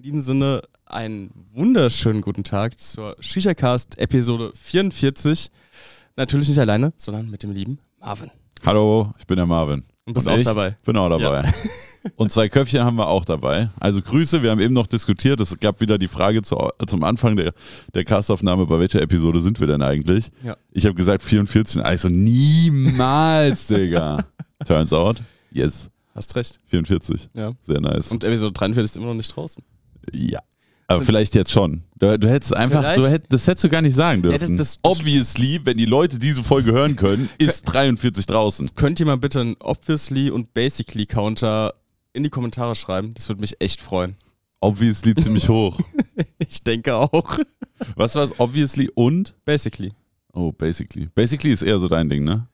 In diesem Sinne einen wunderschönen guten Tag zur ShishaCast Episode 44. Natürlich nicht alleine, sondern mit dem lieben Marvin. Hallo, ich bin der Marvin. Und bist Und auch ich dabei. Bin auch dabei. Und zwei Köpfchen haben wir auch dabei. Also Grüße, wir haben eben noch diskutiert. Es gab wieder die Frage zu, zum Anfang der, der Castaufnahme, bei welcher Episode sind wir denn eigentlich? Ja. Ich habe gesagt 44. Also niemals, Digga. Turns out, yes, Hast recht. 44. Ja. Sehr nice. Und Episode 43 ist immer noch nicht draußen. Ja. Aber vielleicht jetzt schon. Du, du hättest einfach, du hätt, das hättest du gar nicht sagen dürfen. das- das- Obviously, wenn die Leute diese Folge hören können, ist 43 draußen. Könnt ihr mal bitte einen Obviously und Basically Counter in die Kommentare schreiben? Das würde mich echt freuen. Obviously ziemlich hoch. Ich denke auch. Was war es? Obviously und? Basically. Oh, basically. Basically ist eher so dein Ding, ne?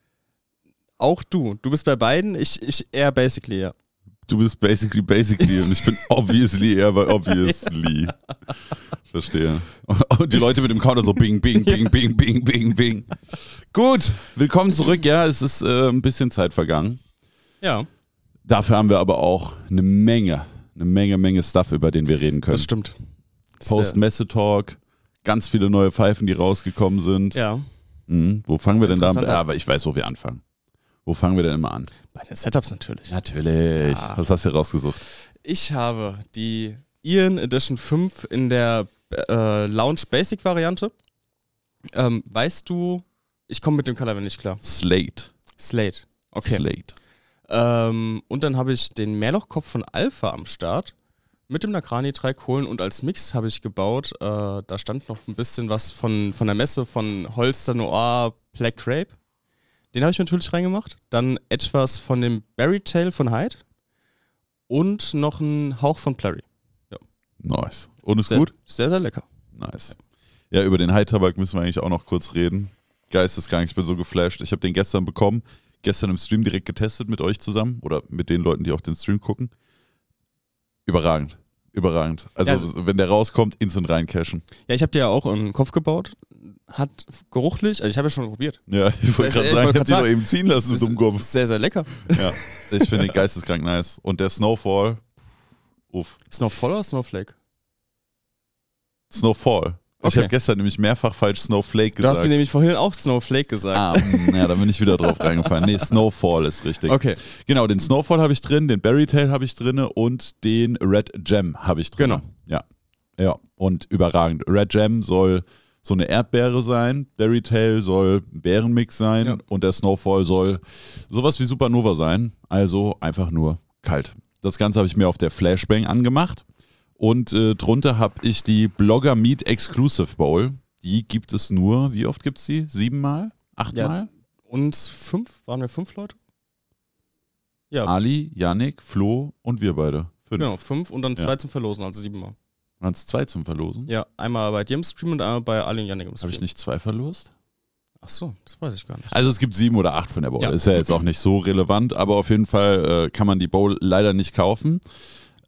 Auch du. Du bist bei beiden, ich, ich eher Basically, ja. Du bist basically basically und ich bin obviously eher bei obviously. Verstehe. Und die Leute mit dem Counter so bing, bing, bing, bing, bing, bing, bing. Gut, willkommen zurück. Ja, es ist äh, ein bisschen Zeit vergangen. Ja, Dafür haben wir aber auch eine Menge, eine Menge, Menge Stuff, über den wir reden können. das stimmt. Post-Messe-Talk, ganz viele neue Pfeifen, die rausgekommen sind. Ja, Mhm. Wo fangen wir denn da an? Interessanter- Ja, aber ich weiß, wo wir anfangen. Wo fangen wir denn immer an? bei den Setups natürlich. Natürlich. Ja. Was hast du rausgesucht? Ich habe die Ian Edition 5 in der äh, Lounge Basic Variante. Ähm, weißt du, ich komme mit dem Color nicht klar. Slate. Slate. Okay. Slate. Ähm, und dann habe ich den Mehrlochkopf von Alpha am Start. Mit dem Nagrani drei Kohlen und als Mix habe ich gebaut. Äh, da stand noch ein bisschen was von, von der Messe von Holster Noir Black Crepe. Den habe ich natürlich reingemacht. Dann etwas von dem Berry Tail von Hyde. Und noch ein Hauch von Plurry. Nice. Und ist Sehr, gut? Sehr, sehr lecker. Nice. Ja, über den High-Tabak müssen wir eigentlich auch noch kurz reden. Geisteskrank, ich bin so geflasht. Ich habe den gestern bekommen, gestern im Stream direkt getestet mit euch zusammen oder mit den Leuten, die auch den Stream gucken. Überragend. Überragend. Also, Ja, also- wenn der rauskommt, instant reincashen. Ja, ich habe dir ja auch einen Kopf gebaut. Hat geruchlich, also ich habe ja schon probiert. Ja, ich wollte Ich gerade sagen, ich grad hab die doch eben ziehen lassen, du Dummkopf. ist sehr, sehr lecker. Ja, ich finde den geisteskrank nice. Und der Snowfall, uff. Snowfall oder Snowflake? Snowfall. Ich Okay. habe gestern nämlich mehrfach falsch Snowflake Du hast gesagt. mir nämlich vorhin auch Snowflake gesagt. Ah, mm, ja, da bin ich wieder drauf reingefallen. Nee, Snowfall ist richtig. Okay, Genau, den Snowfall habe ich drin, den Berry Tail habe ich drin und den Red Gem habe ich drin. Genau. Ja. Ja, und überragend. Red Gem soll so eine Erdbeere sein, Berry Tail soll Bärenmix sein Ja. und der Snowfall soll sowas wie Supernova sein. Also einfach nur kalt. Das Ganze habe ich mir auf der Flashbang angemacht und äh, drunter habe ich die Blogger Meat Exclusive Bowl. Die gibt es nur, wie oft gibt es die? Siebenmal? Achtmal? und fünf? Waren wir fünf Leute? Ja, Ali, Yannick, Flo und wir beide. Fünf. genau, fünf und dann Ja. zwei zum Verlosen, also siebenmal. Waren es zwei zum Verlosen? Ja, einmal bei dir im Stream und einmal bei Ali und Janik im Stream. Habe ich nicht zwei verlost? Ach so, das weiß ich gar nicht. Also es gibt sieben oder acht von der Bowl. Ja. Ist ja jetzt auch nicht so relevant, aber auf jeden Fall äh, kann man die Bowl leider nicht kaufen.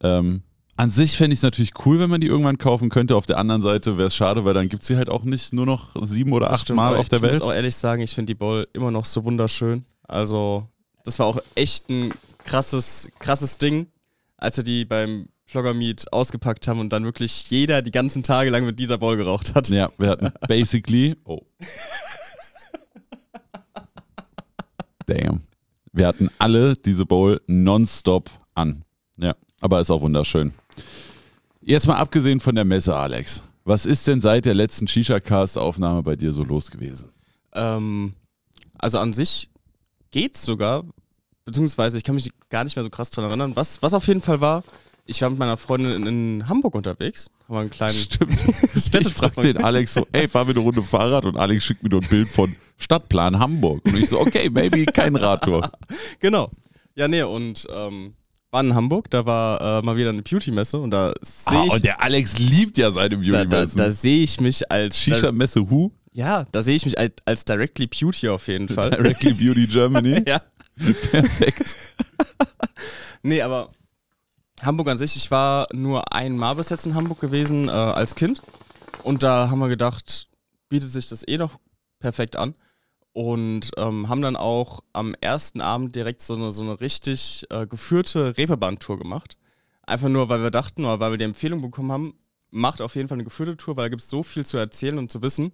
Ähm, an sich fände ich es natürlich cool, wenn man die irgendwann kaufen könnte. Auf der anderen Seite wäre es schade, weil dann gibt es sie halt auch nicht nur noch sieben oder Das acht stimmt, Mal auf der ich Welt. muss auch ehrlich sagen, ich finde die Bowl immer noch so wunderschön. Also, das war auch echt ein krasses, krasses Ding, als wir die beim Vlogger Meet ausgepackt haben und dann wirklich jeder die ganzen Tage lang mit dieser Bowl geraucht hat. Ja, wir hatten basically. Oh. Damn. Wir hatten alle diese Bowl nonstop an. Ja, aber ist auch wunderschön. Jetzt mal abgesehen von der Messe, Alex. Was ist denn seit der letzten Shisha-Cast-Aufnahme bei dir so los gewesen? Ähm, also an sich geht's sogar, beziehungsweise ich kann mich gar nicht mehr so krass dran erinnern. Was, was auf jeden Fall war, ich war mit meiner Freundin in, Hamburg unterwegs, haben wir einen kleinen Stimmt. Ich frag den Alex so, ey, fahr mir eine Runde Fahrrad und Alex schickt mir nur ein Bild von Stadtplan Hamburg. Und ich so, okay, maybe kein Radtour. Genau. Ja, nee, und ähm, war in Hamburg, da war äh, mal wieder eine Beauty-Messe und da sehe Ah, ich, und der Alex liebt ja seine da, da, Beauty-Messen. da sehe ich mich als Shisha-Messe Who? ja, da sehe ich mich als, als Directly Beauty auf jeden Fall. Directly Beauty Germany. ja. Perfekt. Nee, aber Hamburg an sich, ich war nur einmal bis jetzt in Hamburg gewesen äh, als Kind. Und da haben wir gedacht, bietet sich das eh noch perfekt an. Und ähm, haben dann auch am ersten Abend direkt so eine, so eine richtig äh, geführte Reeperbahn-Tour gemacht. Einfach nur, weil wir dachten oder weil wir die Empfehlung bekommen haben, macht auf jeden Fall eine geführte Tour, weil da gibt es so viel zu erzählen und zu wissen,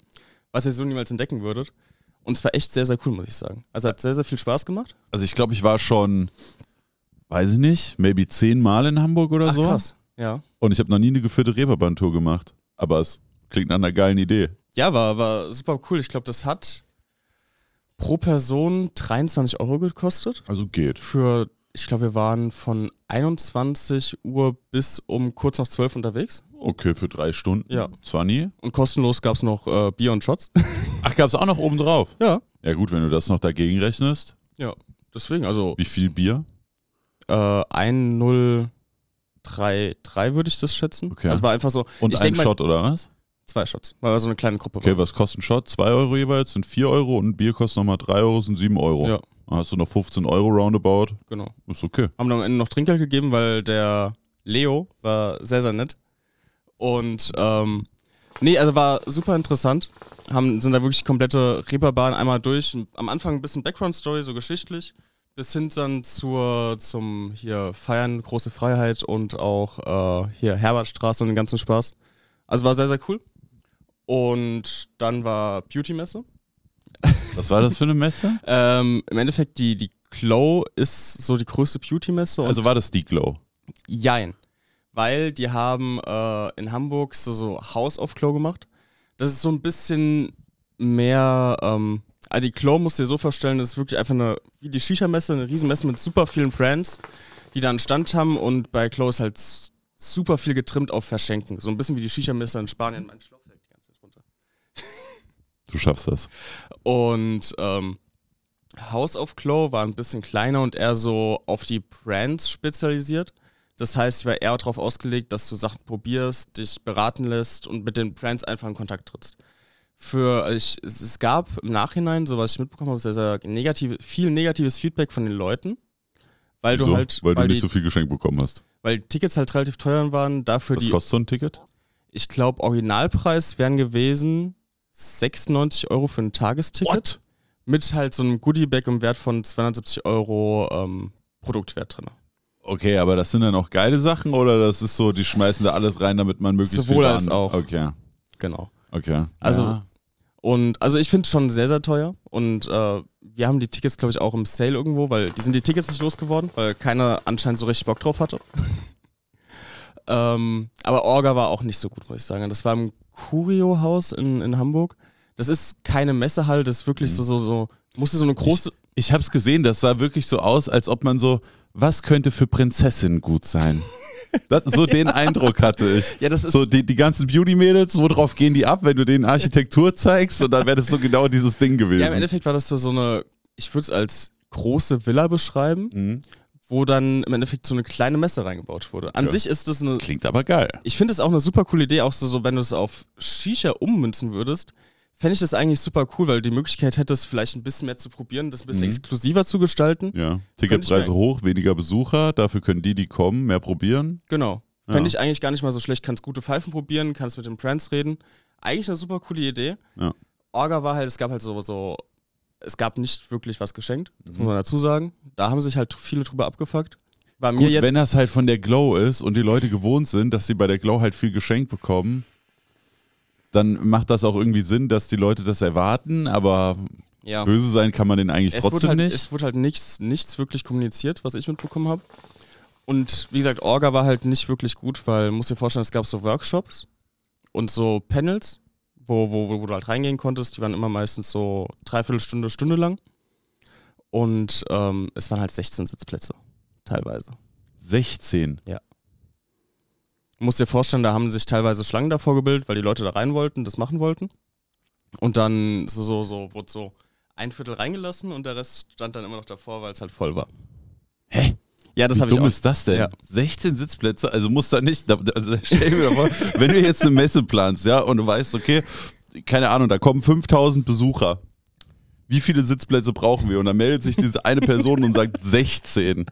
was ihr so niemals entdecken würdet. Und es war echt sehr, sehr cool, muss ich sagen. Also hat sehr, sehr viel Spaß gemacht. Also ich glaube, ich war schon, weiß ich nicht, maybe zehnmal in Hamburg oder Ach, so. krass. Ja. Und ich habe noch nie eine geführte Reeperbahn-Tour gemacht. Aber es klingt nach einer geilen Idee. Ja, war, war super cool. Ich glaube, das hat pro Person 23 Euro gekostet. Also geht. Für, ich glaube, wir waren von 21 Uhr bis um kurz nach 12 unterwegs. Okay, für drei Stunden. Ja. Zwar nie. Und kostenlos gab es noch äh, Bier und Shots. Ach, gab es auch noch oben drauf? ja. Ja gut, wenn du das noch dagegen rechnest. Ja. Deswegen, also Wie viel Bier? Äh, 1,033 würde ich das schätzen. Okay. Also war einfach so, Und ein denk mal- Shot oder was? zwei Shots. Weil wir so eine kleine Gruppe Okay, waren. was kostet ein Shot? Zwei Euro jeweils, sind vier Euro und ein Bier kostet nochmal drei Euro, sind sieben Euro. Ja. Dann hast du noch 15 Euro roundabout. Genau. Ist okay. Haben dann am Ende noch Trinkgeld gegeben, weil der Leo war sehr, sehr nett. Und ähm, nee, also war super interessant. Haben, sind da wirklich komplette Reeperbahn einmal durch. Am Anfang ein bisschen Background-Story, so geschichtlich, bis hin dann zur, zum hier Feiern, große Freiheit und auch äh, hier Herbertstraße und den ganzen Spaß. Also war sehr, sehr cool. Und dann war Beauty-Messe. Was war das für eine Messe? Ähm, Im Endeffekt, die, die Glow ist so die größte Beauty-Messe. Also war das die Glow? Jein. Weil die haben äh, in Hamburg so, so House of Claw gemacht. Das ist so ein bisschen mehr. Ähm, die Claw musst du dir so vorstellen, das ist wirklich einfach eine, wie die Shisha-Messe, eine Riesenmesse mit super vielen Brands, die da einen Stand haben und bei Claw ist halt super viel getrimmt auf Verschenken. So ein bisschen wie die Shisha-Messe in Spanien. Mein Schlauch fällt die ganze Zeit runter. Du schaffst das. Und ähm, House of Claw war ein bisschen kleiner und eher so auf die Brands spezialisiert. Das heißt, ich war eher darauf ausgelegt, dass du Sachen probierst, dich beraten lässt und mit den Brands einfach in Kontakt trittst. Für ich, es, es gab im Nachhinein, so was ich mitbekommen habe, sehr, sehr negative, viel negatives Feedback von den Leuten. Weil Wieso? du halt, weil, du die, nicht so viel geschenkt bekommen hast. weil Tickets halt relativ teuer waren, dafür Was die, kostet so ein Ticket? ich glaube, Originalpreis wären gewesen 96 Euro für ein Tagesticket mit halt so einem Goodie-Bag im Wert von 270 Euro ähm, Produktwert drin. Okay, aber das sind dann auch geile Sachen oder das ist so, die schmeißen da alles rein, damit man möglichst Sowohl viel als Waren- auch. Okay, Genau. Okay. Also- ja. Und also ich finde es schon sehr, sehr teuer. Und äh, wir haben die Tickets, glaube ich, auch im Sale irgendwo, weil die sind die Tickets nicht losgeworden, weil keiner anscheinend so richtig Bock drauf hatte. ähm, aber Orga war auch nicht so gut, muss ich sagen. Das war im Curio-Haus in, in Hamburg. Das ist keine Messehalle, das ist wirklich so, so, so, musste so eine große. Ich habe es gesehen, das sah wirklich so aus, als ob man so, was könnte für Prinzessinnen gut sein? Das, so den Eindruck hatte ich. Ja, das ist. So die, die ganzen Beauty-Mädels, worauf gehen die ab, wenn du denen Architektur zeigst? Und dann wäre das so genau dieses Ding gewesen. ja, im Endeffekt war das so eine, ich würde es als große Villa beschreiben, Mhm. wo dann im Endeffekt so eine kleine Messe reingebaut wurde. An Ja. sich ist das eine Klingt aber geil. Ich finde es auch eine super coole Idee, auch so, so wenn du es auf Shisha ummünzen würdest, fände ich das eigentlich super cool, weil du die Möglichkeit hättest, vielleicht ein bisschen mehr zu probieren, das ein bisschen Mhm. exklusiver zu gestalten. Ja. Ticketpreise hoch, weniger Besucher, dafür können die, die kommen, mehr probieren. Genau. Ja. Fände ich eigentlich gar nicht mal so schlecht. Kannst gute Pfeifen probieren, kannst mit den Brands reden. Eigentlich eine super coole Idee. Ja. Orga war halt, es gab halt so, so es gab nicht wirklich was geschenkt, das Mhm. muss man dazu sagen. Da haben sich halt viele drüber abgefuckt. War mir Gut, jetzt wenn das halt von der Glow ist und die Leute gewohnt sind, dass sie bei der Glow halt viel geschenkt bekommen, dann macht das auch irgendwie Sinn, dass die Leute das erwarten, aber ja. böse sein kann man denen eigentlich es trotzdem halt, nicht. Es wurde halt nichts, nichts wirklich kommuniziert, was ich mitbekommen habe. Und wie gesagt, Orga war halt nicht wirklich gut, weil, musst dir vorstellen, es gab so Workshops und so Panels, wo, wo, wo, du halt reingehen konntest. Die waren immer meistens so dreiviertel Stunde, Stunde lang. Und ähm, es waren halt 16 Sitzplätze, teilweise. 16. Du musst dir vorstellen, da haben sich teilweise Schlangen davor gebildet, weil die Leute da rein wollten, das machen wollten. Und dann so, so, so, wurde so ein Viertel reingelassen und der Rest stand dann immer noch davor, weil es halt voll war. Hä? Ja, das Wie habe ich dumm auch. ist das denn? Ja. 16 Sitzplätze, also muss da nicht, also stell dir mal vor, wenn du jetzt eine Messe planst, ja, und du weißt, okay, keine Ahnung, da kommen 5000 Besucher. Wie viele Sitzplätze brauchen wir? Und dann meldet sich diese eine Person und sagt 16.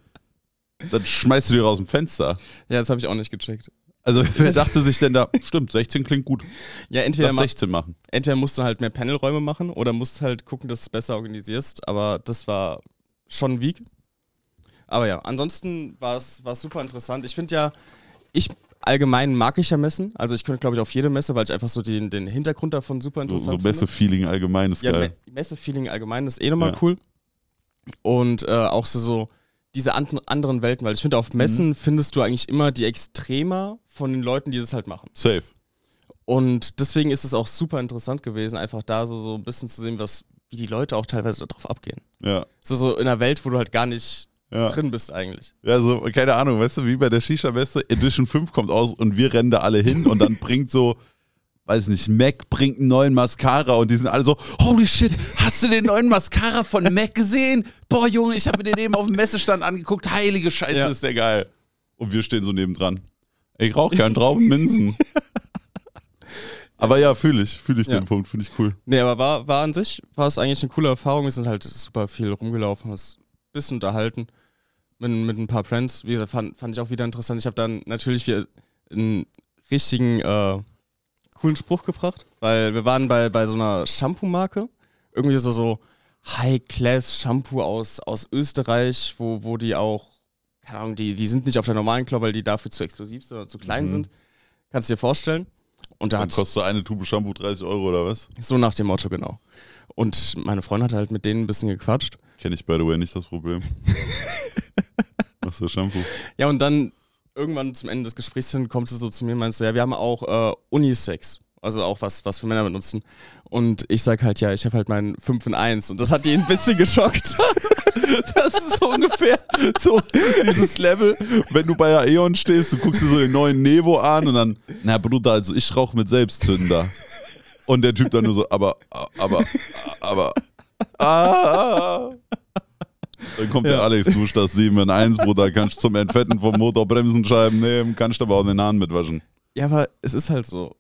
Dann schmeißt du die raus dem Fenster. Ja, das habe ich auch nicht gecheckt. Also wer dachte sich denn da, stimmt, 16 klingt gut. Ja, entweder, Lass ma 16 machen. entweder musst du halt mehr Panelräume machen oder musst halt gucken, dass du es besser organisierst. Aber das war schon weak. Aber ja, ansonsten war es super interessant. Ich finde ja, ich allgemein mag ich ja Messen. Also ich könnte, glaube ich, auf jede Messe, weil ich einfach so den, den Hintergrund davon super So, interessant so finde. Messe-Feeling allgemein ist Ja, geil. Me Messe-Feeling allgemein ist eh nochmal Ja. cool. Und äh, auch so, so diese an anderen Welten, weil ich finde, auf Messen Mhm. findest du eigentlich immer die Extremer von den Leuten, die das halt machen. Safe. Und deswegen ist es auch super interessant gewesen, einfach da so, so ein bisschen zu sehen, was, wie die Leute auch teilweise darauf abgehen. Ja. So, so in einer Welt, wo du halt gar nicht Ja. drin bist eigentlich. Ja, so, keine Ahnung, weißt du, wie bei der Shisha-Messe, Edition 5 kommt aus und wir rennen da alle hin und dann bringt so, weiß nicht, Mac bringt einen neuen Mascara und die sind alle so, holy shit, hast du den neuen Mascara von Mac gesehen? Boah, Junge, ich habe mir den eben auf dem Messestand angeguckt, heilige Scheiße, Ja. ist der geil. Und wir stehen so nebendran. Ich rauche gern Traubenminzen. Aber ja, fühle ich, fühle ich Ja. den Punkt, finde ich cool. Nee, aber war, war an sich, war es eigentlich eine coole Erfahrung. Wir sind halt super viel rumgelaufen, haben uns ein bisschen unterhalten mit, mit ein paar Friends. Wie gesagt, fand, fand ich auch wieder interessant. Ich habe dann natürlich wieder einen richtigen äh, coolen Spruch gebracht, weil wir waren bei, bei so einer Shampoo-Marke. Irgendwie so, so High-Class-Shampoo aus, aus Österreich, wo, wo die auch, keine Ahnung, die, die sind nicht auf der normalen Klau, weil die dafür zu exklusiv sind oder zu klein Mhm. sind. Kannst du dir vorstellen. Und da hat kostet so eine Tube Shampoo 30 Euro oder was? so nach dem Motto, genau. Und meine Freundin hat halt mit denen ein bisschen gequatscht. Kenne ich by the way nicht das Problem. Was für Shampoo? Ja, und dann irgendwann zum Ende des Gesprächs hin kommt sie so zu mir und meinst so, ja, wir haben auch äh, Unisex. Also auch was, was für Männer benutzen. Und ich sag halt, ja, ich habe halt meinen 5 in 1. Und das hat die ein bisschen geschockt. Das ist so ungefähr so dieses Level, wenn du bei Aeon stehst, du guckst dir so den neuen Nevo an und dann, na Bruder, also ich rauche mit Selbstzünder. Und der Typ dann nur so, aber, aber, aber, ah. Dann kommt der Ja. Alex, du das 7 in 1, Bruder, kannst zum Entfetten vom Motor Bremsenscheiben nehmen, kannst aber auch den Hahn mitwaschen. ja, aber es ist halt so.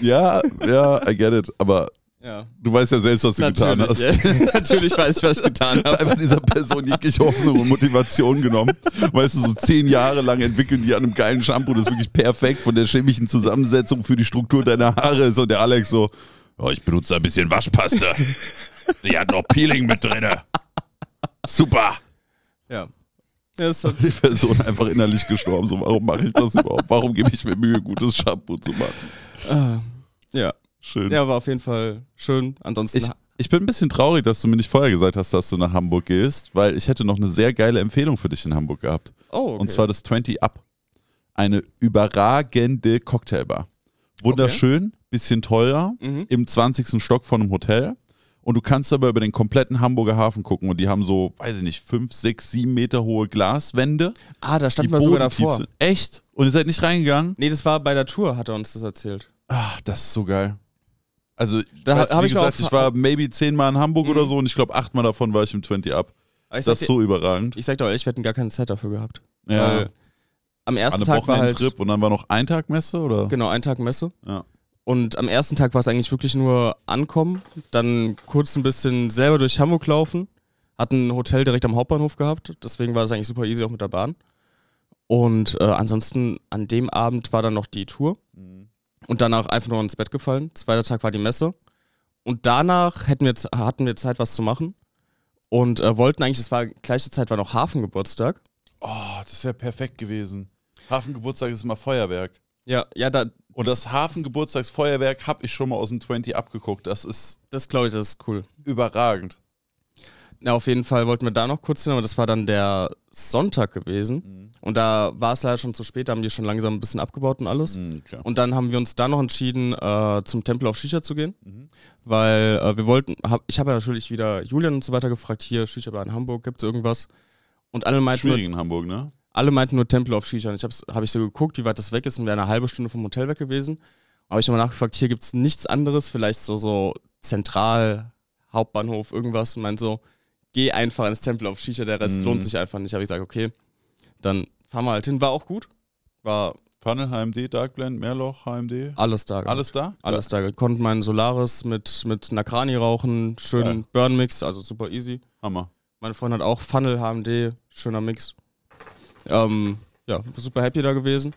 Ja, ja, I get it, aber Ja. du weißt ja selbst, was du getan hast. Natürlich, ja. Natürlich weiß ich, was ich getan habe. einfach dieser Person jegliche Hoffnung und Motivation genommen. Weißt du, so zehn Jahre lang entwickeln die an einem geilen Shampoo, das wirklich perfekt von der chemischen Zusammensetzung für die Struktur deiner Haare ist. Und der Alex so, oh, ich benutze ein bisschen Waschpaste. Die hat noch Peeling mit drinne. Super. Ja. Ja, es hat, Die Person einfach innerlich gestorben. So, warum mache ich das überhaupt? Warum gebe ich mir Mühe, gutes Shampoo zu machen? äh, ja. Schön. ja, war auf jeden Fall schön. Ansonsten, Ich, ich bin ein bisschen traurig, dass du mir nicht vorher gesagt hast, dass du nach Hamburg gehst, weil ich hätte noch eine sehr geile Empfehlung für dich in Hamburg gehabt. oh, okay. Und zwar das 20 Up. Eine überragende Cocktailbar. Wunderschön, bisschen teuer, Mhm. im 20. Stock von einem Hotel. Und du kannst aber über den kompletten Hamburger Hafen gucken und die haben so, weiß ich nicht, 5, 6, 7 Meter hohe Glaswände. Ah, da Die stand man sogar davor. sind. Echt? Und ihr seid nicht reingegangen? Nee, das war bei der Tour, hat er uns das erzählt. Ach, das ist so geil. Also, Da weißt, hab wie ich gesagt, ich war maybe zehnmal in Hamburg Mhm. oder so und ich glaube achtmal davon war ich im 20 Up. Ich Das ist dir, so überragend. ich sag dir ehrlich, wir hätten gar keine Zeit dafür gehabt. Ja. Weil am ersten An Tag war halt Wochenendtrip und dann war noch ein Tag Messe oder? genau ein Tag Messe. Ja. Und am ersten Tag war es eigentlich wirklich nur ankommen, dann kurz ein bisschen selber durch Hamburg laufen, hatten ein Hotel direkt am Hauptbahnhof gehabt, deswegen war das eigentlich super easy auch mit der Bahn. Und äh, ansonsten an dem Abend war dann noch die Tour Mhm. und danach einfach nur ins Bett gefallen. Zweiter Tag war die Messe und danach hätten wir, hatten wir Zeit, was zu machen und äh, wollten eigentlich, es war gleiche Zeit war noch Hafengeburtstag. Oh, das wäre perfekt gewesen. Hafengeburtstag ist immer Feuerwerk. Ja, ja, da, Und das Hafengeburtstagsfeuerwerk habe ich schon mal aus dem 20 abgeguckt. Das ist das glaube ich, das ist cool. überragend. Ja, auf jeden Fall wollten wir da noch kurz hin, aber das war dann der Sonntag gewesen. Und da war es leider schon zu spät, da haben die schon langsam ein bisschen abgebaut und alles. Mhm. Und dann haben wir uns da noch entschieden, äh, zum Tempel auf Shisha zu gehen. Mhm. Weil äh, wir wollten, hab, ich habe ja natürlich wieder Julian und so weiter gefragt, hier, Shisha Bar in Hamburg, gibt's irgendwas? Und alle meinten, Schwierig in Hamburg, ne? Alle meinten nur Tempel auf Shisha. Und ich habe hab ich so geguckt, wie weit das weg ist und wäre eine halbe Stunde vom Hotel weg gewesen. Habe ich nochmal nachgefragt, hier gibt's nichts anderes, vielleicht so, so zentral, Hauptbahnhof, irgendwas. Und meint so, geh einfach ins Tempel auf Shisha, der Rest Mhm. lohnt sich einfach nicht. Habe ich gesagt, okay, dann fahren wir halt hin. War auch gut. War Funnel, HMD, Darkblend, Meerloch, HMD. alles da. Alles da? Alles da. gehabt. Konnten meinen Solaris mit, mit Nakrani rauchen, schönen Geil. Burn-Mix, also super easy. Hammer. Meine Freundin hat auch Funnel, HMD, schöner Mix. Ähm, ja, super happy da gewesen.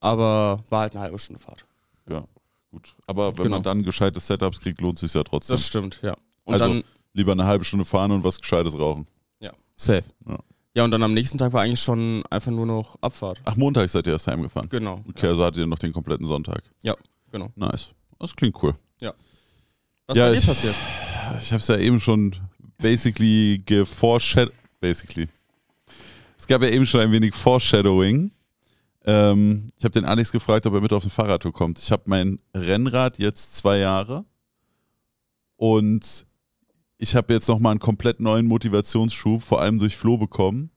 Aber war halt eine halbe Stunde Fahrt. Ja, gut. Aber wenn Genau. man dann gescheite Setups kriegt, lohnt sich ja trotzdem. Das stimmt, ja. Und Also- dann, Lieber eine halbe Stunde fahren und was Gescheites rauchen. ja, safe. Ja. Ja, und dann am nächsten Tag war eigentlich schon einfach nur noch Abfahrt. Ach, Montag seid ihr erst heimgefahren. Genau. Okay, also hattet ihr noch den kompletten Sonntag. Ja, genau. Nice. Das klingt cool. Was Ja, bei dir ich- passiert? Ich habe es ja eben schon basically geforeshadow. Basically. Es gab ja eben schon ein wenig Foreshadowing. Ähm, ich habe den Alex gefragt, ob er mit auf eine Fahrradtour kommt. Ich habe mein Rennrad jetzt zwei Jahre und ich habe jetzt nochmal einen komplett neuen Motivationsschub, vor allem durch Flo bekommen,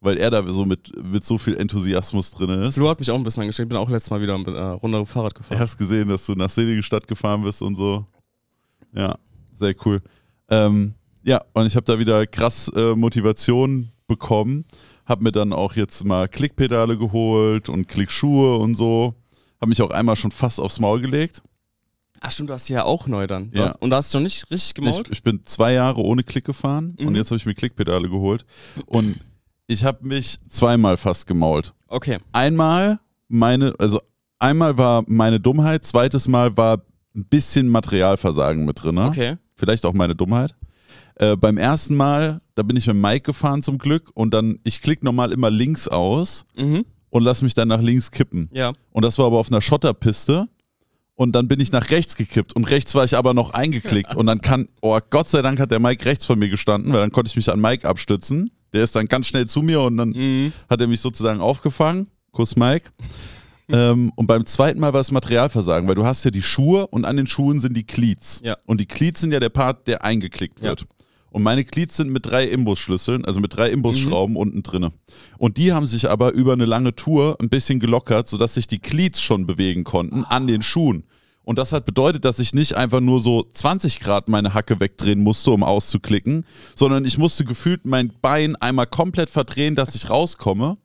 weil er da so mit, mit so viel Enthusiasmus drin ist. Flo hat mich auch ein bisschen angeschrieben. Ich bin auch letztes Mal wieder eine äh, Runde Fahrrad Ich gefahren. hab's gesehen, dass du nach Seligenstadt gefahren bist und so. Ja, sehr cool. Ähm, ja, und ich habe da wieder krass äh, Motivation bekommen. Hab mir dann auch jetzt mal Klickpedale geholt und Klickschuhe und so. Hab mich auch einmal schon fast aufs Maul gelegt. Ach stimmt, du hast ja auch neu dann. Du Ja. Hast, und da hast du noch nicht richtig gemault? Ich, ich bin zwei Jahre ohne Klick gefahren und Mhm. jetzt habe ich mir Klickpedale geholt. Und ich habe mich zweimal fast gemault. okay. einmal meine, also einmal war meine Dummheit, zweites Mal war ein bisschen Materialversagen mit drin. Okay. Vielleicht auch meine Dummheit. Äh, beim ersten Mal, da bin ich mit Mike gefahren zum Glück und dann, ich klicke normal immer links aus Mhm. und lass mich dann nach links kippen. Ja. Und das war aber auf einer Schotterpiste. Und dann bin ich nach rechts gekippt und rechts war ich aber noch eingeklickt. Und dann kann, oh Gott sei Dank hat der Mike rechts von mir gestanden, weil dann konnte ich mich an Mike abstützen. Der ist dann ganz schnell zu mir und dann Mhm. hat er mich sozusagen aufgefangen. Kuss Mike. Ähm, und beim zweiten Mal war es Materialversagen, weil du hast ja die Schuhe und an den Schuhen sind die Cleats. Ja. Und die Cleats sind ja der Part, der eingeklickt wird. Und meine Cleats sind mit drei Imbusschlüsseln, also mit drei Imbusschrauben unten drinne. Und die haben sich aber über eine lange Tour ein bisschen gelockert, sodass sich die Cleats schon bewegen konnten an den Schuhen. Und das hat bedeutet, dass ich nicht einfach nur so 20 Grad meine Hacke wegdrehen musste, um auszuklicken, sondern ich musste gefühlt mein Bein einmal komplett verdrehen, dass ich rauskomme.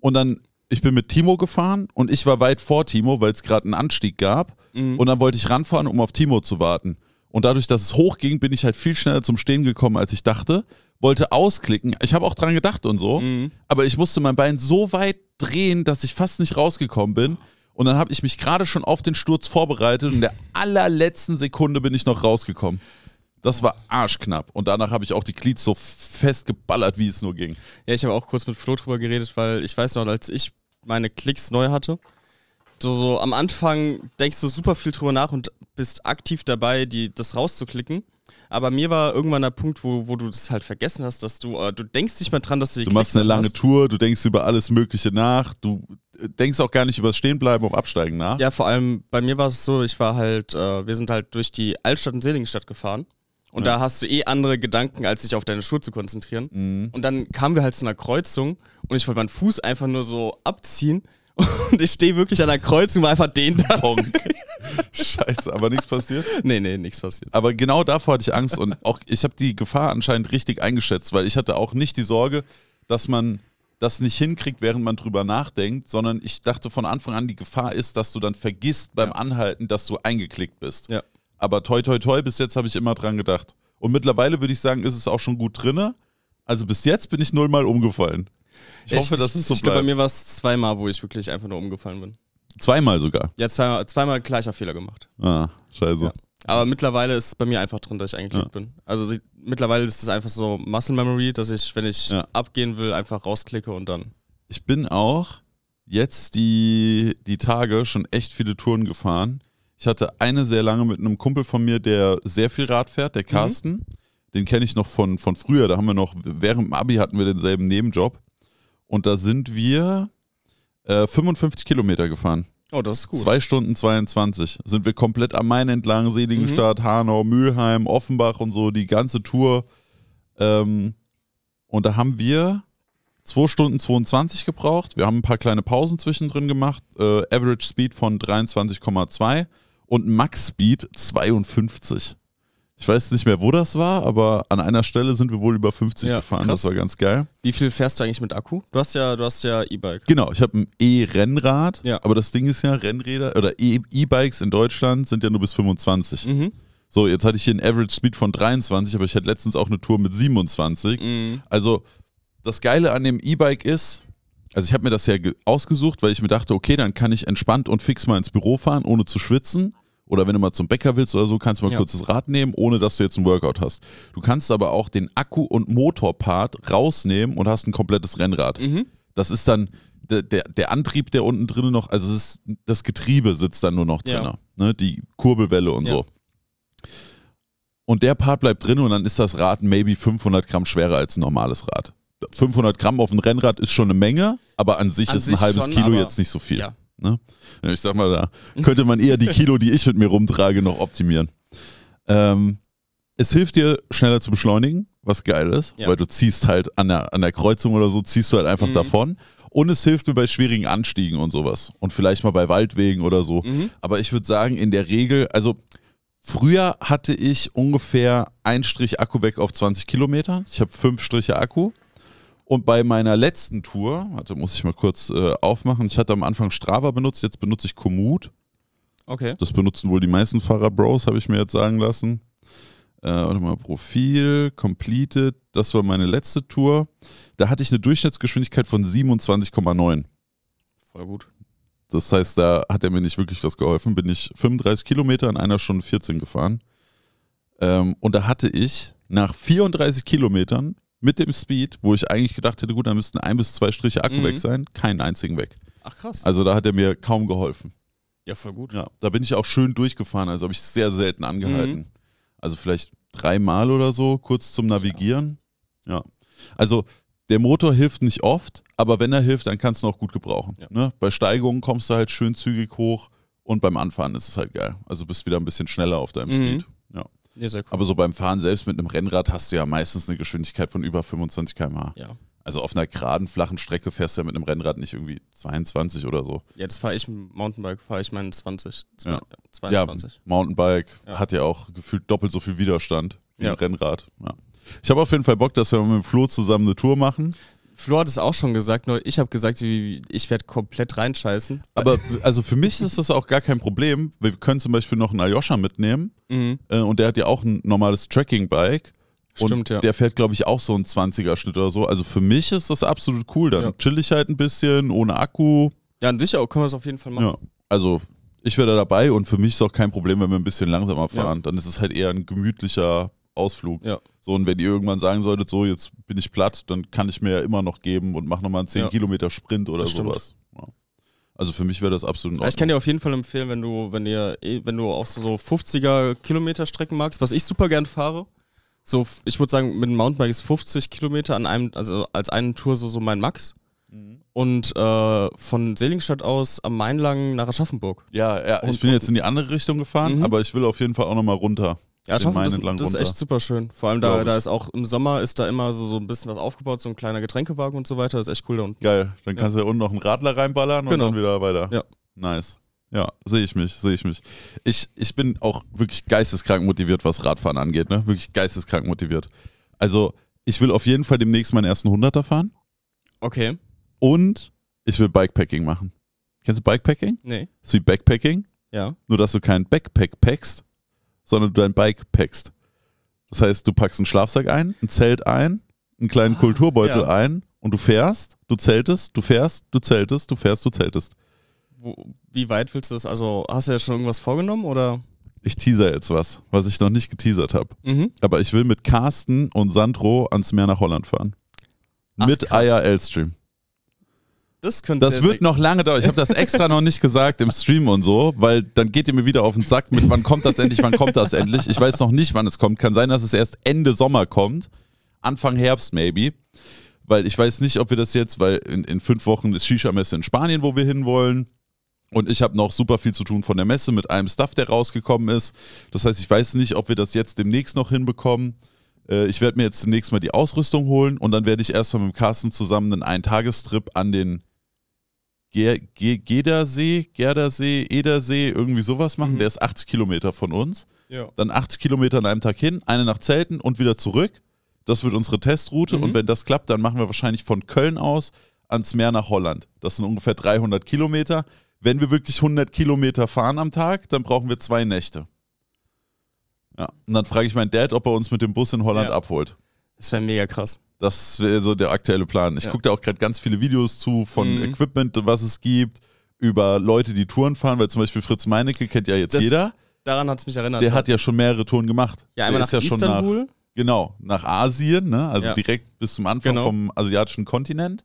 Und dann, ich bin mit Timo gefahren und ich war weit vor Timo, weil es gerade einen Anstieg gab. Und dann wollte ich ranfahren, um auf Timo zu warten. Und dadurch, dass es hochging, bin ich halt viel schneller zum Stehen gekommen, als ich dachte. Wollte ausklicken. Ich habe auch dran gedacht und so. Aber ich musste mein Bein so weit drehen, dass ich fast nicht rausgekommen bin. Und dann habe ich mich gerade schon auf den Sturz vorbereitet und in der allerletzten Sekunde bin ich noch rausgekommen. Das war arschknapp. Und danach habe ich auch die Glieds so fest geballert, wie es nur ging. Ja, ich habe auch kurz mit Flo drüber geredet, weil ich weiß noch, als ich meine Klicks neu hatte, so, so am Anfang denkst du super viel drüber nach und bist aktiv dabei, die, das rauszuklicken. Aber mir war irgendwann der Punkt, wo, wo du das halt vergessen hast, dass du, äh, du denkst nicht mehr dran, dass du die Du machst eine lange hast. Tour, du denkst über alles Mögliche nach, du äh, denkst auch gar nicht über das Stehenbleiben auf Absteigen nach. Ja, vor allem bei mir war es so, ich war halt, äh, wir sind halt durch die Altstadt und Seligenstadt gefahren. Und Ja. da hast du eh andere Gedanken, als dich auf deine Schuhe zu konzentrieren. Mhm. Und dann kamen wir halt zu einer Kreuzung und ich wollte meinen Fuß einfach nur so abziehen. Und ich stehe wirklich an der Kreuzung, war einfach den da. Scheiße, aber nichts passiert. Nee, nee, nichts passiert. Aber genau davor hatte ich Angst und auch ich habe die Gefahr anscheinend richtig eingeschätzt, weil ich hatte auch nicht die Sorge, dass man das nicht hinkriegt, während man drüber nachdenkt, sondern ich dachte von Anfang an, die Gefahr ist, dass du dann vergisst beim Anhalten, dass du eingeklickt bist. Ja. Aber toi toi toi, bis jetzt habe ich immer dran gedacht. Und mittlerweile würde ich sagen, ist es auch schon gut drinne. Also bis jetzt bin ich nullmal umgefallen. Ich hoffe, dass es so Ich glaube, bei bleibt. mir war es zweimal, wo ich wirklich einfach nur umgefallen bin. Zweimal sogar. Ja, zweimal, zweimal gleicher Fehler gemacht. Ah, scheiße. Ja. Aber mittlerweile ist es bei mir einfach drin, dass ich eingeklickt bin. Also sie, mittlerweile ist es einfach so Muscle Memory, dass ich, wenn ich Ja. abgehen will, einfach rausklicke und dann. Ich bin auch jetzt die, die Tage schon echt viele Touren gefahren. Ich hatte eine sehr lange mit einem Kumpel von mir, der sehr viel Rad fährt, der Carsten. Den kenne ich noch von, von früher. Da haben wir noch, während dem Abi hatten wir denselben Nebenjob. Und da sind wir äh, 55 Kilometer gefahren. Oh, das ist gut. Zwei Stunden 22. Sind wir komplett am Main entlang, Seligenstadt, Hanau, Mülheim, Offenbach und so, die ganze Tour. Ähm, und da haben wir 2 Stunden 22 gebraucht. Wir haben ein paar kleine Pausen zwischendrin gemacht. Äh, Average Speed von 23,2 und Max Speed 52. Ich weiß nicht mehr, wo das war, aber an einer Stelle sind wir wohl über 50 Ja, gefahren. krass. Das war ganz geil. Wie viel fährst du eigentlich mit Akku? Du hast ja, du hast ja E-Bike. Genau, ich habe ein E-Rennrad, Ja. aber das Ding ist ja, Rennräder oder E- E-Bikes in Deutschland sind ja nur bis 25. Mhm. So, jetzt hatte ich hier einen Average Speed von 23, aber ich hatte letztens auch eine Tour mit 27. Mhm. Also, das Geile an dem E-Bike ist, also ich habe mir das ja ge- ausgesucht, weil ich mir dachte, okay, dann kann ich entspannt und fix mal ins Büro fahren, ohne zu schwitzen. Oder wenn du mal zum Bäcker willst oder so, kannst du mal Ja. kurz das Rad nehmen, ohne dass du jetzt ein Workout hast. Du kannst aber auch den Akku- und Motorpart rausnehmen und hast ein komplettes Rennrad. Mhm. Das ist dann der, der, der Antrieb, der unten drin noch, also ist, das Getriebe sitzt dann nur noch drin, Ja. ne? die Kurbelwelle und Ja. so. Und der Part bleibt drin und dann ist das Rad maybe 500 Gramm schwerer als ein normales Rad. 500 Gramm auf dem Rennrad ist schon eine Menge, aber an sich An ist ein sich halbes schon, Kilo jetzt nicht so viel. Ja. Ne? Ich sag mal, da könnte man eher die Kilo, die ich mit mir rumtrage, noch optimieren. Ähm, es hilft dir, schneller zu beschleunigen, was geil ist, Ja. weil du ziehst halt an der, an der Kreuzung oder so, ziehst du halt einfach Mhm. davon. Und es hilft mir bei schwierigen Anstiegen und sowas. Und vielleicht mal bei Waldwegen oder so. Mhm. Aber ich würde sagen, in der Regel, also früher hatte ich ungefähr ein Strich Akku weg auf 20 Kilometer. Ich habe fünf Striche Akku. Und bei meiner letzten Tour, warte, muss ich mal kurz äh, aufmachen. Ich hatte am Anfang Strava benutzt, jetzt benutze ich Komoot. Okay. Das benutzen wohl die meisten Fahrer-Bros, habe ich mir jetzt sagen lassen. Äh, warte mal, Profil, Completed, das war meine letzte Tour. Da hatte ich eine Durchschnittsgeschwindigkeit von 27,9. Voll gut. Das heißt, da hat er mir nicht wirklich was geholfen. Bin ich 35 Kilometer in einer Stunde 14 gefahren. Ähm, und da hatte ich nach 34 Kilometern mit dem Speed, wo ich eigentlich gedacht hätte, gut, da müssten ein bis zwei Striche Akku Mhm. weg sein, keinen einzigen weg. Ach krass. Also da hat er mir kaum geholfen. ja, voll gut. Ja, da bin ich auch schön durchgefahren, also habe ich sehr selten angehalten. Mhm. Also vielleicht dreimal oder so, kurz zum Navigieren. Ja. Also der Motor hilft nicht oft, aber wenn er hilft, dann kannst du ihn auch gut gebrauchen. Ja. Ne? Bei Steigungen kommst du halt schön zügig hoch und beim Anfahren ist es halt geil. Also bist wieder ein bisschen schneller auf deinem Mhm. Speed. Ja. Ja, sehr cool. Aber so beim Fahren selbst mit einem Rennrad hast du ja meistens eine Geschwindigkeit von über 25 km/h. ja. Also auf einer geraden, flachen Strecke fährst du ja mit einem Rennrad nicht irgendwie 22 oder so. ja, das fahre ich mit Mountainbike, fahre ich meinen 20, zwei- Ja. 22. Mountainbike Ja. hat ja auch gefühlt doppelt so viel Widerstand wie Ja. ein Rennrad. Ja. Ich habe auf jeden Fall Bock, dass wir mit dem Flo zusammen eine Tour machen. Flo hat es auch schon gesagt, nur ich habe gesagt, ich werde komplett reinscheißen. Aber also für mich ist das auch gar kein Problem. Wir können zum Beispiel noch einen Aljoscha mitnehmen Mhm. äh, und der hat ja auch ein normales Tracking-Bike. Und Stimmt, ja. der fährt, glaube ich, auch so einen 20er-Schnitt oder so. Also für mich ist das absolut cool. Dann Ja. chill ich halt ein bisschen, ohne Akku. Ja, an sich auch können wir es auf jeden Fall machen. Ja. Also ich wäre da dabei und für mich ist auch kein Problem, wenn wir ein bisschen langsamer Ja. fahren. Dann ist es halt eher ein gemütlicher Ausflug. Ja. So, und wenn ihr irgendwann sagen solltet, so, jetzt bin ich platt, dann kann ich mir ja immer noch geben und mach nochmal einen 10 Ja. Kilometer Sprint oder Das sowas. Ja. Also für mich wäre das absolut Ja, Ich kann dir auf jeden Fall empfehlen, wenn du, wenn ihr, eh- wenn du auch so, so 50er Kilometer Strecken magst, was ich super gern fahre. So, ich würde sagen, mit dem Mountainbike ist 50 Kilometer an einem, also als eine Tour so, so mein Max. Mhm. Und äh, von Seligenstadt aus am Main lang nach Aschaffenburg. Ja, ja, ich Und- bin jetzt in die andere Richtung gefahren, Mhm. aber ich will auf jeden Fall auch nochmal runter. Ja, entlang das, das ist echt super schön. Vor allem da, da ist auch im Sommer ist da immer so, so ein bisschen was aufgebaut, so ein kleiner Getränkewagen und so weiter. Das ist echt cool da unten. Geil, dann kannst du ja unten noch einen Radler reinballern und Genau. dann wieder weiter. Ja. Nice. Ja, sehe ich mich, sehe ich mich. Ich, ich bin auch wirklich geisteskrank motiviert, was Radfahren angeht, ne? Wirklich geisteskrank motiviert. Also, ich will auf jeden Fall demnächst meinen ersten Hunderter fahren Okay. und ich will Bikepacking machen. Kennst du Bikepacking? Nee. Das ist wie Backpacking, Ja. nur dass du kein Backpack packst, sondern du dein Bike packst. Das heißt, du packst einen Schlafsack ein, ein Zelt ein, einen kleinen Ah, Kulturbeutel ja. ein und du fährst, du zeltest, du fährst, du zeltest, du fährst, du zeltest. Wo, wie weit willst du das? Also, hast du jetzt schon irgendwas vorgenommen oder? Ich teaser jetzt was, was ich noch nicht geteasert habe. Mhm. Aber ich will mit Carsten und Sandro ans Meer nach Holland fahren. Ach, mit. IRL-Stream. Das könnte Das wird noch lange dauern. Ich habe das extra noch nicht gesagt im Stream und so, weil dann geht ihr mir wieder auf den Sack mit, wann kommt das endlich, wann kommt das endlich. Ich weiß noch nicht, wann es kommt. Kann sein, dass es erst Ende Sommer kommt. Anfang Herbst maybe. Weil ich weiß nicht, ob wir das jetzt, weil in, in fünf Wochen ist Shisha-Messe in Spanien, wo wir hinwollen. Und ich habe noch super viel zu tun von der Messe mit einem Stuff, der rausgekommen ist. Das heißt, ich weiß nicht, ob wir das jetzt demnächst noch hinbekommen. Äh, Ich werde mir jetzt demnächst mal die Ausrüstung holen und dann werde ich erstmal mit dem Carsten zusammen einen Eintagestrip an den Ger Ge Gedersee, Gerdersee, Edersee, irgendwie sowas machen. Mhm. Der ist 80 Kilometer von uns. Ja. Dann 80 Kilometer an einem Tag hin, eine nach Zelten und wieder zurück. Das wird unsere Testroute Mhm. und wenn das klappt, dann machen wir wahrscheinlich von Köln aus ans Meer nach Holland. Das sind ungefähr 300 Kilometer. Wenn wir wirklich 100 Kilometer fahren am Tag, dann brauchen wir zwei Nächte. Ja, und dann frage ich meinen Dad, ob er uns mit dem Bus in Holland Ja. abholt. Das wäre mega krass. Das wäre so der aktuelle Plan. Ich Ja. gucke da auch gerade ganz viele Videos zu von Mhm. Equipment, was es gibt, über Leute, die Touren fahren, weil zum Beispiel Fritz Meinecke kennt ja jetzt Das- jeder. Daran hat es mich erinnert. der hat ja schon mehrere Touren gemacht. ja einmal der nach ist ja schon nach, Istanbul. genau, nach Asien, ne? also Ja. direkt bis zum Anfang Genau. vom asiatischen Kontinent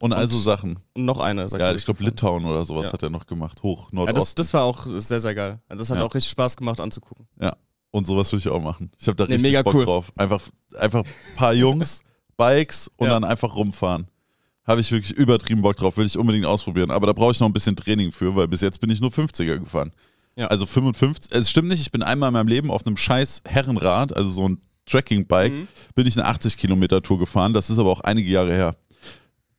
und also Sachen. und noch eine. er, Ja, ich glaube. Litauen oder sowas Ja. hat er noch gemacht, hoch, Ja, das, Nordosten. das war auch sehr, sehr geil. Das hat Ja. auch richtig Spaß gemacht anzugucken. und sowas würde ich auch machen. Ich habe da Nee, richtig Bock cool. drauf. Einfach, einfach ein paar Jungs, Bikes und Ja. dann einfach rumfahren. Habe ich wirklich übertrieben Bock drauf, will ich unbedingt ausprobieren. Aber da brauche ich noch ein bisschen Training für, weil bis jetzt bin ich nur 50er gefahren. Ja. Also 55, es stimmt nicht, ich bin einmal in meinem Leben auf einem scheiß Herrenrad, also so ein Tracking-Bike, Mhm. bin ich eine 80 Kilometer Tour gefahren. Das ist aber auch einige Jahre her.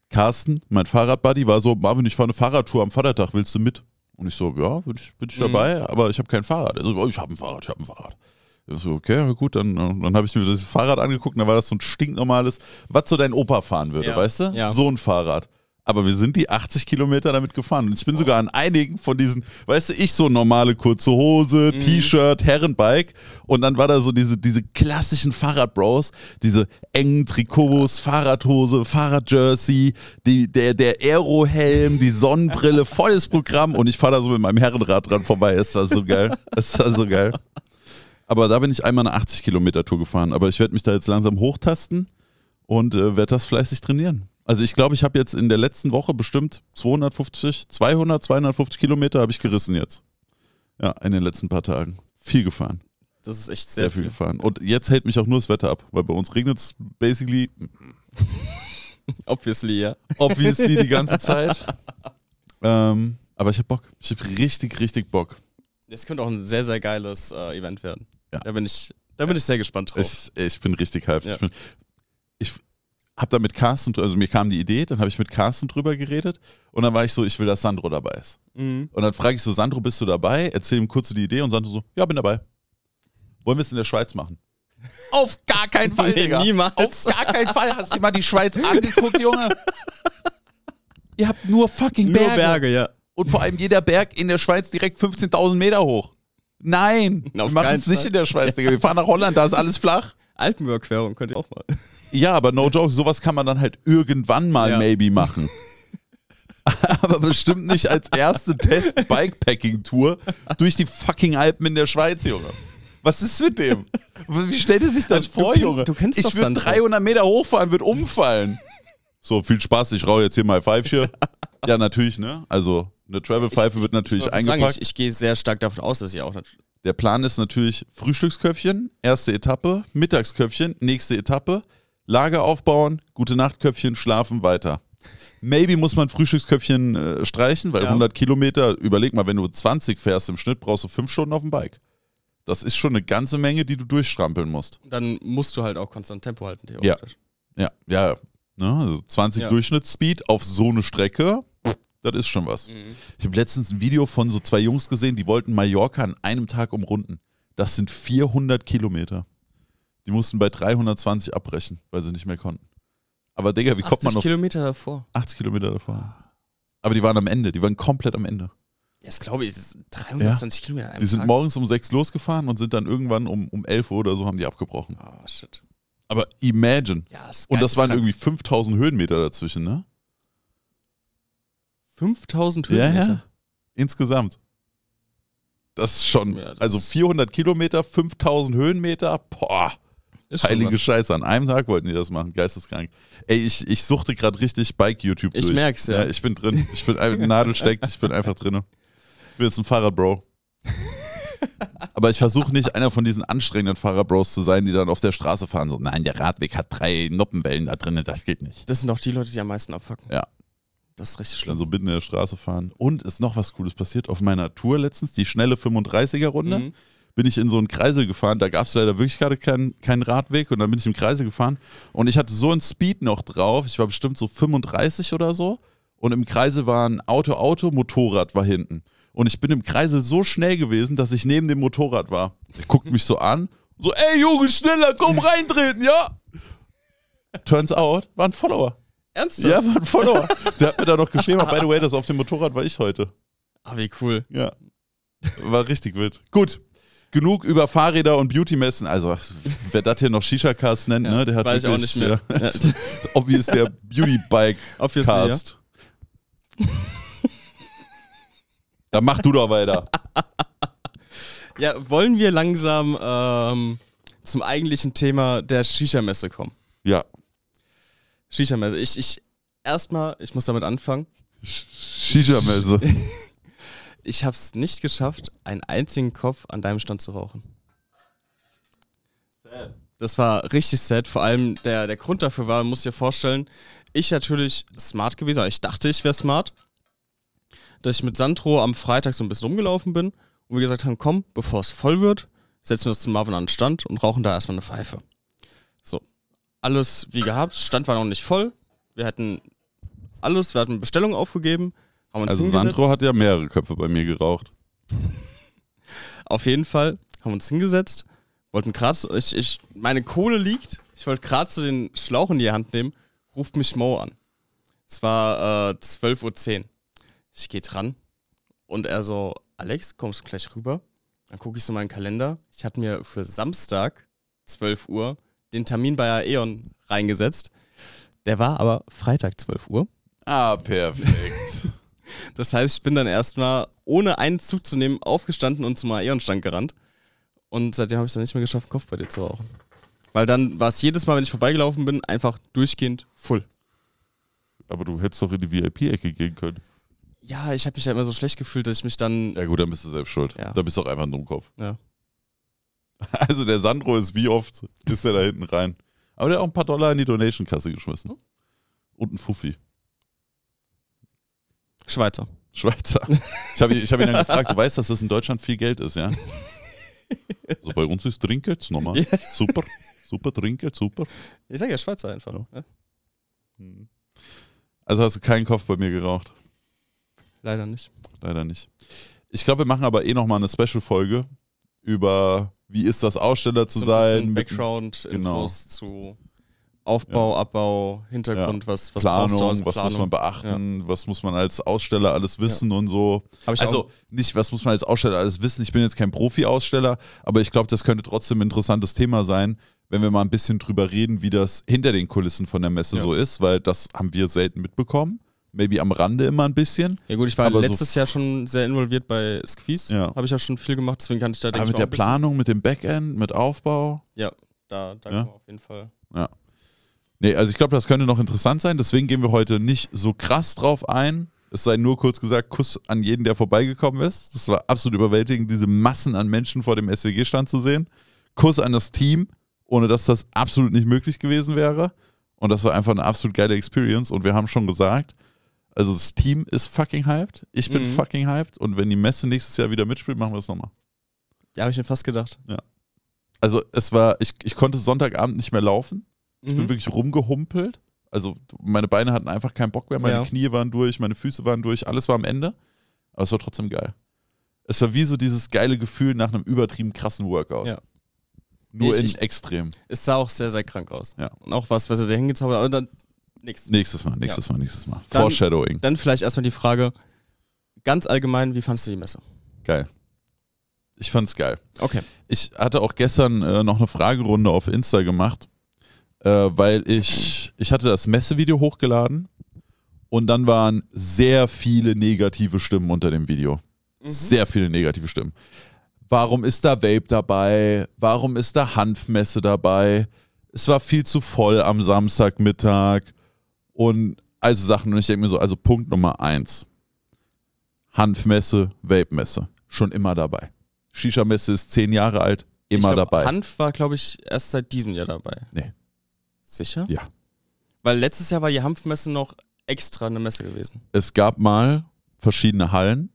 Carsten, mein Fahrradbuddy, war so, Marvin, ich fahre eine Fahrradtour am Vatertag, willst du mit? Und ich so, ja, bin ich, bin ich Mhm. dabei, aber ich habe kein Fahrrad. Er so, oh, ich habe ein Fahrrad, ich habe ein Fahrrad. Ich so, okay, gut, dann, dann habe ich mir das Fahrrad angeguckt und dann war das so ein stinknormales, was so dein Opa fahren würde, Ja. weißt du? Ja. So ein Fahrrad. Aber wir sind die 80 Kilometer damit gefahren. Und ich bin sogar an einigen von diesen, weißt du, ich so normale kurze Hose, Mhm. T-Shirt, Herrenbike. Und dann war da so diese, diese klassischen Fahrradbros, diese engen Trikots, Fahrradhose, Fahrradjersey, die, der, der Aerohelm, die Sonnenbrille, volles Programm. Und ich fahre da so mit meinem Herrenrad dran vorbei. Es war so geil. Es war so geil. Aber da bin ich einmal eine 80 Kilometer Tour gefahren. Aber ich werde mich da jetzt langsam hochtasten und äh, werde das fleißig trainieren. Also ich glaube, ich habe jetzt in der letzten Woche bestimmt 250, 200, 250 Kilometer habe ich gerissen jetzt. Ja, in den letzten paar Tagen. Viel gefahren. Das ist echt Sehr, sehr, viel viel. gefahren. Und jetzt hält mich auch nur das Wetter ab, weil bei uns regnet es basically, Obviously, ja. obviously die ganze Zeit. Ähm, aber ich habe Bock. Ich habe richtig, richtig Bock. Das könnte auch ein sehr, sehr geiles äh, Event werden. Ja. Da bin ich, da bin ich sehr gespannt drauf. Ich, ich bin richtig hyped. Ja. Ich, bin, ich habe da mit Carsten, also mir kam die Idee, dann habe ich mit Carsten drüber geredet und dann war ich so, ich will, dass Sandro dabei ist. Mhm. Und dann frage ich so, Sandro, bist du dabei? Erzähl ihm kurz so die Idee und Sandro so, ja, bin dabei. Wollen wir es in der Schweiz machen? Auf gar keinen Fall, Nee, Digga. niemals. Auf gar keinen Fall. Hast du mal die Schweiz angeguckt, Junge? Ihr habt nur fucking Nur Berge. Berge, ja. Und vor allem jeder Berg in der Schweiz direkt 15.000 Meter hoch. Nein, wir Auf machen es nicht in der Schweiz, Digga. Wir fahren nach Holland, da ist alles flach. Alpenüberquerung könnte ich auch mal. Ja, aber no joke, sowas kann man dann halt irgendwann mal Ja. maybe machen. aber bestimmt nicht als erste Test-Bikepacking-Tour durch die fucking Alpen in der Schweiz, Junge. Was ist mit dem? Wie stellt er sich das Also, du vor, kenn- Junge? du kennst ich würde Sandro. 300 Meter hochfahren, würde umfallen. So, viel Spaß, ich rauche jetzt hier mal Pfeifchen. Ja, natürlich, ne? Also, eine Travel-Pfeife wird natürlich ich wollte sagen, eingepackt. ich, ich gehe sehr stark davon aus, dass ihr auch Der Plan ist natürlich Frühstücksköpfchen, erste Etappe, Mittagsköpfchen, nächste Etappe, Lager aufbauen, gute Nachtköpfchen, schlafen, weiter. Maybe muss man Frühstücksköpfchen äh, streichen, weil Ja. 100 Kilometer, überleg mal, wenn du 20 fährst im Schnitt, brauchst du 5 Stunden auf dem Bike. Das ist schon eine ganze Menge, die du durchstrampeln musst. dann musst du halt auch konstant Tempo halten, theoretisch. Ja, ja, ne? also 20 Ja. Durchschnittsspeed auf so eine Strecke, das ist schon was. Mhm. Ich habe letztens ein Video von so zwei Jungs gesehen, die wollten Mallorca an einem Tag umrunden. Das sind 400 Kilometer. Die mussten bei 320 abbrechen, weil sie nicht mehr konnten. Aber Digga, wie kommt man 80 auf Kilometer davor. 80 Kilometer davor? Aber die waren am Ende, die waren komplett am Ende. Ja, das glaube ich, das ist 320 Kilometer. an einem Die sind Tag. morgens um 6 losgefahren und sind dann irgendwann um, um 11 Uhr oder so haben die abgebrochen. Oh, shit. Aber imagine. Ja, das Und das waren irgendwie 5000 Höhenmeter dazwischen, ne? 5000 Ja, Höhenmeter. ja. Insgesamt. Das ist schon, Ja, das also ist- 400 Kilometer, 5000 Höhenmeter, boah. Heilige. Scheiße, an einem Tag wollten die das machen, geisteskrank. Ey, ich, ich suchte gerade richtig Bike-YouTube Ich durch. merk's, ja. Ich bin drin. Ich bin ein Nadel steckt, ich bin einfach drin. Ich bin jetzt ein Fahrradbro. Aber ich versuche nicht einer von diesen anstrengenden Fahrerbros zu sein, die dann auf der Straße fahren. So, nein, der Radweg hat drei Noppenwellen da drin, das geht nicht. Das sind auch die Leute, die am meisten abfacken. Ja. Das ist richtig Dann schlimm. so mitten in der Straße fahren. Und ist noch was Cooles passiert. Auf meiner Tour letztens, die schnelle 35er-Runde, Mhm. bin ich in so einen Kreisel gefahren. Da gab es leider wirklich gerade keinen keinen Radweg und dann bin ich im Kreisel gefahren und ich hatte so einen Speed noch drauf. Ich war bestimmt so 35 oder so und im Kreisel war ein Auto, Auto, Motorrad war hinten. Und ich bin im Kreisel so schnell gewesen, dass ich neben dem Motorrad war. Er guckt mich so an, so, ey Junge, schneller, komm reintreten, ja. Turns out, war ein Follower. Ernsthaft? Ja, war ein Follower. Der hat mir da noch geschrieben, by the way, das auf dem Motorrad war ich heute. Ah, wie cool. Ja. War richtig wild. Gut. Genug über Fahrräder und Beauty-Messen. Also, wer das hier noch Shisha-Cast nennt, ne, der hat Weiß ich auch wirklich, nicht mehr. Ja, Ja. obvious der Beauty-Bike-Cast. Ja. Da mach du doch weiter. Ja, wollen wir langsam ähm, zum eigentlichen Thema der Shisha-Messe kommen? Ja. Shisha-Messe. Ich, ich, erstmal, ich muss damit anfangen. Shisha-Messe. Ich habe es nicht geschafft, einen einzigen Kopf an deinem Stand zu rauchen. Das war richtig sad. Vor allem der, der Grund dafür war, muss dir vorstellen, ich natürlich smart gewesen, aber ich dachte, ich wäre smart. Dass ich mit Sandro am Freitag so ein bisschen rumgelaufen bin und wir gesagt haben, komm, bevor es voll wird, setzen wir uns zum Marvin an den Stand und rauchen da erstmal eine Pfeife. So, alles wie gehabt, Stand war noch nicht voll. Wir hatten alles, wir hatten Bestellungen aufgegeben, haben uns Also. Sandro hat ja mehrere Köpfe bei mir geraucht. Auf jeden Fall haben uns hingesetzt, wollten gerade, so- ich, ich, meine Kohle liegt, ich wollte gerade so den Schlauch in die Hand nehmen, ruft mich Mo an. Es war äh, 12.10 Uhr. Ich gehe dran und er so, Alex, kommst du gleich rüber? Dann gucke ich so meinen Kalender. Ich hatte mir für Samstag, 12 Uhr, den Termin bei Aeon reingesetzt. Der war aber Freitag, 12 Uhr. Ah, perfekt. Das heißt, ich bin dann erstmal, ohne einen Zug zu nehmen, aufgestanden und zum Aeon-Stand gerannt. Und seitdem habe ich es dann nicht mehr geschafft, einen Kopf bei dir zu rauchen. Weil dann war es jedes Mal, wenn ich vorbeigelaufen bin, einfach durchgehend full. Aber du hättest doch in die VIP-Ecke gehen können. Ja, ich habe mich ja immer so schlecht gefühlt, dass ich mich dann. Ja gut, dann bist du selbst schuld. Ja. Da bist du auch einfach ein Dummkopf. Ja. Also der Sandro ist wie oft ist er da hinten rein. Aber der hat auch ein paar Dollar in die Donation-Kasse geschmissen. Und ein Fuffi. Schweizer. Schweizer. Ich habe ich hab ihn dann gefragt, du weißt, dass das in Deutschland viel Geld ist, ja? So bei uns ist Trinkgeld normal. Ja. Super. Super Trinkgeld, super. Ich sage ja Schweizer einfach. Ja. Ja. Also hast du keinen Kopf bei mir geraucht. Leider nicht. Leider nicht. Ich glaube, wir machen aber eh nochmal eine Special-Folge über, wie ist das, Aussteller zu so ein bisschen sein. Background-Infos zu Aufbau, Abbau, Hintergrund, was, was Planung, als was muss Planung. man beachten, was muss man als Aussteller alles wissen und so. Also nicht, was muss man als Aussteller alles wissen. Ich bin jetzt kein Profi-Aussteller, aber ich glaube, das könnte trotzdem ein interessantes Thema sein, wenn wir mal ein bisschen drüber reden, wie das hinter den Kulissen von der Messe Ja. so ist, weil das haben wir selten mitbekommen. Maybe am Rande immer ein bisschen. ja gut, ich war aber so- letztes Jahr schon sehr involviert bei Squeeze. Ja. Habe ich ja schon viel gemacht, deswegen kann ich da, denke Aber mit der Planung, mit dem Backend, mit Aufbau. Ja, da, da Ja. auf jeden Fall. Nee, also ich glaube, das könnte noch interessant sein. Deswegen gehen wir heute nicht so krass drauf ein. Es sei nur kurz gesagt, Kuss an jeden, der vorbeigekommen ist. Das war absolut überwältigend, diese Massen an Menschen vor dem SWG-Stand zu sehen. Kuss an das Team, ohne dass das absolut nicht möglich gewesen wäre. Und das war einfach eine absolut geile Experience. Und wir haben schon gesagt, also das Team ist fucking hyped. Ich bin Mhm. fucking hyped. Und wenn die Messe nächstes Jahr wieder mitspielt, machen wir das nochmal. Ja, habe ich mir fast gedacht. Also es war, ich, ich konnte Sonntagabend nicht mehr laufen. Ich bin Mhm. wirklich rumgehumpelt. Also meine Beine hatten einfach keinen Bock mehr, meine Ja. Knie waren durch, meine Füße waren durch, alles war am Ende. Aber es war trotzdem geil. Es war wie so dieses geile Gefühl nach einem übertrieben krassen Workout. Ja. Nur Ich- in ich- extrem. Es sah auch sehr, sehr krank aus. Ja. Und auch was, was er da hingezaubert hat. Aber dann nichts. Nächstes Mal, nächstes Mal, nächstes Mal. Dann- Foreshadowing. Dann vielleicht erstmal die Frage, ganz allgemein, wie fandest du die Messe? Geil. Ich fand's geil. Okay. Ich hatte auch gestern äh, noch eine Fragerunde auf Insta gemacht, äh, weil ich, ich hatte das Messevideo hochgeladen und dann waren sehr viele negative Stimmen unter dem Video. Sehr viele negative Stimmen. Warum ist da Vape dabei? Warum ist da Hanfmesse dabei? Es war viel zu voll am Samstagmittag und also Sachen. Und ich denke mir so, also Punkt Nummer eins. Hanfmesse, Vape-Messe. Schon immer dabei. Shisha-Messe ist zehn Jahre alt, immer glaub, dabei. Hanf war, glaube ich, erst seit diesem Jahr dabei. Nee. Sicher? Ja. Weil letztes Jahr war die Hanfmesse noch extra eine Messe gewesen. Es gab mal verschiedene Hallen.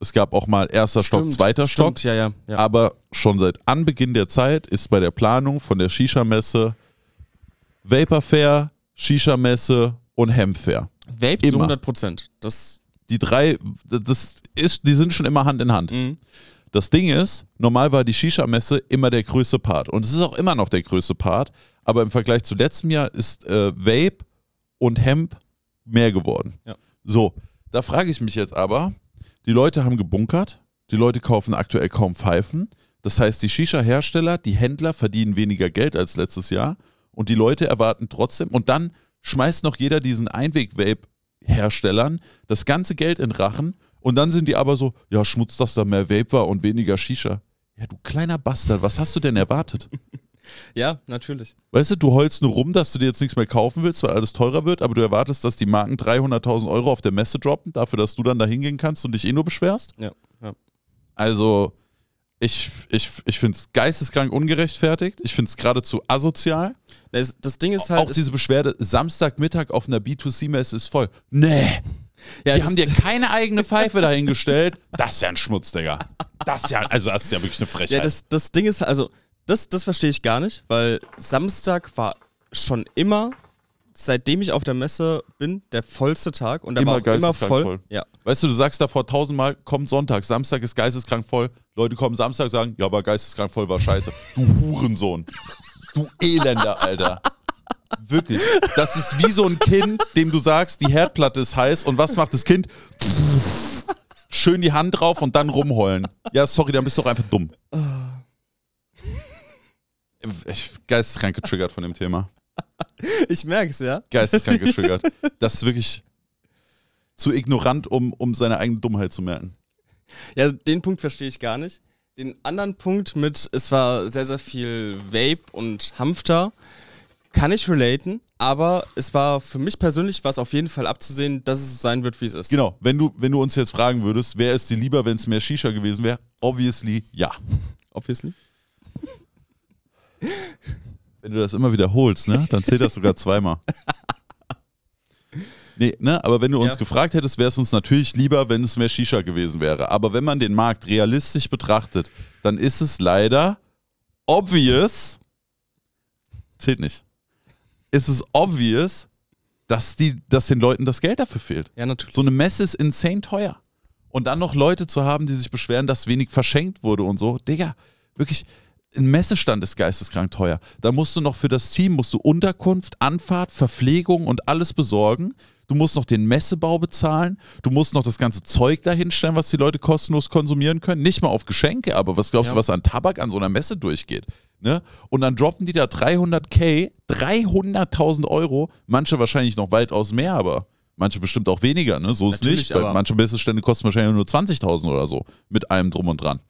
Es gab auch mal erster Stock, Stimmt, zweiter stimmt, Stock. ja, ja. ja. Aber schon seit Anbeginn der Zeit ist bei der Planung von der Shisha-Messe Vapor Fair, Shisha-Messe und Hemp Fair. Vape zu immer. 100 Prozent. Das, Die drei, das ist, die sind schon immer Hand in Hand. mhm. Das Ding ist, normal war die Shisha-Messe immer der größte Part. Und es ist auch immer noch der größte Part. Aber im Vergleich zu letztem Jahr ist äh, Vape und Hemp mehr geworden. Ja. So, da frage ich mich jetzt aber, die Leute haben gebunkert, die Leute kaufen aktuell kaum Pfeifen. Das heißt, die Shisha-Hersteller, die Händler verdienen weniger Geld als letztes Jahr. Und die Leute erwarten trotzdem, und dann schmeißt noch jeder diesen Einweg-Vape-Herstellern das ganze Geld in Rachen. Und dann sind die aber so, ja, Schmutz, dass da mehr Vape war und weniger Shisha. Ja, du kleiner Bastard, was hast du denn erwartet? Ja, natürlich. Weißt du, du heulst nur rum, dass du dir jetzt nichts mehr kaufen willst, weil alles teurer wird, aber du erwartest, dass die Marken 300.000 Euro auf der Messe droppen, dafür, dass du dann da hingehen kannst und dich eh nur beschwerst? Ja, ja. Also, ich, ich, ich finde es geisteskrank ungerechtfertigt. Ich finde es geradezu asozial. Das, das Ding ist halt. Auch diese Beschwerde, Samstagmittag auf einer B2C-Messe ist voll. Nee. ja, Die haben dir keine eigene Pfeife dahingestellt. Das ist ja ein Schmutz, Digga. Das ist ja, also das ist ja wirklich eine Frechheit. Ja, das, das Ding ist, also, das, das verstehe ich gar nicht, weil Samstag war schon immer, seitdem ich auf der Messe bin, der vollste Tag und der Immer war auch immer geisteskrank voll. voll. Ja. Weißt du, du sagst davor tausendmal, kommt Sonntag, Samstag ist geisteskrank voll. Leute kommen Samstag, sagen, ja, aber geisteskrank voll war scheiße. Du Hurensohn. Du Elender, Alter. Wirklich. Das ist wie so ein Kind, dem du sagst, die Herdplatte ist heiß und was macht das Kind? Schön die Hand drauf und dann rumheulen. Ja, sorry, dann bist du doch einfach dumm. Ich geisteskrank getriggert von dem Thema. Ich merk's, ja. Geisteskrank getriggert. Das ist wirklich zu ignorant, um, um seine eigene Dummheit zu merken. Ja, den Punkt verstehe ich gar nicht. Den anderen Punkt mit, es war sehr, sehr viel Vape und Hanf da, kann ich relaten, aber es war für mich persönlich war es auf jeden Fall abzusehen, dass es so sein wird, wie es ist. Genau, wenn du, wenn du uns jetzt fragen würdest, wer ist dir lieber, wenn es mehr Shisha gewesen wäre? Obviously, ja. Obviously. Wenn du das immer wiederholst, ne, dann zählt das sogar zweimal. Nee, ne, aber wenn du uns Ja. gefragt hättest, wäre es uns natürlich lieber, wenn es mehr Shisha gewesen wäre. Aber wenn man den Markt realistisch betrachtet, dann ist es leider obvious, zählt nicht, ist es obvious, dass, die, dass den Leuten das Geld dafür fehlt. Ja, natürlich. So eine Messe ist insane teuer. Und dann noch Leute zu haben, die sich beschweren, dass wenig verschenkt wurde und so. Digga, wirklich, ein Messestand ist geisteskrank teuer. Da musst du noch für das Team, musst du Unterkunft, Anfahrt, Verpflegung und alles besorgen. Du musst noch den Messebau bezahlen. Du musst noch das ganze Zeug dahinstellen, was die Leute kostenlos konsumieren können. Nicht mal auf Geschenke, aber was glaubst du, Ja. was an Tabak an so einer Messe durchgeht? Ne? Und dann droppen die da 300k, 300.000 Euro, manche wahrscheinlich noch weitaus mehr, aber manche bestimmt auch weniger, ne? So ist Natürlich, nicht, manche Messestände kosten wahrscheinlich nur 20.000 oder so, mit allem drum und dran.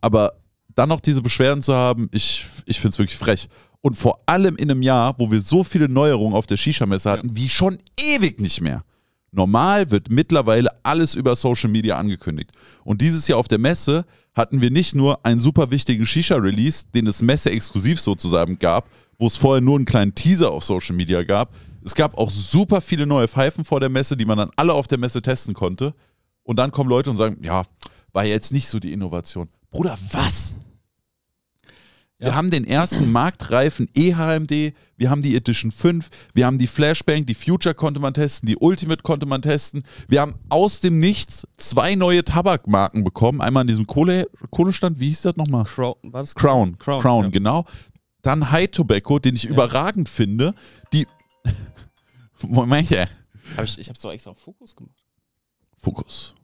Aber dann noch diese Beschwerden zu haben, ich, ich finde es wirklich frech. Und vor allem in einem Jahr, wo wir so viele Neuerungen auf der Shisha-Messe hatten, wie schon ewig nicht mehr. Normal wird mittlerweile alles über Social Media angekündigt. Und dieses Jahr auf der Messe hatten wir nicht nur einen super wichtigen Shisha-Release, den es Messe-exklusiv sozusagen gab, wo es vorher nur einen kleinen Teaser auf Social Media gab. Es gab auch super viele neue Pfeifen vor der Messe, die man dann alle auf der Messe testen konnte. Und dann kommen Leute und sagen, ja, war jetzt nicht so die Innovation. Bruder, was? Wir Ja. haben den ersten marktreifen eHMD, wir haben die Edition 5, wir haben die Flashbang, die Future konnte man testen, die Ultimate konnte man testen. Wir haben aus dem Nichts zwei neue Tabakmarken bekommen. Einmal an diesem Kohle, Kohlestand, wie hieß das nochmal? Crown, das Crown. Crown, Crown, ja. genau. Dann High Tobacco, den ich überragend finde. Die. Moment, ja. Hab ich ich hab's doch extra auf Fokus gemacht. Fokus.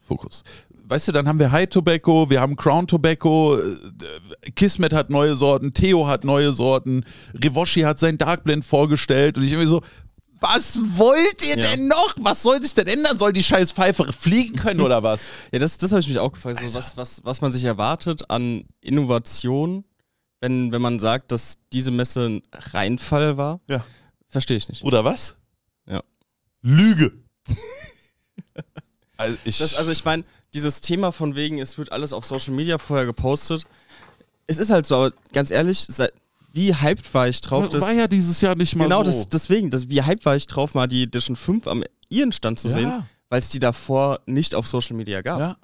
Fokus. Weißt du, dann haben wir High Tobacco, wir haben Crown Tobacco, äh, Kismet hat neue Sorten, Theo hat neue Sorten, Rivoshi hat sein Dark Blend vorgestellt und ich irgendwie so, was wollt ihr Ja. denn noch? Was soll sich denn ändern? Soll die scheiß Pfeife fliegen können oder was? Ja, das, das habe ich mich auch gefragt. So, was, was, was man sich erwartet an Innovation, wenn, wenn man sagt, dass diese Messe ein Reinfall war, Ja. verstehe ich nicht. Oder was? Ja. Lüge. also ich, Das, also ich meine, dieses Thema von wegen, es wird alles auf Social Media vorher gepostet. Es ist halt so, aber ganz ehrlich, seit, wie hyped war ich drauf, dass, war ja dieses Jahr nicht mal genau so. das, deswegen, das, wie hyped war ich drauf, mal die Edition 5 am ihren Stand zu Ja. sehen, weil es die davor nicht auf Social Media gab. ja.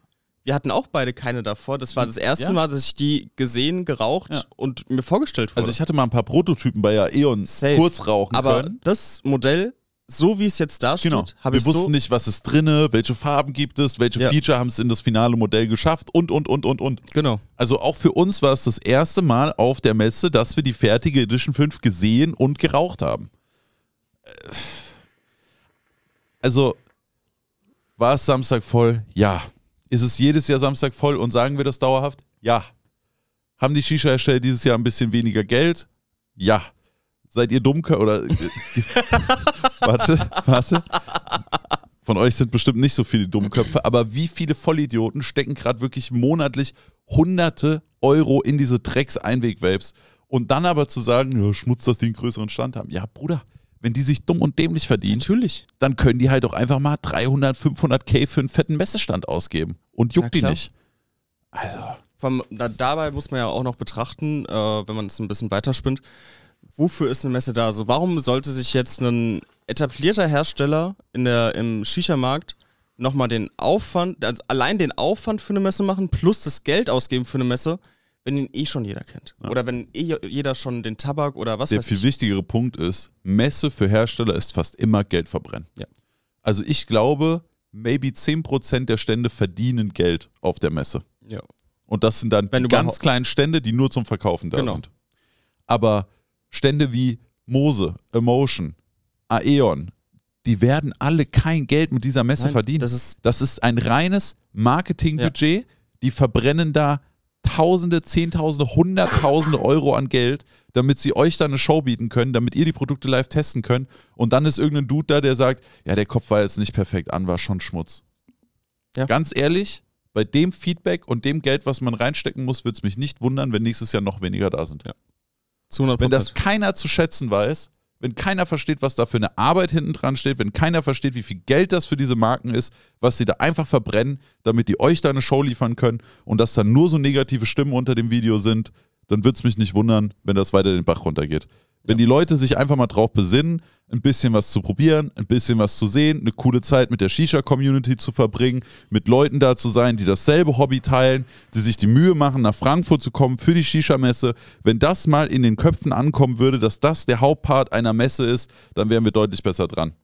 Wir hatten auch beide keine davor. Das war das erste Ja. Mal, dass ich die gesehen, geraucht Ja. und mir vorgestellt wurde. Also ich hatte mal ein paar Prototypen bei Aeon Safe. kurz rauchen aber können. das Modell, so wie es jetzt da steht, Genau. habe Wir ich wussten so nicht, was ist drinne, welche Farben gibt es, welche Ja. Feature haben es in das finale Modell geschafft und, und, und, und, und. genau. Also auch für uns war es das erste Mal auf der Messe, dass wir die fertige Edition 5 gesehen und geraucht haben. Äh, Also war es Samstag voll? Ja. Ist es jedes Jahr Samstag voll und sagen wir das dauerhaft? Ja. Haben die Shisha-Hersteller dieses Jahr ein bisschen weniger Geld? Ja. Seid ihr dumm oder warte, warte. Von euch sind bestimmt nicht so viele Dummköpfe, aber wie viele Vollidioten stecken gerade wirklich monatlich hunderte Euro in diese Drecks-Einweg-Vapes und dann aber zu sagen, ja, Schmutz, dass die einen größeren Stand haben. Ja, Bruder, wenn die sich dumm und dämlich verdienen, Natürlich. dann können die halt auch einfach mal 300, 500 K für einen fetten Messestand ausgeben und juckt die nicht. Also, Vom, da, dabei muss man ja auch noch betrachten, äh, wenn man es ein bisschen weiterspinnt, wofür ist eine Messe da? Also warum sollte sich jetzt ein etablierter Hersteller in der, im Shisha-Markt nochmal den Aufwand, also allein den Aufwand für eine Messe machen, plus das Geld ausgeben für eine Messe, wenn ihn eh schon jeder kennt? Oder wenn eh jeder schon den Tabak oder was der weiß viel ich. wichtigere Punkt ist, Messe für Hersteller ist fast immer Geld verbrennen. Ja. Also ich glaube, maybe 10% der Stände verdienen Geld auf der Messe. Ja. Und das sind dann Wenn die ganz kleinen Stände, die nur zum Verkaufen da Genau. sind. Aber Stände wie Mose, Emotion, Aeon, die werden alle kein Geld mit dieser Messe Nein, verdienen. Das ist Das ist ein reines Marketingbudget. Die verbrennen da Tausende, Zehntausende, Hunderttausende Euro an Geld, damit sie euch da eine Show bieten können, damit ihr die Produkte live testen könnt. Und dann ist irgendein Dude da, der sagt, ja, der Kopf war jetzt nicht perfekt an, war schon Schmutz. Ja. Ganz ehrlich, bei dem Feedback und dem Geld, was man reinstecken muss, würde es mich nicht wundern, wenn nächstes Jahr noch weniger da sind. 100 Wenn das keiner zu schätzen weiß, wenn keiner versteht, was da für eine Arbeit hinten dran steht, wenn keiner versteht, wie viel Geld das für diese Marken ist, was sie da einfach verbrennen, damit die euch da eine Show liefern können und dass dann nur so negative Stimmen unter dem Video sind, dann würde es mich nicht wundern, wenn das weiter den Bach runtergeht. Wenn die Leute sich einfach mal drauf besinnen, ein bisschen was zu probieren, ein bisschen was zu sehen, eine coole Zeit mit der Shisha-Community zu verbringen, mit Leuten da zu sein, die dasselbe Hobby teilen, die sich die Mühe machen, nach Frankfurt zu kommen für die Shisha-Messe. Wenn das mal in den Köpfen ankommen würde, dass das der Hauptpart einer Messe ist, dann wären wir deutlich besser dran.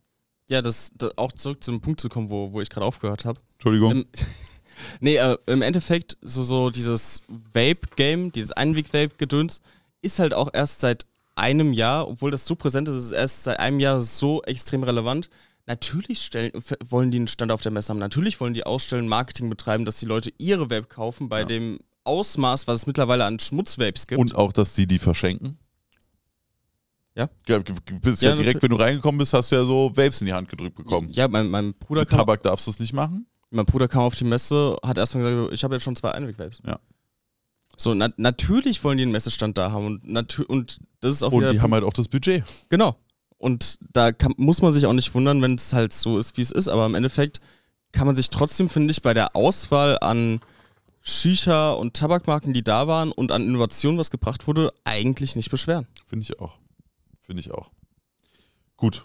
Ja, das, das auch zurück zum Punkt zu kommen, wo, wo ich gerade aufgehört habe. Entschuldigung. Im, nee, äh, im Endeffekt, so, so dieses Vape-Game, dieses Einweg-Vape-Gedöns, ist halt auch erst seit einem Jahr, obwohl das so präsent ist, ist es erst seit einem Jahr so extrem relevant. Natürlich stellen, wollen die einen Stand auf der Messe haben. Natürlich wollen die ausstellen, Marketing betreiben, dass die Leute ihre Vape kaufen bei Ja. dem Ausmaß, was es mittlerweile an Schmutzvapes gibt. Und auch, dass sie die verschenken. Ja. ja bist ja, Ja, direkt, wenn du reingekommen bist, hast du ja so Vapes in die Hand gedrückt bekommen. ja, mein, mein, Bruder Mit kam, Tabak darfst du es nicht machen. mein Bruder kam auf die Messe, hat erstmal gesagt, ich habe jetzt schon zwei Einweg-Vapes. Ja. So, na, natürlich wollen die einen Messestand da haben und, und das ist auch Und die haben halt auch das Budget. Genau. Und da kann, muss man sich auch nicht wundern, wenn es halt so ist, wie es ist. Aber im Endeffekt kann man sich trotzdem, finde ich, bei der Auswahl an Shisha und Tabakmarken, die da waren und an Innovationen, was gebracht wurde, eigentlich nicht beschweren. Finde ich auch. Finde ich auch. Gut.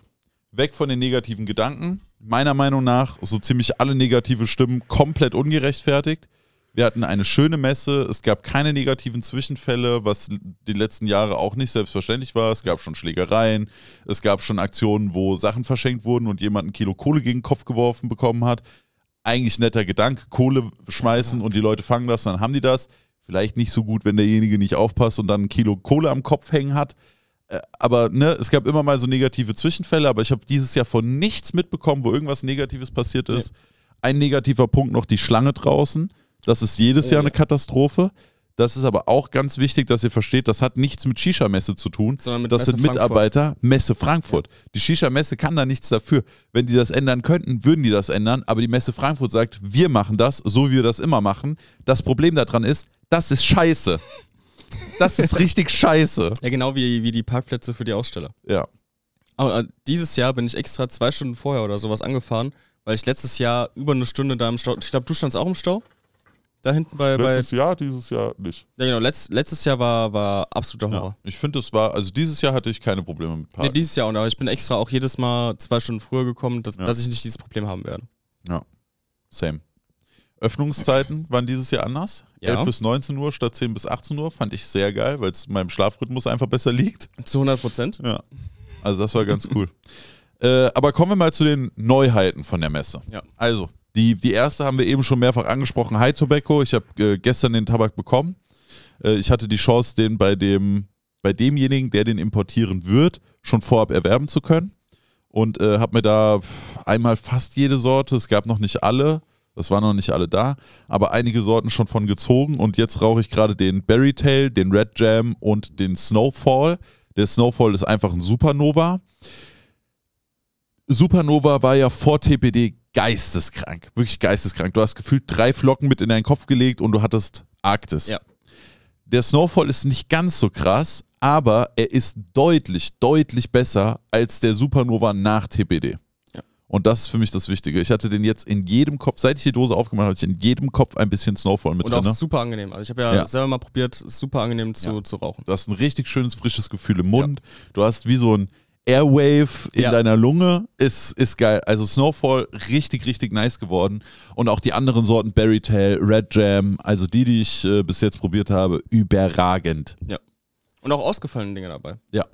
Weg von den negativen Gedanken. Meiner Meinung nach so ziemlich alle negative Stimmen komplett ungerechtfertigt. Wir hatten eine schöne Messe. Es gab keine negativen Zwischenfälle, was die letzten Jahre auch nicht selbstverständlich war. Es gab schon Schlägereien. Es gab schon Aktionen, wo Sachen verschenkt wurden und jemand ein Kilo Kohle gegen den Kopf geworfen bekommen hat. Eigentlich netter Gedanke, Kohle schmeißen und die Leute fangen das, dann haben die das. Vielleicht nicht so gut, wenn derjenige nicht aufpasst und dann ein Kilo Kohle am Kopf hängen hat. Äh, Aber ne, es gab immer mal so negative Zwischenfälle, aber ich habe dieses Jahr von nichts mitbekommen, wo irgendwas Negatives passiert ist. Ein negativer Punkt noch die Schlange draußen. Das ist jedes Jahr eine ja. Katastrophe. Das ist aber auch ganz wichtig, dass ihr versteht, das hat nichts mit Shisha-Messe zu tun. Sondern mit das Messe sind Frankfurt. Mitarbeiter Messe Frankfurt. Die Shisha-Messe kann da nichts dafür. Wenn die das ändern könnten, würden die das ändern. Aber die Messe Frankfurt sagt, wir machen das, so wie wir das immer machen. Das Problem daran ist, das ist scheiße. Das ist richtig scheiße. Ja, genau wie, wie die Parkplätze für die Aussteller. Ja. Aber äh, dieses Jahr bin ich extra zwei Stunden vorher oder sowas angefahren, weil ich letztes Jahr über eine Stunde da im Stau. Ich glaube, du standst auch im Stau. Da hinten bei. bei Jahr, dieses Jahr nicht. ja, genau. Letzt, letztes Jahr war, war absoluter Horror. Ja. Ich finde, es war, also dieses Jahr hatte ich keine Probleme mit Nee, Parken. dieses Jahr auch, aber ich bin extra auch jedes Mal zwei Stunden früher gekommen, dass, Ja. dass ich nicht dieses Problem haben werde. Same. Öffnungszeiten waren dieses Jahr anders. Ja. 11 bis 19 Uhr statt 10 bis 18 Uhr fand ich sehr geil, weil es meinem Schlafrhythmus einfach besser liegt. Zu 100 Prozent. Ja. Also das war ganz cool. Äh, aber kommen wir mal zu den Neuheiten von der Messe. Ja. Also, die, die erste haben wir eben schon mehrfach angesprochen, High Tobacco. Ich habe äh, gestern den Tabak bekommen. Äh, ich hatte die Chance, den bei, dem, bei demjenigen, der den importieren wird, schon vorab erwerben zu können. Und äh, habe mir da einmal fast jede Sorte, es gab noch nicht alle, das waren noch nicht alle da, aber einige Sorten schon von gezogen. Und jetzt rauche ich gerade den Berry Tail, den Red Jam und den Snowfall. Der Snowfall ist einfach ein Supernova Supernova war ja vor TPD geisteskrank. Wirklich geisteskrank. Du hast gefühlt drei Flocken mit in deinen Kopf gelegt und du hattest Arktis. Ja. Der Snowfall ist nicht ganz so krass, aber er ist deutlich, deutlich besser als der Supernova nach TPD. Ja. Und das ist für mich das Wichtige. Ich hatte den jetzt in jedem Kopf, seit ich die Dose aufgemacht habe, hatte ich in jedem Kopf ein bisschen Snowfall mit Und drin. auch super angenehm. Also ich habe ja, Ja. selber mal probiert, super angenehm zu, zu rauchen. Du hast ein richtig schönes, frisches Gefühl im Mund. Du hast wie so ein Airwave in Ja. deiner Lunge. Ist, ist geil. Also Snowfall richtig, richtig nice geworden. Und auch die anderen Sorten, Berry Tail, Red Jam, also die, die ich äh, bis jetzt probiert habe, überragend. Und auch ausgefallene Dinge dabei. Ja.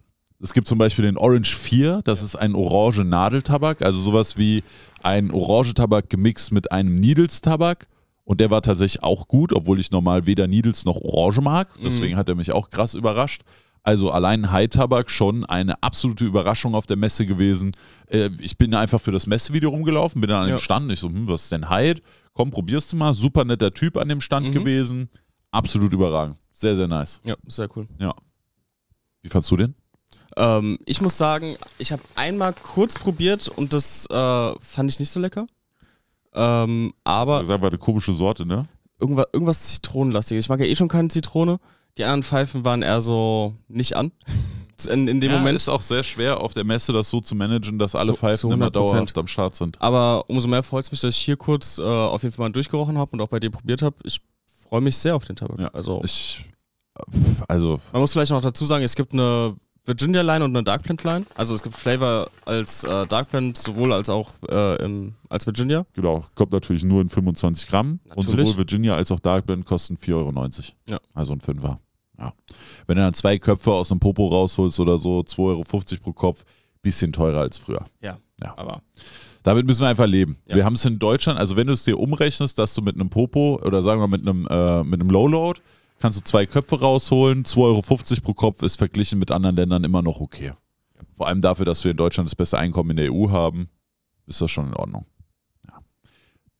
Es gibt zum Beispiel den Orange 4, das ist ein orange Nadeltabak, also sowas wie ein Orangetabak gemixt mit einem Needles-Tabak. Und der war tatsächlich auch gut, obwohl ich normal weder Needles noch Orange mag. Deswegen hat er mich auch krass überrascht. Also allein High-Tabak schon eine absolute Überraschung auf der Messe gewesen. Äh, ich bin einfach für das Messevideo rumgelaufen, bin dann an dem Ja. Stand. Ich so, hm, was ist denn Hyde? Komm, probierst du mal. Super netter Typ an dem Stand Mhm. gewesen. Absolut überragend. Sehr, sehr nice. Ja, sehr cool. Wie fandst du den? Ähm, ich muss sagen, ich habe einmal kurz probiert und das äh, fand ich nicht so lecker. Ähm, Aber aber gesagt, war eine komische Sorte, ne? irgendwas, irgendwas Zitronenlastiges. Ich mag ja eh schon keine Zitrone. Die anderen Pfeifen waren eher so nicht an. In, in dem ja, Moment. ist auch sehr schwer auf der Messe das so zu managen, dass alle Zu- Pfeifen immer 100%. dauerhaft am Start sind. Aber umso mehr freut es mich, dass ich hier kurz äh, auf jeden Fall mal durchgerochen habe und auch bei dir probiert habe. Ich freue mich sehr auf den Tabak. Ja. Also, Ich, also, man muss vielleicht noch dazu sagen, es gibt eine Virginia Line und eine Dark Blend Line. Also es gibt Flavor als äh, Dark Blend sowohl als auch äh, im, als Virginia. genau, kommt natürlich nur in 25 Gramm. Und Natürlich. sowohl Virginia als auch Dark Blend kosten 4,90 Euro. Ja. Also ein Fünfer. Ja. Wenn du dann zwei Köpfe aus einem Popo rausholst oder so, 2,50 Euro pro Kopf, bisschen teurer als früher. Ja. Ja. Aber Damit müssen wir einfach leben. Ja. Wir haben es in Deutschland, also wenn du es dir umrechnest, dass du mit einem Popo oder sagen wir mit einem, äh, mit einem Low-Load, kannst du zwei Köpfe rausholen, 2,50 Euro pro Kopf ist verglichen mit anderen Ländern immer noch okay. Vor allem dafür, dass wir in Deutschland das beste Einkommen in der EU haben, ist das schon in Ordnung. Ja.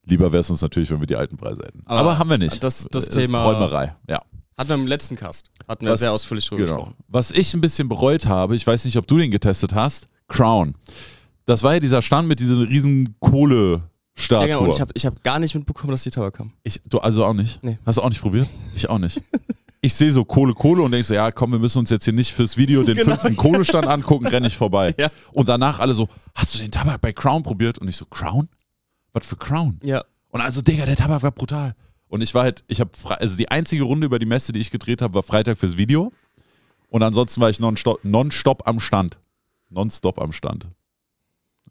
Lieber wäre es uns natürlich, wenn wir die alten Preise hätten. Aber, Aber haben wir nicht. das- das ist Thema- Träumerei, ja. hatten wir im letzten Cast. Hatten wir Was- sehr ausführlich drüber Genau. gesprochen. Was ich ein bisschen bereut habe, ich weiß nicht, ob du den getestet hast, Crown. Das war ja dieser Stand mit dieser riesen Kohle-Statue. Ja, genau, und ich habe ich hab gar nicht mitbekommen, dass die Tabak kam. Ich, du also auch nicht? Nee. Hast du auch nicht probiert? Ich auch nicht. Ich sehe so Kohle, Kohle und denke so, ja komm, wir müssen uns jetzt hier nicht fürs Video den Genau. fünften Kohlestand angucken, renne ich vorbei. Ja. Und danach alle so, hast du den Tabak bei Crown probiert? Und ich so, Crown? Was für Crown? Ja. Und also, Digga, der Tabak war brutal. Und ich war halt, ich habe, also die einzige Runde über die Messe, die ich gedreht habe, war Freitag fürs Video. Und ansonsten war ich nonstop, nonstop am Stand. Nonstop am Stand.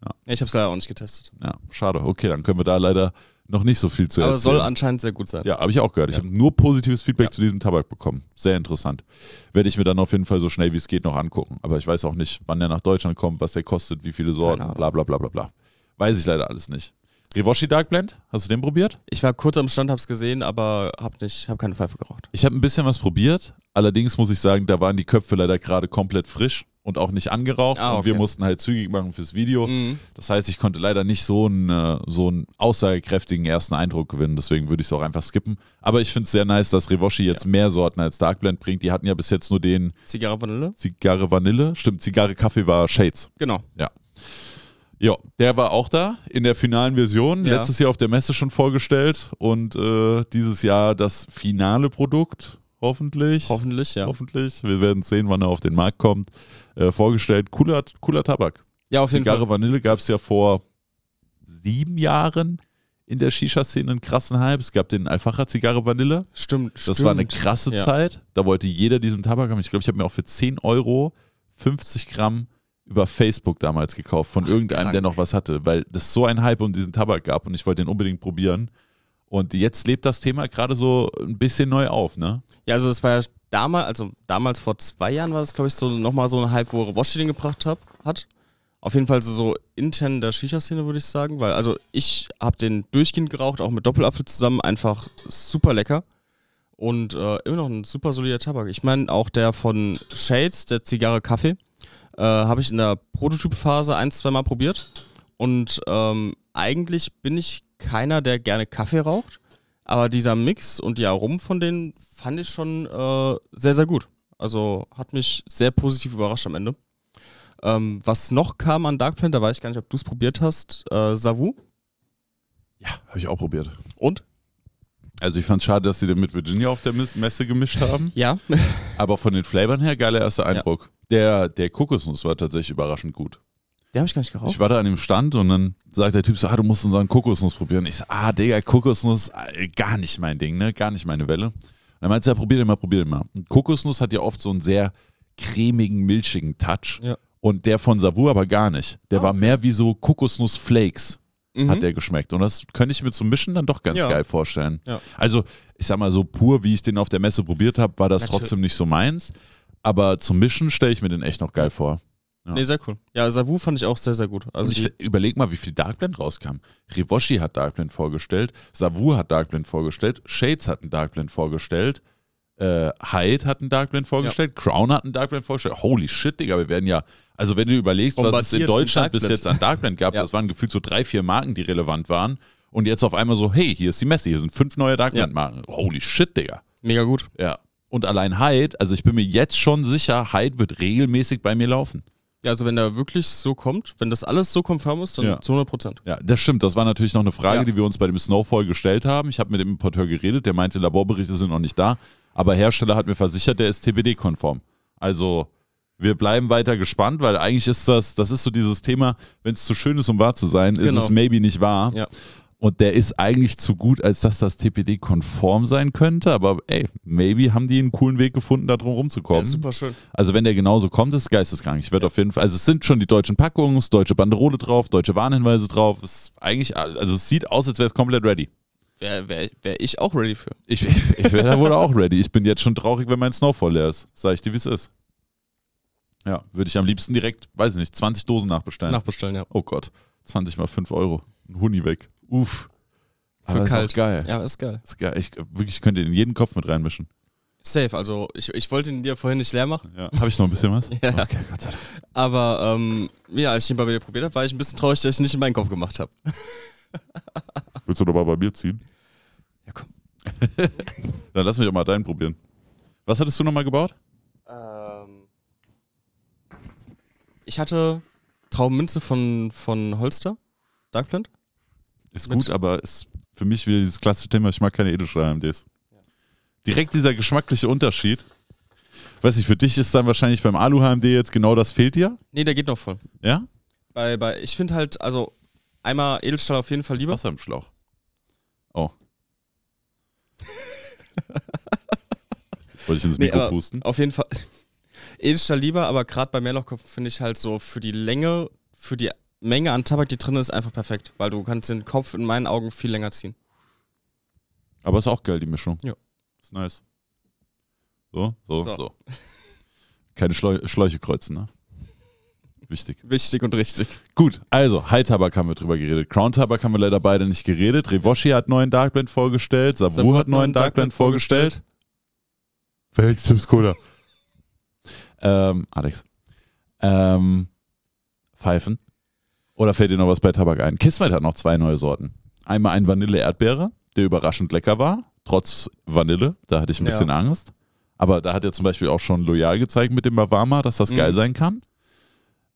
Ja ich habe es leider auch nicht getestet. Ja, schade. Okay, dann können wir da leider noch nicht so viel zu Aber erzählen. soll anscheinend sehr gut sein. Ja, habe ich auch gehört. Ich Ja. habe nur positives Feedback Ja. zu diesem Tabak bekommen. Sehr interessant. Werde ich mir dann auf jeden Fall so schnell wie es geht noch angucken. Aber ich weiß auch nicht, wann der nach Deutschland kommt, was der kostet, wie viele Sorten, bla bla bla bla bla. Weiß ich leider alles nicht. Revoshi Dark Blend, hast du den probiert? Ich war kurz am Stand, hab's gesehen, aber hab nicht, hab keine Pfeife geraucht. Ich habe ein bisschen was probiert. Allerdings muss ich sagen, da waren die Köpfe leider gerade komplett frisch und auch nicht angeraucht. Ah, Und wir okay. mussten halt zügig machen fürs Video. Mhm. Das heißt, ich konnte leider nicht so einen, äh, so einen aussagekräftigen ersten Eindruck gewinnen. Deswegen würde ich es auch einfach skippen. Aber ich finde es sehr nice, dass Revoshi jetzt mehr Sorten als Dark Blend bringt. Die hatten ja bis jetzt nur den Zigarre Vanille? Zigarre Vanille. Stimmt, Zigarre Kaffee war Shades. Genau. Ja, der war auch da in der finalen Version. Ja. Letztes Jahr auf der Messe schon vorgestellt. Und äh, dieses Jahr das finale Produkt, hoffentlich. Hoffentlich, ja. Hoffentlich. Wir werden sehen, wann er auf den Markt kommt. Äh, vorgestellt. Cooler, cooler Tabak. Ja, auf jeden Zigarre Fall. Vanille gab es ja vor sieben Jahren in der Shisha-Szene einen krassen Hype. Es gab den Alfacher Zigarre Vanille. Stimmt, Das stimmt. war eine krasse Ja. Zeit. Da wollte jeder diesen Tabak haben. Ich glaube, ich habe mir auch für 10 Euro 50 Gramm über Facebook damals gekauft von Ach, irgendeinem, krank. der noch was hatte, weil das so ein Hype um diesen Tabak gab und ich wollte den unbedingt probieren. Und jetzt lebt das Thema gerade so ein bisschen neu auf, ne? Ja, also es war ja damals, also damals vor zwei Jahren war das, glaube ich, so nochmal so ein Hype, wo den gebracht hab, hat. Auf jeden Fall so, so intern in der Shisha-Szene, würde ich sagen, weil also ich habe den durchgehend geraucht, auch mit Doppelapfel zusammen, einfach super lecker. Und äh, immer noch ein super solider Tabak. Ich meine, auch der von Shades, der Zigarre Kaffee, äh, habe ich in der Prototypphase ein, zwei Mal probiert. Und ähm, eigentlich bin ich keiner, der gerne Kaffee raucht. Aber dieser Mix und die Aromen von denen fand ich schon äh, sehr, sehr gut. Also hat mich sehr positiv überrascht am Ende. Ähm, was noch kam an Dark Plant, da weiß ich gar nicht, ob du es probiert hast, äh, Savu. Ja, habe ich auch probiert. Und? Also ich fand es schade, dass sie den mit Virginia auf der Mes- Messe gemischt haben. Ja. Aber von den Flavern her, geiler erster Eindruck. Der, der Kokosnuss war tatsächlich überraschend gut. Der habe ich gar nicht geraucht. Ich war da an dem Stand und dann sagt der Typ so, ah, du musst unseren Kokosnuss probieren. Ich so, ah, Digga, Kokosnuss, äh, gar nicht mein Ding, ne? Gar nicht meine Welle. Und dann meinte er, ja, probier den mal, probier den mal. Und Kokosnuss hat ja oft so einen sehr cremigen, milchigen Touch. Ja. Und der von Savour aber gar nicht. Der Ah, war okay. mehr wie so Kokosnuss-Flakes, Mhm. hat der geschmeckt. Und das könnte ich mir zum Mischen dann doch ganz Ja. geil vorstellen. Ja. Also, ich sag mal, so pur, wie ich den auf der Messe probiert habe, war das Natürlich. trotzdem nicht so meins. Aber zum Mischen stelle ich mir den echt noch geil vor. Ja. Nee, sehr cool. Ja, Savu fand ich auch sehr, sehr gut. Also ich überleg mal, wie viel Darkblend rauskam. Rivoshi hat Darkblend vorgestellt, Savur hat Darkblend vorgestellt, Shades hat einen Darkblend vorgestellt, äh, Hyde hat einen Darkblend vorgestellt, Crown hat einen Darkblend vorgestellt. Holy shit, Digga, wir werden ja, also wenn du überlegst, was es in Deutschland bis jetzt an Darkblend gab, Ja. das waren gefühlt so drei, vier Marken, die relevant waren. Und jetzt auf einmal so, hey, hier ist die Messe, hier sind fünf neue Darkblend-Marken. Holy shit, Digga. mega gut. Ja. Und allein Hyde, also ich bin mir jetzt schon sicher, Hyde wird regelmäßig bei mir laufen. Ja, also wenn der wirklich so kommt, wenn das alles so konform ist, dann Ja. zu 100 Prozent. Ja, das stimmt. Das war natürlich noch eine Frage, Ja. die wir uns bei dem Snowfall gestellt haben. Ich habe mit dem Importeur geredet, der meinte, Laborberichte sind noch nicht da. Aber Hersteller hat mir versichert, der ist TBD-konform. Also wir bleiben weiter gespannt, weil eigentlich ist das, das ist so dieses Thema, wenn es zu schön ist, um wahr zu sein, ist Genau. es maybe nicht wahr. Ja. Und der ist eigentlich zu gut, als dass das TPD-konform sein könnte. Aber ey, maybe haben die einen coolen Weg gefunden, da drum Ja, rumzukommen. super schön. Also wenn der genauso kommt, ist es geisteskrank. Ich werde auf jeden Fall, also es sind schon die deutschen Packungen, deutsche Banderole drauf, deutsche Warnhinweise drauf. Es ist eigentlich, also es sieht aus, als wäre es komplett ready. Wäre wär, wär ich auch ready für. Ich, ich wäre da wohl auch ready. Ich bin jetzt schon traurig, wenn mein Snowfall leer ist. Sag ich dir, wie es ist. Ja, würde ich am liebsten direkt, weiß ich nicht, 20 Dosen nachbestellen. Nachbestellen, ja. Oh Gott, 20 mal 5 Euro. Ein Huni weg. Uff. Für Aber ist kalt. Auch geil. Ja, ist geil. Ist geil. Ich, wirklich, ich könnte in jeden Kopf mit reinmischen. Safe, also ich, ich wollte ihn dir vorhin nicht leer machen, Ja. Habe ich noch ein bisschen was? Ja. Okay, Gott sei Dank. aber ähm, ja, als ich ihn bei mir probiert habe, war ich ein bisschen traurig, dass ich ihn nicht in meinen Kopf gemacht habe. Willst du doch mal bei mir ziehen? Ja, komm. Dann lass mich auch mal deinen probieren. Was hattest du nochmal gebaut? Ähm, ich hatte Traumminze von, von Holster, Darkplant. Ist gut, aber ist für mich wieder dieses klassische Thema, ich mag keine Edelstahl-AMDs. Direkt dieser geschmackliche Unterschied. Weiß ich, für dich ist dann wahrscheinlich beim Alu-HMD jetzt genau das fehlt dir? Nee, der geht noch voll. Ja? Bei, bei, ich finde halt, also einmal Edelstahl auf jeden Fall lieber. Wasser im Schlauch. Oh. Wollte ich ins Nee, Mikro aber pusten? Auf jeden Fall Edelstahl lieber, aber gerade bei Mehrlochkopf finde ich halt so für die Länge, für die Menge an Tabak, die drin ist, einfach perfekt. Weil du kannst den Kopf in meinen Augen viel länger ziehen. Aber ist auch geil, die Mischung. Ja. Ist nice. So, so, so. So. Keine Schleu Schläuche kreuzen, ne? Wichtig. Wichtig und richtig. Gut, also High-Tabak haben wir drüber geredet. Crown-Tabak haben wir leider beide nicht geredet. Revoshi hat neuen Darkblend vorgestellt. Sabu, Sabu hat neuen Darkblend vorgestellt. Welches Cola? ähm, Alex. Ähm, Pfeifen. Oder fällt dir noch was bei Tabak ein? Kismet hat noch zwei neue Sorten. Einmal ein Vanille-Erdbeere, der überraschend lecker war, trotz Vanille. Da hatte ich ein Ja. bisschen Angst. Aber da hat er zum Beispiel auch schon loyal gezeigt mit dem Mavama, dass das Mhm. geil sein kann.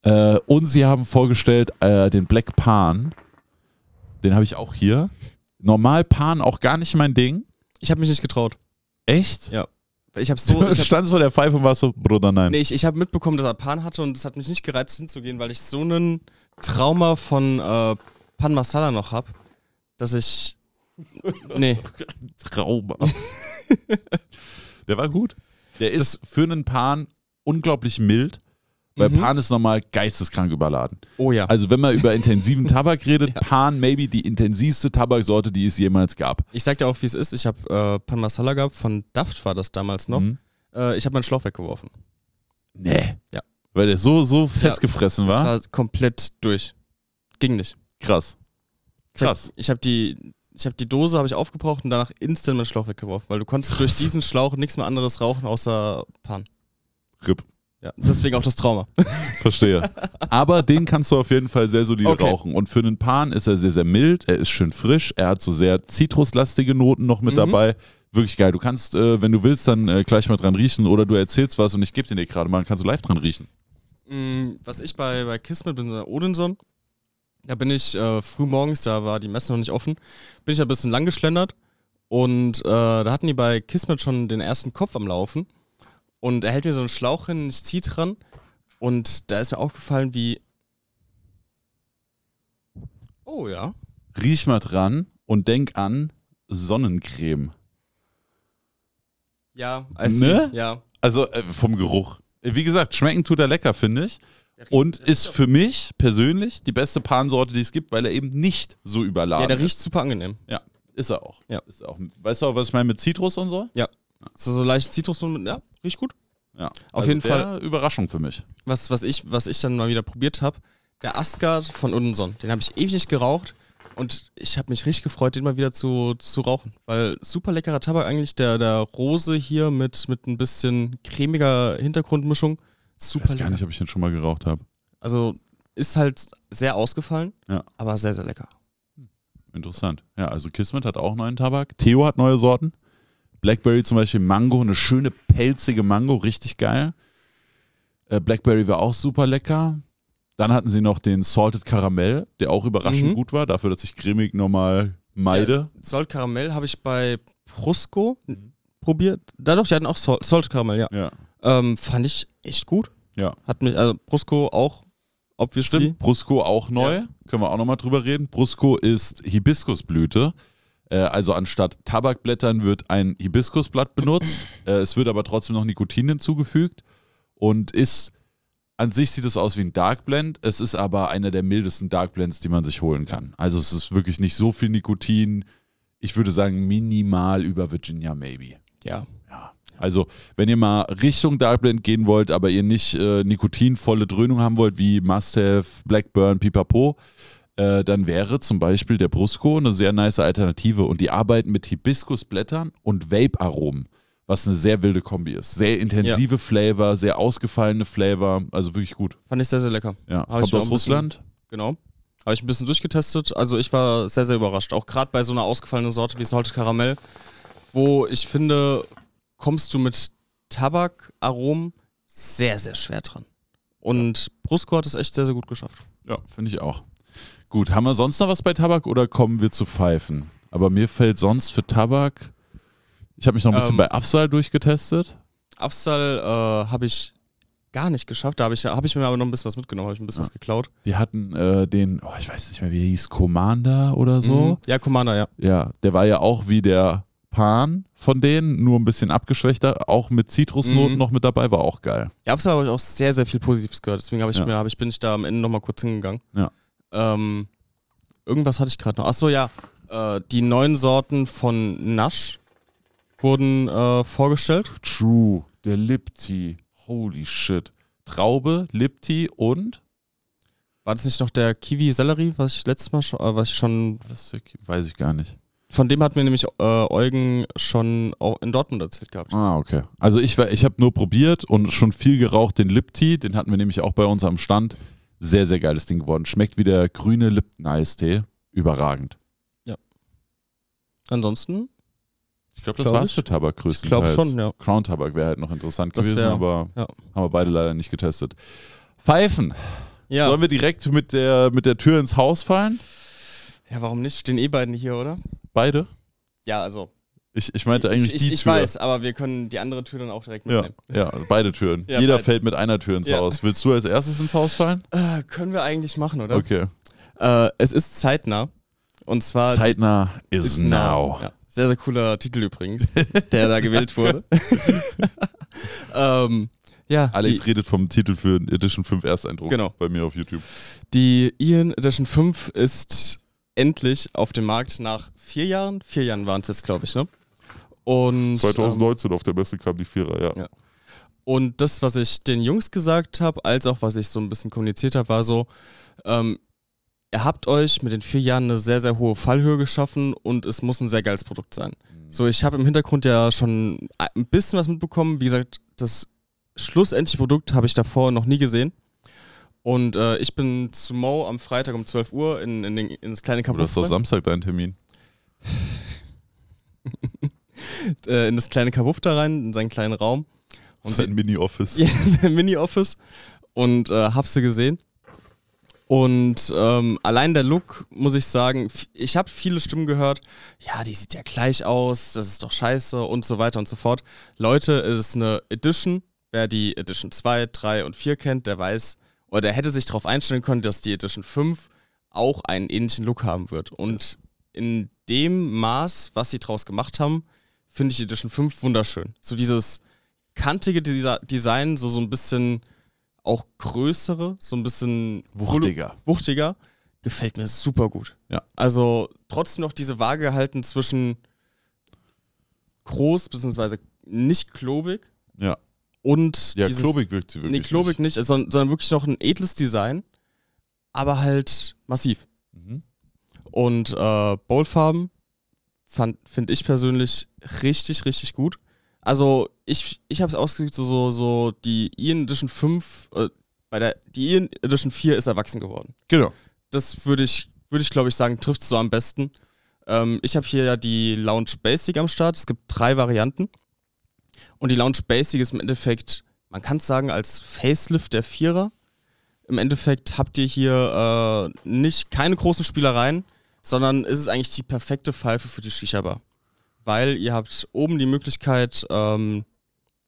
Äh, und sie haben vorgestellt äh, den Black Pan. Den habe ich auch hier. Normal Pan auch gar nicht mein Ding. Ich habe mich nicht getraut. Echt? Ja. Ich habe so. Du Ich hab, standst vor der Pfeife und warst so, Bruder, nein. nee, ich, ich habe mitbekommen, dass er Pan hatte und es hat mich nicht gereizt hinzugehen, weil ich so einen Trauma von äh, Pan Masala noch habe, dass ich. Nee. Trauma. der war gut. Der ist für einen Pan unglaublich mild, weil Mhm. Pan ist normal geisteskrank überladen. Oh ja. Also wenn man über intensiven Tabak redet, Pan maybe die intensivste Tabaksorte, die es jemals gab. Ich sag dir auch, wie es ist. Ich habe äh, Pan Masala gehabt, von Daft war das damals noch. Mhm. Äh, ich habe meinen Schlauch weggeworfen. Nee. Ja. Weil der so, so festgefressen Das war. war komplett durch. Ging nicht. Krass. Hab- Krass. Ich habe die, ich hab die Dose habe ich aufgebraucht und danach instant meinen Schlauch weggeworfen, weil du konntest durch diesen Schlauch nichts mehr anderes rauchen außer Pan. RIP. Ja, deswegen auch das Trauma. Verstehe. Aber den kannst du auf jeden Fall sehr solide Okay. rauchen. Und für einen Pan ist er sehr, sehr mild. Er ist schön frisch. Er hat so sehr zitruslastige Noten noch mit Mhm. dabei. Wirklich geil. Du kannst, äh, wenn du willst, dann äh, gleich mal dran riechen oder du erzählst was und ich gebe den dir gerade mal, dann kannst du live dran riechen. Mm, Was ich bei, bei Kismet bin, in Odenson, da bin ich äh, früh morgens, da war die Messe noch nicht offen, bin ich ein bisschen lang geschlendert und äh, da hatten die bei Kismet schon den ersten Kopf am Laufen und er hält mir so einen Schlauch hin, ich zieh dran und da ist mir aufgefallen, wie. Oh ja. Riech mal dran und denk an Sonnencreme. Ja, als Ne? ja. Also äh, vom Geruch. Wie gesagt, schmecken tut er lecker, finde ich. Und ist für mich persönlich die beste Pansorte, die es gibt, weil er eben nicht so überladen Ja, der ist. riecht super angenehm. Ja, ist er auch. Ja. Ist er auch. Weißt du auch, was ich meine mit Zitrus und so? So, so leicht Zitrus und ja, riecht gut. Ja. Auf Also jeden Fall. Überraschung für mich. Was, was, ich, was ich dann mal wieder probiert habe, der Asgard von Unson. Den habe ich ewig nicht geraucht und ich habe mich richtig gefreut, den mal wieder zu, zu rauchen. Weil super leckerer Tabak eigentlich, der, der Rose hier mit, mit ein bisschen cremiger Hintergrundmischung. Ich Super weiß gar lecker. nicht, ob ich den schon mal geraucht habe. Also ist halt sehr ausgefallen, Ja. aber sehr, sehr lecker. Interessant. Ja, also Kismet hat auch neuen Tabak. Theo hat neue Sorten. Blackberry zum Beispiel Mango, eine schöne pelzige Mango, richtig geil. Äh, Blackberry war auch super lecker. Dann hatten sie noch den Salted Caramel, der auch überraschend Mhm. gut war, dafür, dass ich cremig normal meide. Salt Karamell habe ich bei Prusco probiert. Dadurch, die hatten auch Salt, Salt Karamell, ja. Ja. Ähm, fand ich echt gut. Ja. Hat mich, also Prusco auch, obviously. Stimmt, Brusco auch neu. Ja. Können wir auch nochmal drüber reden. Brusco ist Hibiskusblüte. Äh, also anstatt Tabakblättern wird ein Hibiskusblatt benutzt. äh, es wird aber trotzdem noch Nikotin hinzugefügt und ist an sich sieht es aus wie ein Dark Blend. Es ist aber einer der mildesten Dark Blends, die man sich holen kann. Also es ist wirklich nicht so viel Nikotin. Ich würde sagen minimal über Virginia Maybe. Ja. Ja. Also, wenn ihr mal Richtung Dark Blend gehen wollt, aber ihr nicht äh, nikotinvolle Dröhnung haben wollt, wie Must-Have, Blackburn, Pipapo, äh, dann wäre zum Beispiel der Brusco eine sehr nice Alternative. Und die arbeiten mit Hibiskusblättern und Vape-Aromen, was eine sehr wilde Kombi ist. Sehr intensive Flavor, sehr ausgefallene Flavor, also wirklich gut. Fand ich sehr, sehr lecker. Ja. Hab ich Kommt aus ein bisschen- Russland. Genau. Habe ich ein bisschen durchgetestet. Also ich war sehr, sehr überrascht. Auch gerade bei so einer ausgefallenen Sorte wie Salted Karamell, wo ich finde, kommst du mit Tabakaromen sehr, sehr schwer dran. Und Brusco hat es echt sehr, sehr gut geschafft. Ja, finde ich auch. Gut, haben wir sonst noch was bei Tabak oder kommen wir zu Pfeifen? Aber mir fällt sonst für Tabak. Ich habe mich noch ein bisschen Ähm, bei Afsal durchgetestet. Afsal äh, habe ich gar nicht geschafft. Da habe ich, hab ich mir aber noch ein bisschen was mitgenommen, habe ich ein bisschen Ja. was geklaut. Die hatten äh, den, oh, ich weiß nicht mehr, wie er hieß, Commander oder so. Mhm. Ja, Commander, ja. Ja, der war ja auch wie der Pan von denen, nur ein bisschen abgeschwächter, auch mit Zitrusnoten Mhm. noch mit dabei, war auch geil. Ja, Afsal habe ich auch sehr, sehr viel Positives gehört. Deswegen ich Ja. mir, ich, bin ich da am Ende nochmal kurz hingegangen. Ja. Ähm, irgendwas hatte ich gerade noch. Achso, ja. Äh, die neuen Sorten von Nasch wurden äh, vorgestellt. True, der Lipti, holy shit. Traube, Lipti und War das nicht noch der Kiwi-Sellerie, was ich letztes Mal schon, äh, was ich schon. weiß ich gar nicht. Von dem hat mir nämlich äh, Eugen schon auch in Dortmund erzählt gehabt. Ah, okay. Also ich, war- ich habe nur probiert und schon viel geraucht, den Lipti, den hatten wir nämlich auch bei uns am Stand. Sehr, sehr geiles Ding geworden. Schmeckt wie der grüne Lipton-Eistee. Überragend. Ansonsten, Ich glaube, das Glaub war's ich. für Tabak ich größtenteils. glaube schon, ja. Crown Tabak wäre halt noch interessant Das gewesen, wär- aber ja. haben wir beide leider nicht getestet. Pfeifen. Ja. Sollen wir direkt mit der, mit der Tür ins Haus fallen? ja, warum nicht? Stehen eh beiden hier, oder? Beide? Ja, also. Ich, ich meinte eigentlich ich ich, die ich Tür. weiß, aber wir können die andere Tür dann auch direkt Ja, mitnehmen. ja, beide Türen. Ja, Jeder beide. fällt mit einer Tür ins Ja. Haus. Willst du als erstes ins Haus fallen? Äh, können wir eigentlich machen, oder? Okay. Äh, es ist zeitnah. Und zwar. Zeitnah is, is now. Ja. Sehr, sehr cooler Titel übrigens, der da gewählt wurde. ähm, ja, Alex die, redet vom Titel für Edition 5 Ersteindruck Genau. bei mir auf YouTube. die Ian Edition 5 ist endlich auf dem Markt nach vier Jahren. Vier Jahren waren es jetzt, glaube ich, ne? Und, ähm, 2019 auf der Messe kam die Vierer, ja. Ja. Und das, was ich den Jungs gesagt habe, als auch was ich so ein bisschen kommuniziert habe, war so, ähm, ihr habt euch mit den vier Jahren eine sehr, sehr hohe Fallhöhe geschaffen und es muss ein sehr geiles Produkt sein. So, ich habe im Hintergrund ja schon ein bisschen was mitbekommen. Wie gesagt, das schlussendliche Produkt habe ich davor noch nie gesehen. Und äh, ich bin zu Mo am Freitag um 12 Uhr in, in, den, in das kleine Oder ist doch Kabuff, Samstag dein Termin? äh, in das kleine Kabuff da rein, in seinen kleinen Raum. Und Sein Mini-Office. Ja, sein Mini-Office. und äh, hab sie gesehen. Und ähm, allein der Look, muss ich sagen, ich habe viele Stimmen gehört, ja, die sieht ja gleich aus, das ist doch scheiße und so weiter und so fort. Leute, es ist eine Edition. Wer die Edition 2, 3 und 4 kennt, der weiß, oder der hätte sich darauf einstellen können, dass die Edition 5 auch einen ähnlichen Look haben wird. Und in dem Maß, was sie draus gemacht haben, finde ich Edition 5 wunderschön. So dieses kantige Design, so, so ein bisschen auch größere, so ein bisschen Wuchtiger. wuchtiger, gefällt mir super gut. Ja. Also trotzdem noch diese Waage gehalten zwischen groß bzw. nicht klobig Ja. und Ja, dieses, klobig wirkt sie wirklich. Nee, klobig nicht, sondern, sondern wirklich noch ein edles Design, aber halt massiv. Mhm. Und äh, Bowlfarben finde ich persönlich richtig, richtig gut. Also ich, ich habe es ausgedrückt, so, so, so die Ian Edition 5, äh, bei der, die Ian Edition 4 ist erwachsen geworden. Genau. Das würde ich, würde ich glaube ich sagen, trifft so am besten. Ähm, ich habe hier ja die Lounge Basic am Start. Es gibt drei Varianten. Und die Lounge Basic ist im Endeffekt, man kann es sagen, als Facelift der Vierer. Im Endeffekt habt ihr hier äh, nicht keine großen Spielereien, sondern ist es eigentlich die perfekte Pfeife für die Shisha-Bar. Weil ihr habt oben die Möglichkeit, ähm,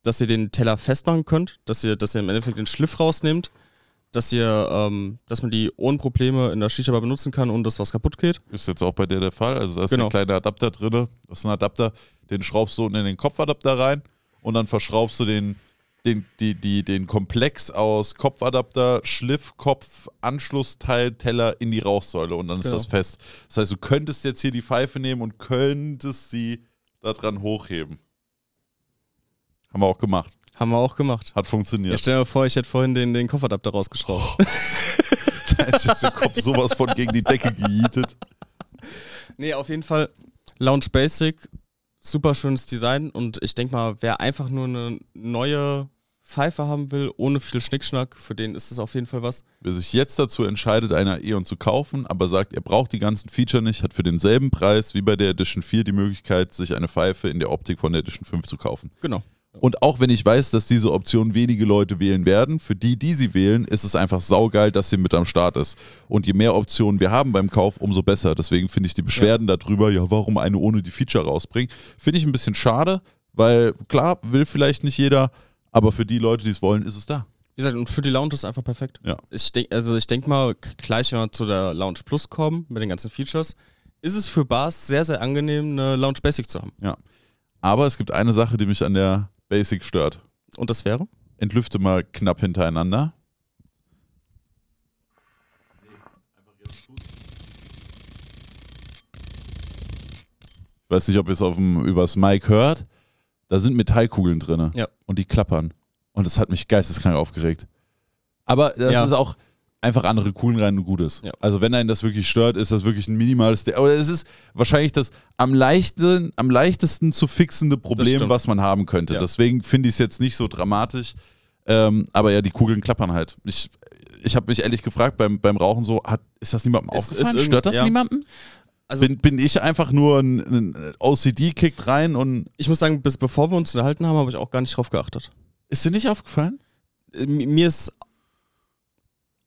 dass ihr den Teller festmachen könnt, dass ihr, dass ihr im Endeffekt den Schliff rausnehmt, dass ihr, ähm, dass man die ohne Probleme in der Shisha-Bar benutzen kann, ohne dass was kaputt geht. Ist jetzt auch bei dir der Fall. Also da ist Genau. ein kleiner Adapter drin. Das ist ein Adapter, den schraubst du unten in den Kopfadapter rein und dann verschraubst du den, den, die, die, den Komplex aus Kopfadapter, Schliff, Kopf, Anschlussteil, Teller in die Rauchsäule und dann ist Genau. das fest. Das heißt, du könntest jetzt hier die Pfeife nehmen und könntest sie da dran hochheben. Haben wir auch gemacht. Haben wir auch gemacht. Hat funktioniert. stell dir mal vor, ich hätte vorhin den, den Kopfadapter rausgeschraubt. da ist jetzt der Kopf sowas von gegen die Decke gejietet. nee, auf jeden Fall Lounge Basic, super schönes Design und ich denke mal, wer einfach nur eine neue Pfeife haben will, ohne viel Schnickschnack, für den ist es auf jeden Fall was. Wer sich jetzt dazu entscheidet, eine Eon zu kaufen, aber sagt, er braucht die ganzen Feature nicht, hat für denselben Preis wie bei der Edition 4 die Möglichkeit, sich eine Pfeife in der Optik von der Edition 5 zu kaufen. Genau. Und auch wenn ich weiß, dass diese Option wenige Leute wählen werden, für die, die sie wählen, ist es einfach saugeil, dass sie mit am Start ist. Und je mehr Optionen wir haben beim Kauf, umso besser. Deswegen finde ich die Beschwerden darüber, ja, warum eine ohne die Feature rausbringen, finde ich ein bisschen schade, weil klar, will vielleicht nicht jeder, aber für die Leute, die es wollen, ist es da. Wie gesagt, und für die Lounge ist es einfach perfekt. Ja. Ich denk, also ich denke mal, gleich wenn wir zu der Lounge Plus kommen, mit den ganzen Features, ist es für Bars sehr, sehr angenehm, eine Lounge Basic zu haben. Ja. Aber es gibt eine Sache, die mich an der Basic stört. Und das wäre? Entlüfte mal knapp hintereinander. Ich weiß nicht, ob ihr es auf dem, übers Mic hört. Da sind Metallkugeln drin. Ja. Und die klappern. Und das hat mich geisteskrank aufgeregt. Aber das Ja. ist auch einfach andere Kugeln rein und Gutes. Ja. Also wenn einen das wirklich stört, ist das wirklich ein minimales... De Aber es ist wahrscheinlich das am, leichten, am leichtesten zu fixende Problem, was man haben könnte. Ja. Deswegen finde ich es jetzt nicht so dramatisch. Ähm, aber ja, die Kugeln klappern halt. Ich, ich habe mich ehrlich gefragt beim, beim Rauchen so, hat, ist das niemandem Ist- aufgefallen? ist Stört das ja. niemanden? Also bin, bin ich einfach nur ein, ein OCD kickt rein und ich muss sagen, bis bevor wir uns unterhalten haben, habe ich auch gar nicht drauf geachtet. ist dir nicht aufgefallen? Äh, mi- Mir ist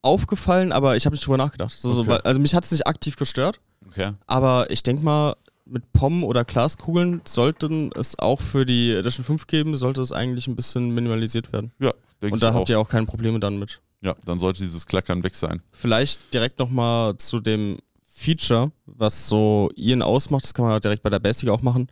aufgefallen, aber ich habe nicht drüber nachgedacht. So, so, Okay. also mich hat es nicht aktiv gestört, Okay. aber ich denke mal, mit Pommen oder Glaskugeln sollten es auch für die Edition 5 geben, sollte es eigentlich ein bisschen minimalisiert werden. Ja, denke Und ich da auch. habt ihr auch keine Probleme dann mit. ja, dann sollte dieses Klackern weg sein. Vielleicht direkt nochmal zu dem Feature, was so Ian ausmacht, das kann man ja direkt bei der Basic auch machen,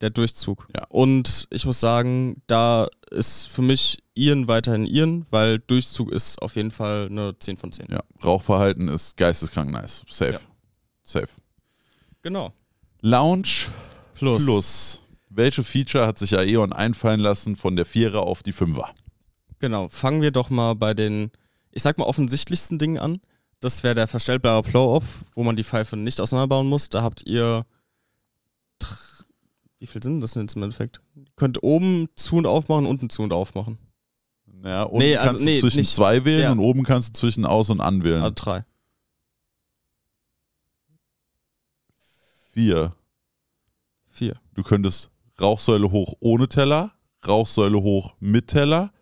der Durchzug. Ja. Und ich muss sagen, da ist für mich Ian weiterhin Ian, weil Durchzug ist auf jeden Fall eine 10 von 10. Ja, Rauchverhalten ist geisteskrank nice. Safe. Ja. Safe. Genau. Lounge Plus. Plus. Welche Feature hat sich Aeon einfallen lassen von der Vierer auf die Fünfer? Genau. Fangen wir doch mal bei den, ich sag mal, offensichtlichsten Dingen an. Das wäre der verstellbare Blow-Off, wo man die Pfeife nicht auseinanderbauen muss. Da habt ihr. Wie viel sind das denn jetzt im Endeffekt? Ihr könnt oben zu und aufmachen, unten zu und aufmachen. Ja, unten Nee, also kannst nee, du zwischen nicht- zwei wählen ja. und oben kannst du zwischen aus und an wählen. Also drei. Vier. Vier. Du könntest Rauchsäule hoch ohne Teller, Rauchsäule hoch mit Teller,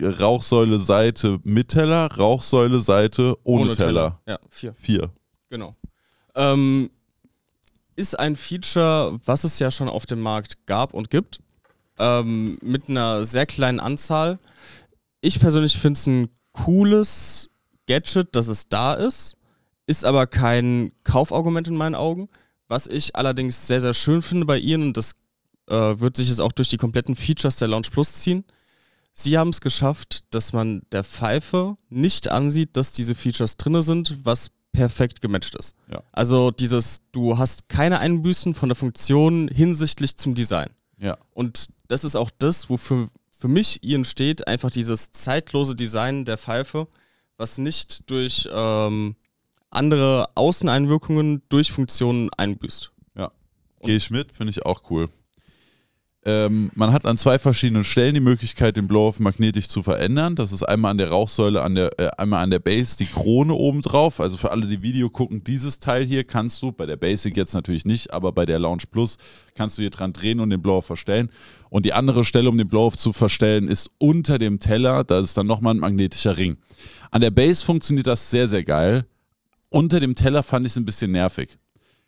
Rauchsäule Seite mit Teller, Rauchsäule Seite ohne, Teller. Ja, vier. Vier. Genau. Ähm, ist ein Feature, was es ja schon auf dem Markt gab und gibt, ähm, mit einer sehr kleinen Anzahl. Ich persönlich finde es ein cooles Gadget, dass es da ist, ist aber kein Kaufargument in meinen Augen. Was ich allerdings sehr, sehr schön finde bei ihnen, und das äh, wird sich jetzt auch durch die kompletten Features der Launch Plus ziehen, sie haben es geschafft, dass man der Pfeife nicht ansieht, dass diese Features drin sind, was perfekt gematcht ist. Ja. Also dieses, du hast keine Einbüßen von der Funktion hinsichtlich zum Design. Ja. Und das ist auch das, wofür für mich Ian steht, einfach dieses zeitlose Design der Pfeife, was nicht durch ähm, andere Außeneinwirkungen durch Funktionen einbüßt. Ja. Gehe ich mit, finde ich auch cool. Ähm, man hat an zwei verschiedenen Stellen die Möglichkeit, den Blow-Off magnetisch zu verändern. Das ist einmal an der Rauchsäule, an der, äh, einmal an der Base, die Krone oben drauf. Also für alle, die Video gucken, dieses Teil hier kannst du, bei der Basic jetzt natürlich nicht, aber bei der Launch Plus kannst du hier dran drehen und den Blow-Off verstellen. Und die andere Stelle, um den Blow-Off zu verstellen, ist unter dem Teller. Da ist dann nochmal ein magnetischer Ring. An der Base funktioniert das sehr, sehr geil. Unter dem Teller fand ich es ein bisschen nervig.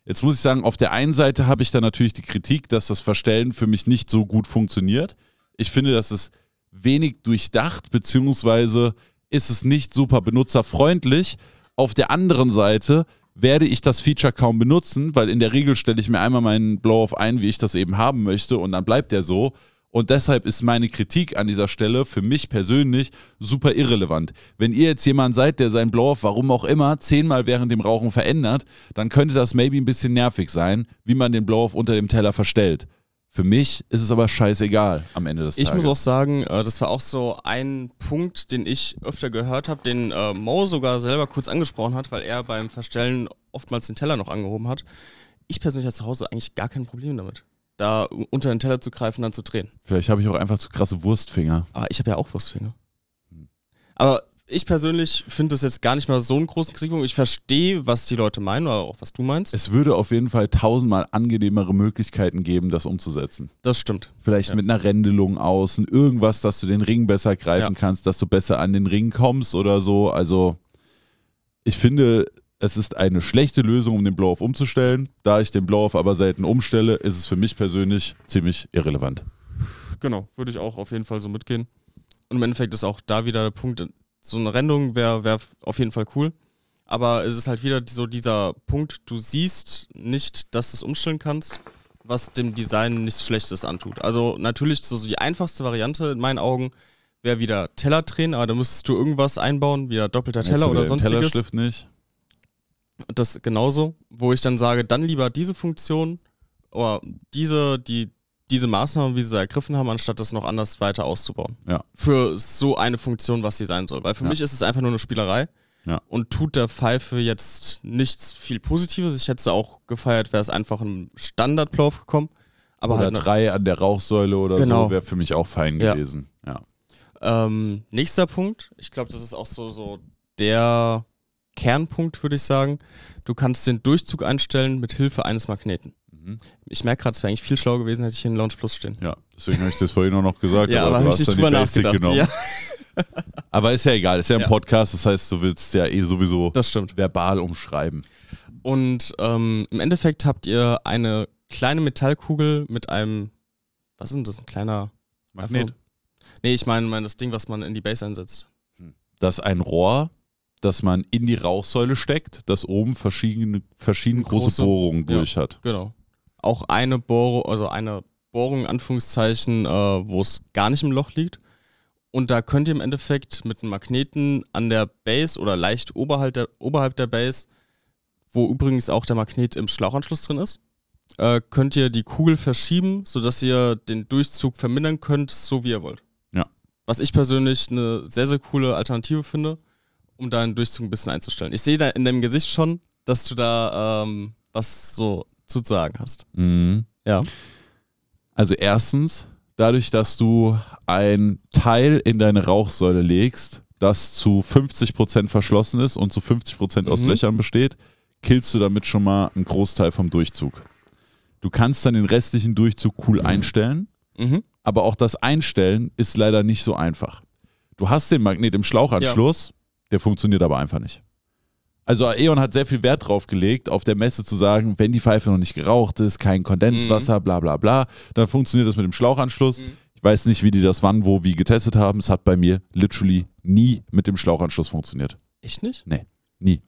Jetzt muss ich sagen, auf der einen Seite habe ich da natürlich die Kritik, dass das Verstellen für mich nicht so gut funktioniert. Ich finde, das ist wenig durchdacht, beziehungsweise ist es nicht super benutzerfreundlich. Auf der anderen Seite werde ich das Feature kaum benutzen, weil in der Regel stelle ich mir einmal meinen Blow-Off ein, wie ich das eben haben möchte und dann bleibt der so. Und deshalb ist meine Kritik an dieser Stelle für mich persönlich super irrelevant. Wenn ihr jetzt jemand seid, der seinen Blow-Off, warum auch immer, zehnmal während dem Rauchen verändert, dann könnte das maybe ein bisschen nervig sein, wie man den Blow-Off unter dem Teller verstellt. Für mich ist es aber scheißegal am Ende des Ich Tages. muss auch sagen, äh, das war auch so ein Punkt, den ich öfter gehört habe, den äh, Mo sogar selber kurz angesprochen hat, weil er beim Verstellen oftmals den Teller noch angehoben hat. Ich persönlich habe zu Hause eigentlich gar kein Problem damit, da unter den Teller zu greifen, dann zu drehen. Vielleicht habe ich auch einfach zu krasse Wurstfinger. Aber ich habe ja auch Wurstfinger. Aber ich persönlich finde das jetzt gar nicht mal so einen großen Kritikpunkt. Ich verstehe, was die Leute meinen oder auch was du meinst. Es würde auf jeden Fall tausendmal angenehmere Möglichkeiten geben, das umzusetzen. Das stimmt. Vielleicht Ja. mit einer Rändelung außen, irgendwas, dass du den Ring besser greifen Ja. kannst, dass du besser an den Ring kommst oder so. Also, ich finde, es ist eine schlechte Lösung, um den Blow-Off umzustellen. Da ich den Blow-Off aber selten umstelle, ist es für mich persönlich ziemlich irrelevant. Genau, würde ich auch auf jeden Fall so mitgehen. Und im Endeffekt ist auch da wieder der Punkt, so eine Rennung wäre wär auf jeden Fall cool. Aber es ist halt wieder so dieser Punkt, du siehst nicht, dass du es umstellen kannst, was dem Design nichts Schlechtes antut. Also natürlich so, die einfachste Variante in meinen Augen wäre wieder Teller drehen, aber da müsstest du irgendwas einbauen, wie doppelter Teller wieder oder sonstiges. Tellerstift nicht. Das genauso, wo ich dann sage, dann lieber diese Funktion oder diese, die, diese Maßnahme, wie sie sie ergriffen haben, anstatt das noch anders weiter auszubauen. Ja. Für so eine Funktion, was sie sein soll. Weil für Ja. mich ist es einfach nur eine Spielerei Ja. und tut der Pfeife jetzt nichts viel Positives. Ich hätte es auch gefeiert, wäre es einfach ein Standard-Plauf gekommen. Aber oder halt eine, drei an der Rauchsäule oder Genau. so wäre für mich auch fein gewesen. Ja. Ähm, nächster Punkt, ich glaube, das ist auch so, so der Kernpunkt, würde ich sagen. Du kannst den Durchzug einstellen mit Hilfe eines Magneten. Mhm. Ich merke gerade, es wäre eigentlich viel schlauer gewesen, hätte ich hier in Launch Plus stehen. ja, deswegen habe ich das vorhin auch noch gesagt. Ja, aber du habe ich nicht drüber nachgedacht. genommen. Ja, Aber ist ja egal, ist ja ein Ja. Podcast, das heißt, du willst ja eh sowieso das stimmt. verbal umschreiben. Und ähm, im Endeffekt habt ihr eine kleine Metallkugel mit einem, was ist denn das, ein kleiner Magnet. Nee, ich meine, mein, das Ding, was man in die Base einsetzt. Das ist ein Rohr, das man in die Rauchsäule steckt, das oben verschiedene, verschiedene große, Große, Bohrungen ja. durch hat. Genau. Auch eine Bohrung, also eine Bohrung, in Anführungszeichen, äh, wo es gar nicht im Loch liegt. Und da könnt ihr im Endeffekt mit einem Magneten an der Base oder leicht oberhalb der, oberhalb der Base, wo übrigens auch der Magnet im Schlauchanschluss drin ist, äh, könnt ihr die Kugel verschieben, sodass ihr den Durchzug vermindern könnt, so wie ihr wollt. Ja. Was ich persönlich eine sehr, sehr coole Alternative finde, um da den Durchzug ein bisschen einzustellen. Ich sehe da in deinem Gesicht schon, dass du da ähm, was so zu sagen hast. Mhm. Ja. Also erstens, dadurch, dass du ein Teil in deine Rauchsäule legst, das zu 50% verschlossen ist und zu 50% aus Mhm. Löchern besteht, killst du damit schon mal einen Großteil vom Durchzug. Du kannst dann den restlichen Durchzug cool einstellen, Mhm. aber auch das Einstellen ist leider nicht so einfach. Du hast den Magnet im Schlauchanschluss, der funktioniert aber einfach nicht. Also Aeon hat sehr viel Wert drauf gelegt, auf der Messe zu sagen, wenn die Pfeife noch nicht geraucht ist, kein Kondenswasser, bla bla bla, dann funktioniert das mit dem Schlauchanschluss. Mhm. Ich weiß nicht, wie die das wann, wo, wie getestet haben. Es hat bei mir literally nie mit dem Schlauchanschluss funktioniert. Echt nicht? Nie.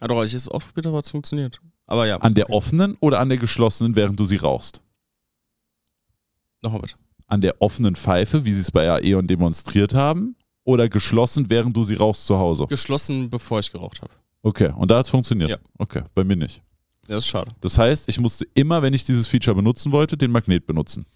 Ah, doch, ich es ausprobiert, aber es funktioniert. Aber ja. An der offenen oder an der geschlossenen, während du sie rauchst? Nochmal bitte. An der offenen Pfeife, wie sie es bei Aeon demonstriert haben, oder geschlossen, während du sie rauchst zu Hause? Geschlossen, bevor ich geraucht habe. Okay, und da hat es funktioniert? Ja. Okay, bei mir nicht. Ja, das ist schade. Das heißt, ich musste immer, wenn ich dieses Feature benutzen wollte, den Magnet benutzen.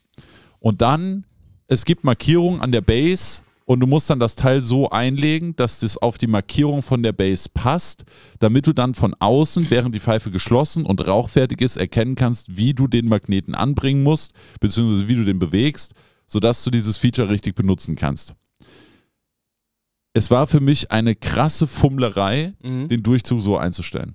Und dann, es gibt Markierungen an der Base und du musst dann das Teil so einlegen, dass das auf die Markierung von der Base passt, damit du dann von außen, während die Pfeife geschlossen und rauchfertig ist, erkennen kannst, wie du den Magneten anbringen musst, beziehungsweise wie du den bewegst, sodass du dieses Feature richtig benutzen kannst. Es war für mich eine krasse Fummlerei, Mhm. den Durchzug so einzustellen.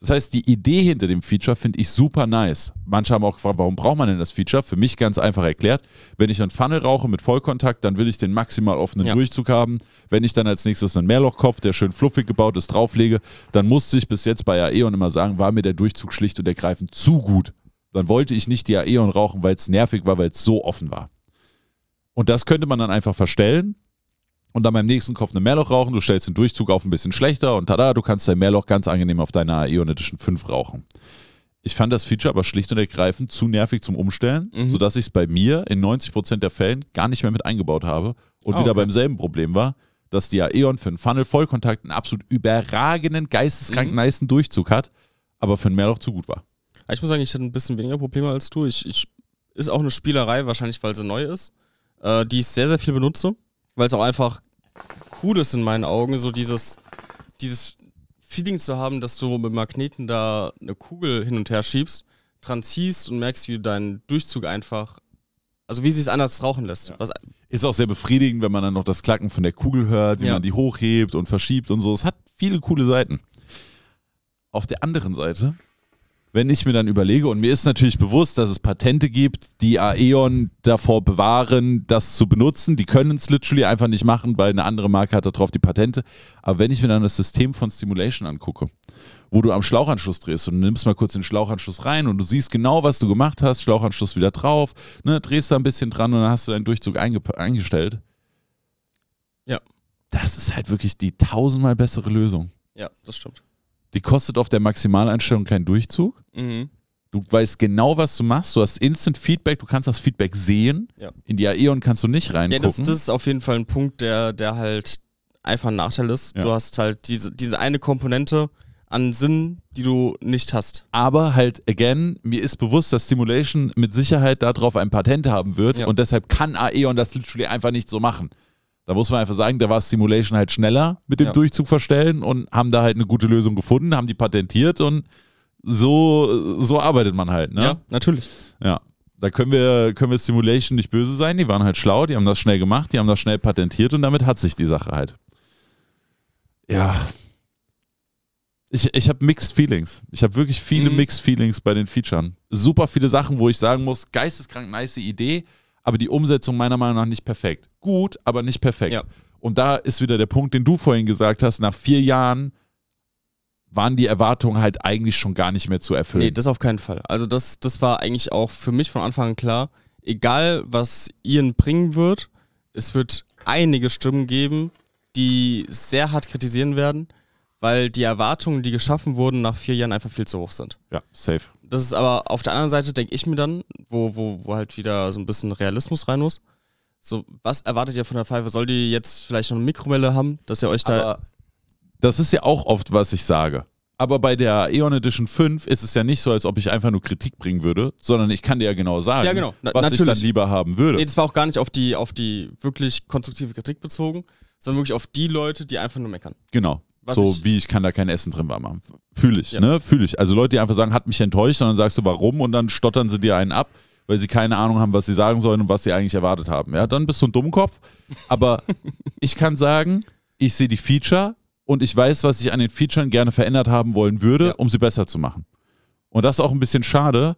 Das heißt, die Idee hinter dem Feature finde ich super nice. Manche haben auch gefragt, warum braucht man denn das Feature? Für mich ganz einfach erklärt. Wenn ich einen Funnel rauche mit Vollkontakt, dann will ich den maximal offenen Ja. Durchzug haben. Wenn ich dann als nächstes einen Mehrlochkopf, der schön fluffig gebaut ist, drauflege, dann musste ich bis jetzt bei Aeon immer sagen, war mir der Durchzug schlicht und ergreifend zu gut. Dann wollte ich nicht die Aeon rauchen, weil es nervig war, weil es so offen war. Und das könnte man dann einfach verstellen und dann beim nächsten Kopf eine Mehrloch rauchen. Du stellst den Durchzug auf ein bisschen schlechter und tada, du kannst dein Mehrloch ganz angenehm auf deiner Aeon Edition 5 rauchen. Ich fand das Feature aber schlicht und ergreifend zu nervig zum Umstellen, Mhm. sodass ich es bei mir in 90% der Fällen gar nicht mehr mit eingebaut habe und Ah, wieder okay. beim selben Problem war, dass die Aeon für einen Funnel Vollkontakt einen absolut überragenden, geisteskrank Mhm. nicen Durchzug hat, aber für ein Mehrloch zu gut war. Ja, Ich muss sagen, ich hatte ein bisschen weniger Probleme als du. Ich, ich ist auch eine Spielerei, wahrscheinlich weil sie neu ist, äh, die ich sehr, sehr viel benutze, weil es auch einfach cool ist in meinen Augen, so dieses, dieses Feeling zu haben, dass du mit Magneten da eine Kugel hin und her schiebst, dran ziehst und merkst, wie du deinen Durchzug einfach, also wie sie es anders rauchen lässt. Was, Ist auch sehr befriedigend, wenn man dann noch das Klacken von der Kugel hört, wie Ja. man die hochhebt und verschiebt und so. Es hat viele coole Seiten. Auf der anderen Seite, wenn ich mir dann überlege, und mir ist natürlich bewusst, dass es Patente gibt, die Aeon davor bewahren, das zu benutzen. Die können es literally einfach nicht machen, weil eine andere Marke hat darauf die Patente. Aber wenn ich mir dann das System von Stimulation angucke, wo du am Schlauchanschluss drehst und du nimmst mal kurz den Schlauchanschluss rein und du siehst genau, was du gemacht hast, Schlauchanschluss wieder drauf, ne, drehst da ein bisschen dran und dann hast du deinen Durchzug einge eingestellt. Ja. Das ist halt wirklich die tausendmal bessere Lösung. ja, das stimmt. Die kostet auf der Maximaleinstellung keinen Durchzug. Mhm. Du weißt genau, was du machst. Du hast Instant Feedback. Du kannst das Feedback sehen. Ja. In die Aeon kannst du nicht Ja, reingucken. das, das ist auf jeden Fall ein Punkt, der, der halt einfach ein Nachteil ist. Ja. Du hast halt diese, diese eine Komponente an Sinn, die du nicht hast. aber halt, again, mir ist bewusst, dass Stimulation mit Sicherheit darauf ein Patent haben wird. Ja. Und deshalb kann Aeon das literally einfach nicht so machen. Da muss man einfach sagen, da war Stimulation halt schneller mit dem Ja. Durchzug verstellen und haben da halt eine gute Lösung gefunden, haben die patentiert und so, so arbeitet man halt. Ne? Ja, natürlich. Ja. Da können wir, können wir Simulation nicht böse sein. Die waren halt schlau, die haben das schnell gemacht, die haben das schnell patentiert und damit hat sich die Sache halt. Ja. Ich, ich habe Mixed Feelings. Ich habe wirklich viele Mhm. Mixed Feelings bei den Features. Super viele Sachen, wo ich sagen muss, geisteskrank nice Idee, aber die Umsetzung meiner Meinung nach nicht perfekt. Gut, aber nicht perfekt. Ja. Und da ist wieder der Punkt, den du vorhin gesagt hast, nach vier Jahren waren die Erwartungen halt eigentlich schon gar nicht mehr zu erfüllen. Nee, das auf keinen Fall. Also das, das war eigentlich auch für mich von Anfang an klar. Egal, was Ian bringen wird, es wird einige Stimmen geben, die sehr hart kritisieren werden, weil die Erwartungen, die geschaffen wurden, nach vier Jahren einfach viel zu hoch sind. ja, safe. Das ist aber auf der anderen Seite, denke ich mir dann, wo, wo, wo halt wieder so ein bisschen Realismus rein muss. So, was erwartet ihr von der Pfeife? Soll die jetzt vielleicht noch eine Mikrowelle haben, dass ihr euch da. Aber das ist ja auch oft, was ich sage. Aber bei der Eon Edition 5 ist es ja nicht so, als ob ich einfach nur Kritik bringen würde, sondern ich kann dir ja genau sagen, Ja, genau. Na- was ich natürlich. dann lieber haben würde. Nee, das war auch gar nicht auf die, auf die wirklich konstruktive Kritik bezogen, sondern wirklich auf die Leute, die einfach nur meckern. Genau. Was so ich- wie ich kann da kein Essen drin warm machen. Fühle ich, Ja. ne? Fühle ich. Also Leute, die einfach sagen, hat mich enttäuscht, und dann sagst du, warum, und dann stottern sie dir einen ab, weil sie keine Ahnung haben, was sie sagen sollen und was sie eigentlich erwartet haben. Ja, dann bist du ein Dummkopf. Aber ich kann sagen, ich sehe die Feature und ich weiß, was ich an den Featuren gerne verändert haben wollen würde, Ja. um sie besser zu machen. Und das ist auch ein bisschen schade,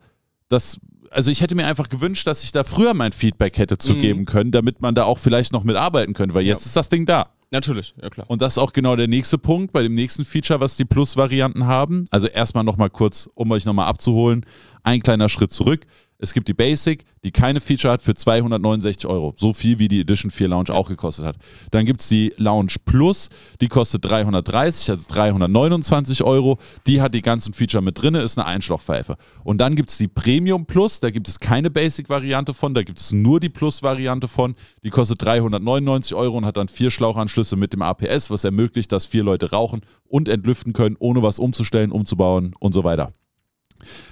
dass also ich hätte mir einfach gewünscht, dass ich da früher mein Feedback hätte zu geben können, damit man da auch vielleicht noch mitarbeiten könnte, weil jetzt Ja. ist das Ding da. Natürlich, ja klar. Und das ist auch genau der nächste Punkt bei dem nächsten Feature, was die Plus-Varianten haben. Also erstmal nochmal kurz, um euch nochmal abzuholen, ein kleiner Schritt zurück. Es gibt die Basic, die keine Feature hat, für 269 Euro. So viel wie die Edition 4 Lounge auch gekostet hat. Dann gibt es die Lounge Plus, die kostet 330, also 329 Euro. Die hat die ganzen Feature mit drin, ist eine Einschlauchpfeife. Und dann gibt es die Premium Plus, da gibt es keine Basic-Variante von, da gibt es nur die Plus-Variante von. Die kostet 399 Euro und hat dann vier Schlauchanschlüsse mit dem APS, was ermöglicht, dass vier Leute rauchen und entlüften können, ohne was umzustellen, umzubauen und so weiter.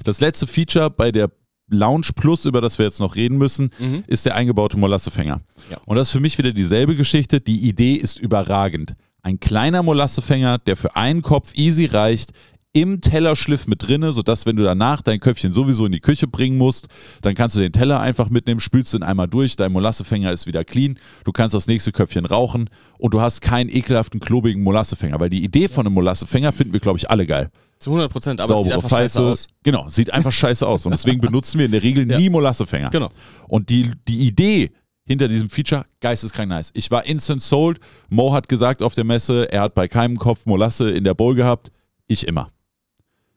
Das letzte Feature bei der Lounge Plus, über das wir jetzt noch reden müssen, ist der eingebaute Molassefänger. Ja. Und das ist für mich wieder dieselbe Geschichte. Die Idee ist überragend. Ein kleiner Molassefänger, der für einen Kopf easy reicht, im Tellerschliff mit drinne, sodass wenn du danach dein Köpfchen sowieso in die Küche bringen musst, dann kannst du den Teller einfach mitnehmen, spülst den einmal durch, dein Molassefänger ist wieder clean, du kannst das nächste Köpfchen rauchen und du hast keinen ekelhaften, klobigen Molassefänger, weil die Idee von einem Molassefänger finden wir, glaube ich, alle geil. Zu 100 Prozent, aber es sieht Saubere einfach scheiße aus. Genau, sieht einfach scheiße aus. Und deswegen benutzen wir in der Regel Ja. nie Molassefänger. Genau. Und die, die Idee hinter diesem Feature, geisteskrank nice. Ich war instant sold. Mo hat gesagt auf der Messe, er hat bei keinem Kopf Molasse in der Bowl gehabt. Ich immer.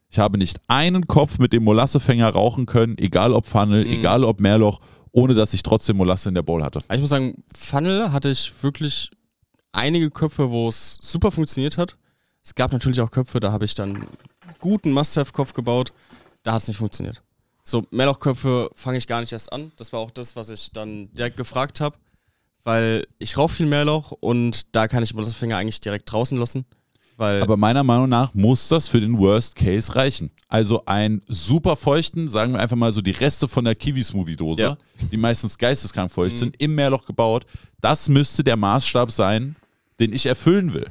Ich habe nicht einen Kopf mit dem Molassefänger rauchen können, egal ob Funnel, Mhm. egal ob Mehrloch, ohne dass ich trotzdem Molasse in der Bowl hatte. Ich muss sagen, Funnel hatte ich wirklich einige Köpfe, wo es super funktioniert hat. Es gab natürlich auch Köpfe, da habe ich dann guten Must-Have-Kopf gebaut. Da hat es nicht funktioniert. So, Mehrlochköpfe fange ich gar nicht erst an. Das war auch das, was ich dann direkt gefragt habe. Weil ich rauche viel Mehrloch und da kann ich immer das Finger eigentlich direkt draußen lassen. Aber meiner Meinung nach muss das für den Worst Case reichen. Also ein super feuchten, sagen wir einfach mal so die Reste von der Kiwi-Smoothie-Dose, Ja. die meistens geisteskrank feucht sind, im Meerloch gebaut. Das müsste der Maßstab sein, den ich erfüllen will.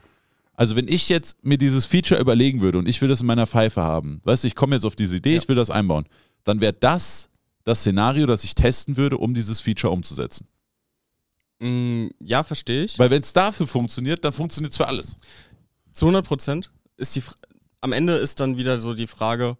Also wenn ich jetzt mir dieses Feature überlegen würde und ich will das in meiner Pfeife haben, weißt du, ich komme jetzt auf diese Idee, Ja. ich will das einbauen, dann wäre das das Szenario, das ich testen würde, um dieses Feature umzusetzen. mh, ja, verstehe ich. Weil wenn es dafür funktioniert, dann funktioniert es für alles. Zu 100 Prozent ist die. Fra- Am Ende ist dann wieder so die Frage,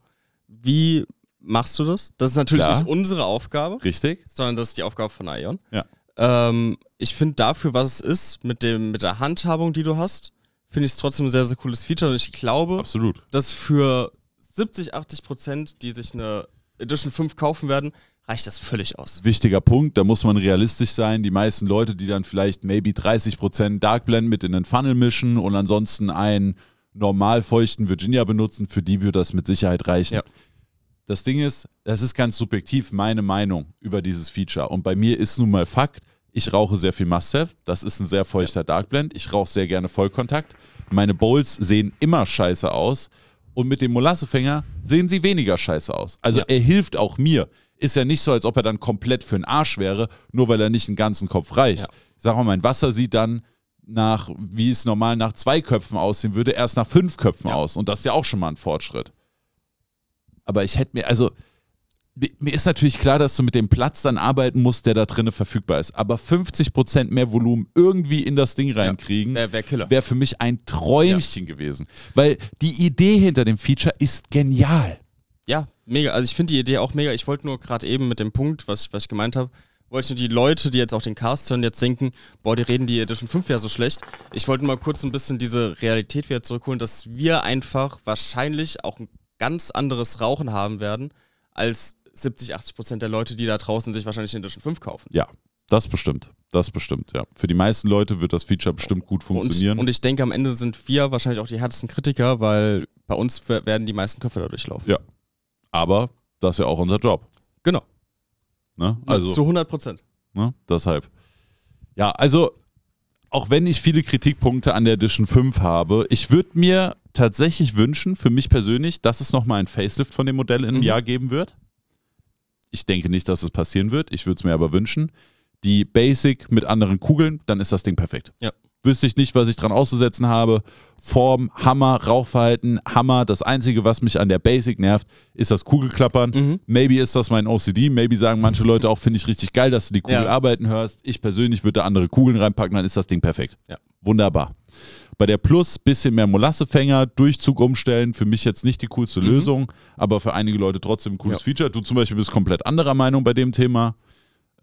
wie machst du das? Das ist natürlich Klar. nicht unsere Aufgabe, Richtig? sondern das ist die Aufgabe von Ion. Ja. Ähm, ich finde dafür, was es ist, mit, dem, mit der Handhabung, die du hast, finde ich es trotzdem ein sehr, sehr cooles Feature. Und ich glaube, Absolut. dass für 70, 80 Prozent, die sich eine Edition 5 kaufen werden, reicht das völlig aus. Wichtiger Punkt, da muss man realistisch sein. Die meisten Leute, die dann vielleicht maybe 30% Dark Blend mit in den Funnel mischen und ansonsten einen normal feuchten Virginia benutzen, für die wird das mit Sicherheit reichen. Ja. Das Ding ist, das ist ganz subjektiv meine Meinung über dieses Feature. Und bei mir ist nun mal Fakt, ich rauche sehr viel Must-Have. Das ist ein sehr feuchter Dark Blend. Ich rauche sehr gerne Vollkontakt. Meine Bowls sehen immer scheiße aus. Und mit dem Molassefänger sehen sie weniger scheiße aus. Also Ja. er hilft auch mir. Ist ja nicht so, als ob er dann komplett für den Arsch wäre, nur weil er nicht einen ganzen Kopf reicht. Ja. Ich sag mal, mein Wasser sieht dann nach, wie es normal nach zwei Köpfen aussehen würde, erst nach fünf Köpfen Ja. aus. Und das ist ja auch schon mal ein Fortschritt. Aber ich hätte mir, also mir ist natürlich klar, dass du mit dem Platz dann arbeiten musst, der da drinnen verfügbar ist. Aber 50% mehr Volumen irgendwie in das Ding reinkriegen, Wäre wär für mich ein Träumchen gewesen. Weil die Idee hinter dem Feature ist genial. Ja, mega. Also ich finde die Idee auch mega. Ich wollte nur gerade eben mit dem Punkt, was ich, was ich gemeint habe, wollte ich nur die Leute, die jetzt auch den Cast hören, jetzt denken, boah, die reden die Edition 5 ja so schlecht. Ich wollte mal kurz ein bisschen diese Realität wieder zurückholen, dass wir einfach wahrscheinlich auch ein ganz anderes Rauchen haben werden, als 70, 80 Prozent der Leute, die da draußen sich wahrscheinlich eine Edition 5 kaufen. Ja, das bestimmt. Das bestimmt, ja. Für die meisten Leute wird das Feature bestimmt gut funktionieren. Und, und ich denke, am Ende sind wir wahrscheinlich auch die härtesten Kritiker, weil bei uns wer- werden die meisten Köpfe dadurch laufen. Ja. Aber das ist ja auch unser Job. Genau. Ne? Also, Zu 100 Prozent. Ne? Deshalb. Ja, also, auch wenn ich viele Kritikpunkte an der Edition 5 habe, ich würde mir tatsächlich wünschen, für mich persönlich, dass es nochmal ein Facelift von dem Modell in einem Mhm. Jahr geben wird. Ich denke nicht, dass es passieren wird. Ich würde es mir aber wünschen. Die Basic mit anderen Kugeln, dann ist das Ding perfekt. Ja. Wüsste ich nicht, was ich dran auszusetzen habe. Form, Hammer, Rauchverhalten, Hammer. Das Einzige, was mich an der Basic nervt, ist das Kugelklappern. Mhm. Maybe ist das mein OCD. Maybe sagen manche Leute auch, finde ich richtig geil, dass du die Kugel Ja. arbeiten hörst. Ich persönlich würde da andere Kugeln reinpacken, dann ist das Ding perfekt. Ja. Wunderbar. Bei der Plus bisschen mehr Molassefänger, Durchzug umstellen, für mich jetzt nicht die coolste Mhm. Lösung, aber für einige Leute trotzdem ein cooles Ja. Feature. Du zum Beispiel bist komplett anderer Meinung bei dem Thema.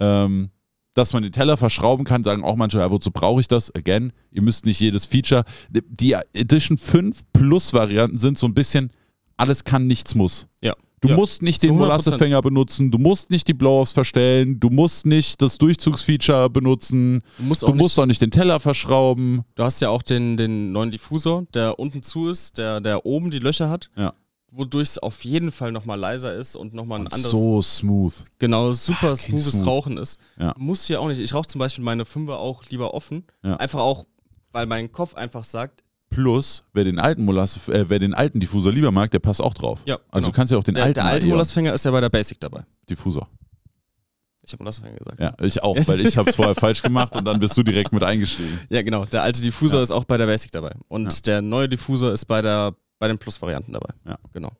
Ähm, dass man den Teller verschrauben kann, sagen auch manche, ja, wozu brauche ich das? Again, ihr müsst nicht jedes Feature. Die Edition 5 Plus Varianten sind so ein bisschen, alles kann, nichts muss. Ja. Du ja. musst nicht den 100%. Molassefänger benutzen, du musst nicht die Blow-Offs verstellen, du musst nicht das Durchzugsfeature benutzen, Du musst auch du nicht, musst auch nicht den Teller verschrauben. Du hast ja auch den, den neuen Diffusor, der unten zu ist, der, der oben die Löcher hat, Ja. wodurch es auf jeden Fall nochmal leiser ist und nochmal ein anderes, So smooth. genau, super fucking smoothes smooth. Rauchen ist. Ja. Muss ja auch nicht. Ich rauche zum Beispiel meine Fünfer auch lieber offen. Ja. Einfach auch, weil mein Kopf einfach sagt, Plus, wer den alten Molasse, äh, wer den alten Diffusor lieber mag, der passt auch drauf. Ja, Also genau. du kannst ja auch den der, alten der alte Molassfänger ist ja bei der Basic dabei. Diffusor. Ich habe Molassfänger gesagt. Ja, ich auch, weil ich habe es vorher falsch gemacht und dann bist du direkt mit eingestiegen. Ja, genau. Der alte Diffusor Ja. ist auch bei der Basic dabei. Und Ja. der neue Diffusor ist bei der bei den Plus-Varianten dabei. Ja. Genau.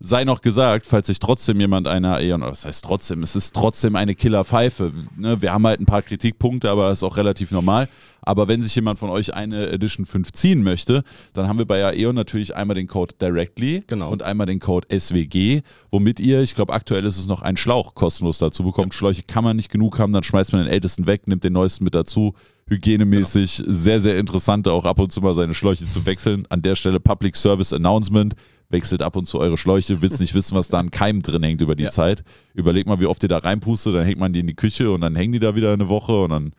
Sei noch gesagt, falls sich trotzdem jemand einer Aeon, oder das heißt trotzdem, es ist trotzdem eine Killer-Pfeife. Ne? Wir haben halt ein paar Kritikpunkte, aber das ist auch relativ normal. Aber wenn sich jemand von euch eine Edition 5 ziehen möchte, dann haben wir bei Aeon natürlich einmal den Code Directly Genau. und einmal den Code SWG, womit ihr, ich glaube aktuell ist es noch ein Schlauch kostenlos dazu bekommt. Schläuche kann man nicht genug haben, dann schmeißt man den ältesten weg, nimmt den neuesten mit dazu. Hygienemäßig sehr, sehr interessant, auch ab und zu mal seine Schläuche zu wechseln. An der Stelle Public Service Announcement. Wechselt ab und zu eure Schläuche, willst nicht wissen, was da an Keim drin hängt über die Ja. Zeit. Überlegt mal, wie oft ihr da reinpustet, dann hängt man die in die Küche und dann hängen die da wieder eine Woche und dann,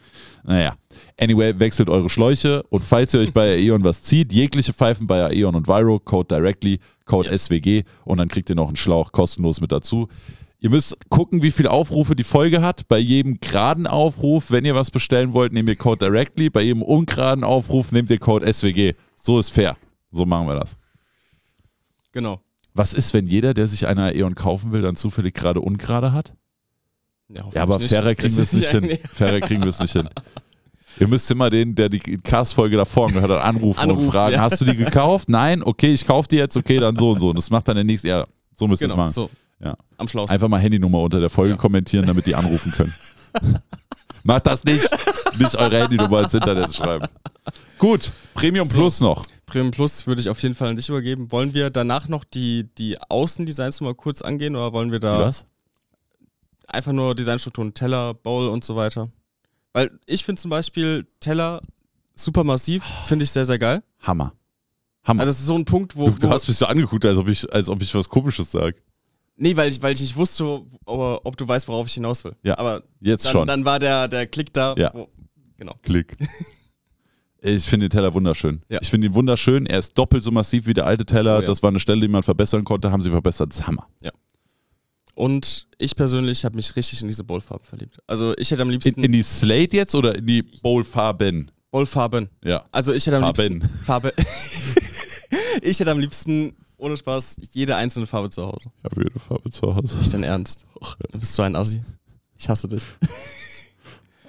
naja. Anyway, wechselt eure Schläuche und falls ihr euch bei Aeon was zieht, jegliche Pfeifen bei Aeon und Viro, Code Directly, Code Yes. SWG und dann kriegt ihr noch einen Schlauch kostenlos mit dazu. Ihr müsst gucken, wie viele Aufrufe die Folge hat. Bei jedem geraden Aufruf, wenn ihr was bestellen wollt, nehmt ihr Code Directly. Bei jedem ungeraden Aufruf nehmt ihr Code SWG. So ist fair. So machen wir das. Genau. Was ist, wenn jeder, der sich eine Aeon kaufen will, dann zufällig gerade ungerade hat? Ja, aber hoffentlich fairer kriegen wir es nicht hin. Fairer kriegen wir es nicht hin. Ihr müsst immer den, der die Cast-Folge davor gehört hat, anrufen und Anrufen, fragen, ja. hast du die gekauft? Nein? Okay, ich kaufe die jetzt, okay, dann so und so. Und das macht dann der nächste, ja, so müsst ihr es Genau, machen. so. Ja. Am schlausten. Einfach mal Handynummer unter der Folge Ja. kommentieren, damit die anrufen können. Macht das nicht. Nicht eure Handynummer ins Internet schreiben. Gut, Premium So. Plus noch. Premium Plus würde ich auf jeden Fall an dich übergeben. Wollen wir danach noch die, die Außendesigns mal kurz angehen oder wollen wir da Was? einfach nur Designstrukturen, Teller, Bowl und so weiter? Weil ich finde zum Beispiel Teller super massiv, finde ich sehr, sehr geil. Hammer. Hammer. Also das ist so ein Punkt, wo. du, du wo hast mich so angeguckt, als ob ich, als ob ich was Komisches sage. nee, weil ich, weil ich nicht wusste, ob, ob du weißt, worauf ich hinaus will. Ja, Aber Jetzt dann, schon. dann war der, der Klick da. Ja. Wo, genau. Klick. Ich finde den Teller wunderschön. Ja. Ich finde ihn wunderschön. Er ist doppelt so massiv wie der alte Teller. Oh ja. Das war eine Stelle, die man verbessern konnte. Haben sie verbessert. Das ist Hammer. Und ich persönlich habe mich richtig in diese Bowlfarben verliebt. Also ich hätte am In, liebsten in die Slate jetzt oder in die Bowl-Farben? Bowlfarben. Ja. Also ich hätte am Farben. liebsten Farbe. ich hätte am liebsten ohne Spaß jede einzelne Farbe zu Hause. Ich habe jede Farbe zu Hause. Nicht dein Ernst. Du bist so ein Assi. Ich hasse dich.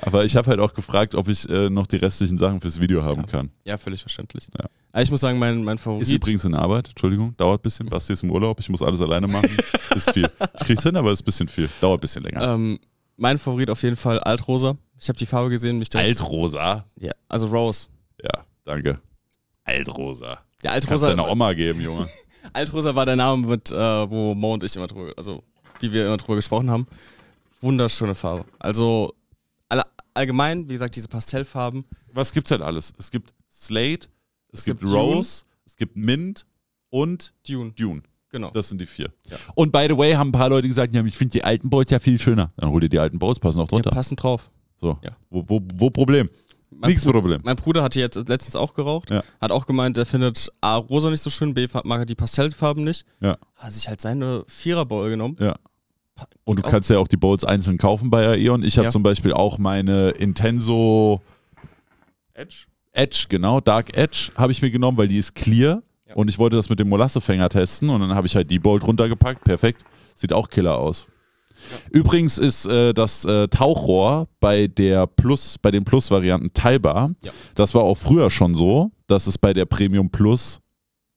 Aber ich habe halt auch gefragt, ob ich äh, noch die restlichen Sachen fürs Video haben kann. Ja, völlig verständlich. Ja. Aber ich muss sagen, mein, mein Favorit. Ist übrigens in Arbeit, Entschuldigung, dauert ein bisschen. Basti ist im Urlaub, ich muss alles alleine machen. ist viel. Ich krieg's hin, aber ist ein bisschen viel. Dauert ein bisschen länger. ähm, mein Favorit auf jeden Fall Altrosa. Ich habe die Farbe gesehen, mich direkt. Altrosa. Ja, also Rose. Ja, danke. Altrosa. Ja, Kannst Altrosa, deiner Oma geben, Junge. Altrosa war der Name, mit, äh, wo Mo und ich immer drüber, also wie wir immer drüber gesprochen haben. Wunderschöne Farbe. Also allgemein, wie gesagt, diese Pastellfarben. Was gibt's denn alles? Es gibt Slate, es, Es gibt, gibt Rose, es gibt Mint und Dune. Dune. Genau. Das sind die vier. Ja. Und by the way, haben ein paar Leute gesagt, ja, ich finde die alten Bowls ja viel schöner. Dann hol dir die alten Bowls, passen auch Ja, drunter. passend drauf. so. Ja. Wo, wo, wo Problem? Mein, Nichts Problem. mein Bruder hatte jetzt letztens auch geraucht. Ja. Hat auch gemeint, er findet A, rosa nicht so schön, B, mag er die Pastellfarben nicht. Ja. Hat sich halt seine Vierer-Bowl genommen. Ja. Und du auch. kannst ja auch die Bowls einzeln kaufen bei Aeon. Ich habe Ja. zum Beispiel auch meine Intenso Edge. Edge, genau, Dark Edge habe ich mir genommen, weil die ist clear. Ja. Und ich wollte das mit dem Molassefänger testen und dann habe ich halt die Bowl drunter gepackt. Perfekt. Sieht auch killer aus. Übrigens ist äh, das äh, Tauchrohr bei der Plus, bei den Plus-Varianten teilbar. Ja. Das war auch früher schon so, dass es bei der Premium Plus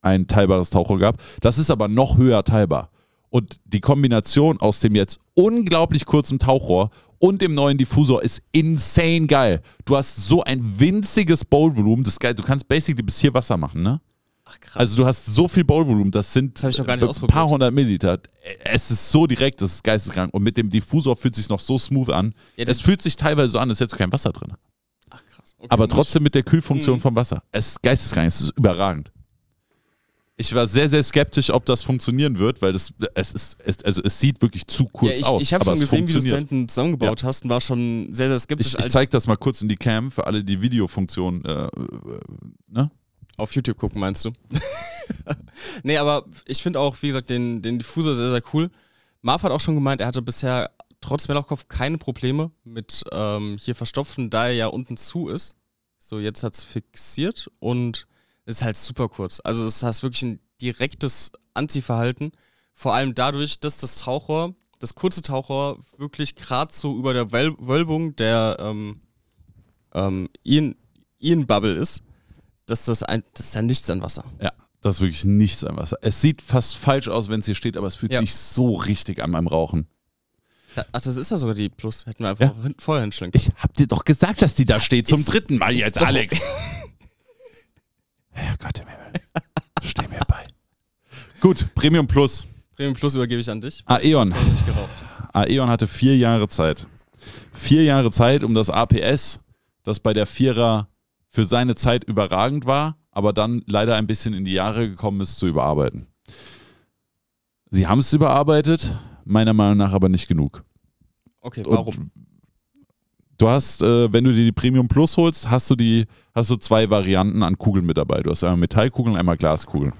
ein teilbares Tauchrohr gab. Das ist aber noch höher teilbar. Und die Kombination aus dem jetzt unglaublich kurzen Tauchrohr und dem neuen Diffusor ist insane geil. Du hast so ein winziges Bowlvolumen, das ist geil. Du kannst basically bis hier Wasser machen, ne? Ach krass. Also du hast so viel Bowlvolumen, das sind Das hab ich noch gar nicht ein paar hundert Milliliter. Es ist so direkt, das ist geisteskrank. Und mit dem Diffusor fühlt es sich noch so smooth an. Ja, es fühlt sich teilweise so an, als hättest du kein Wasser drin. Ach krass. Okay, Aber trotzdem mit der Kühlfunktion Mhm. vom Wasser. Es ist geisteskrank, es ist überragend. Ich war sehr, sehr skeptisch, ob das funktionieren wird, weil das, es ist, es, also es sieht wirklich zu kurz ja, ich, aus. Ich habe schon es gesehen, wie du es da hinten zusammengebaut hast und war schon sehr, sehr skeptisch, Ich, ich zeige das mal kurz in die Cam für alle, die Videofunktion. Äh, äh, ne? auf YouTube gucken, meinst du? nee, aber ich finde auch, wie gesagt, den, den Diffusor sehr, sehr cool. Marv hat auch schon gemeint, er hatte bisher trotz Melochkopf keine Probleme mit ähm, hier verstopfen, da er ja unten zu ist. So, jetzt hat es fixiert und ist halt super kurz. Also es hast wirklich ein direktes Anziehverhalten. Vor allem dadurch, dass das Tauchrohr, das kurze Tauchrohr, wirklich gerade so über der Wöl Wölbung der ähm, ähm, Ian, Ian Bubble ist, dass das ein, das ist ja nichts an Wasser. Ja, das ist wirklich nichts am Wasser. Es sieht fast falsch aus, wenn es hier steht, aber es fühlt Ja. sich so richtig an beim Rauchen. Da, ach, das ist ja sogar die Plus. Hätten wir einfach hin, vorher hinschlagen Ich hab dir doch gesagt, dass die da steht. Zum Ist- dritten Mal jetzt, doch- Alex. Herrgott im Himmel. Steh mir bei. Gut, Premium Plus. Premium Plus übergebe ich an dich. Aeon. Geraucht. Aeon hatte vier Jahre Zeit. Vier Jahre Zeit, um das APS, das bei der Vierer für seine Zeit überragend war, aber dann leider ein bisschen in die Jahre gekommen ist, zu überarbeiten. Sie haben es überarbeitet, meiner Meinung nach aber nicht genug. Okay, Und warum? Du hast, äh, wenn du dir die Premium Plus holst, hast du die, hast du zwei Varianten an Kugeln mit dabei. Du hast einmal Metallkugeln, einmal Glaskugeln.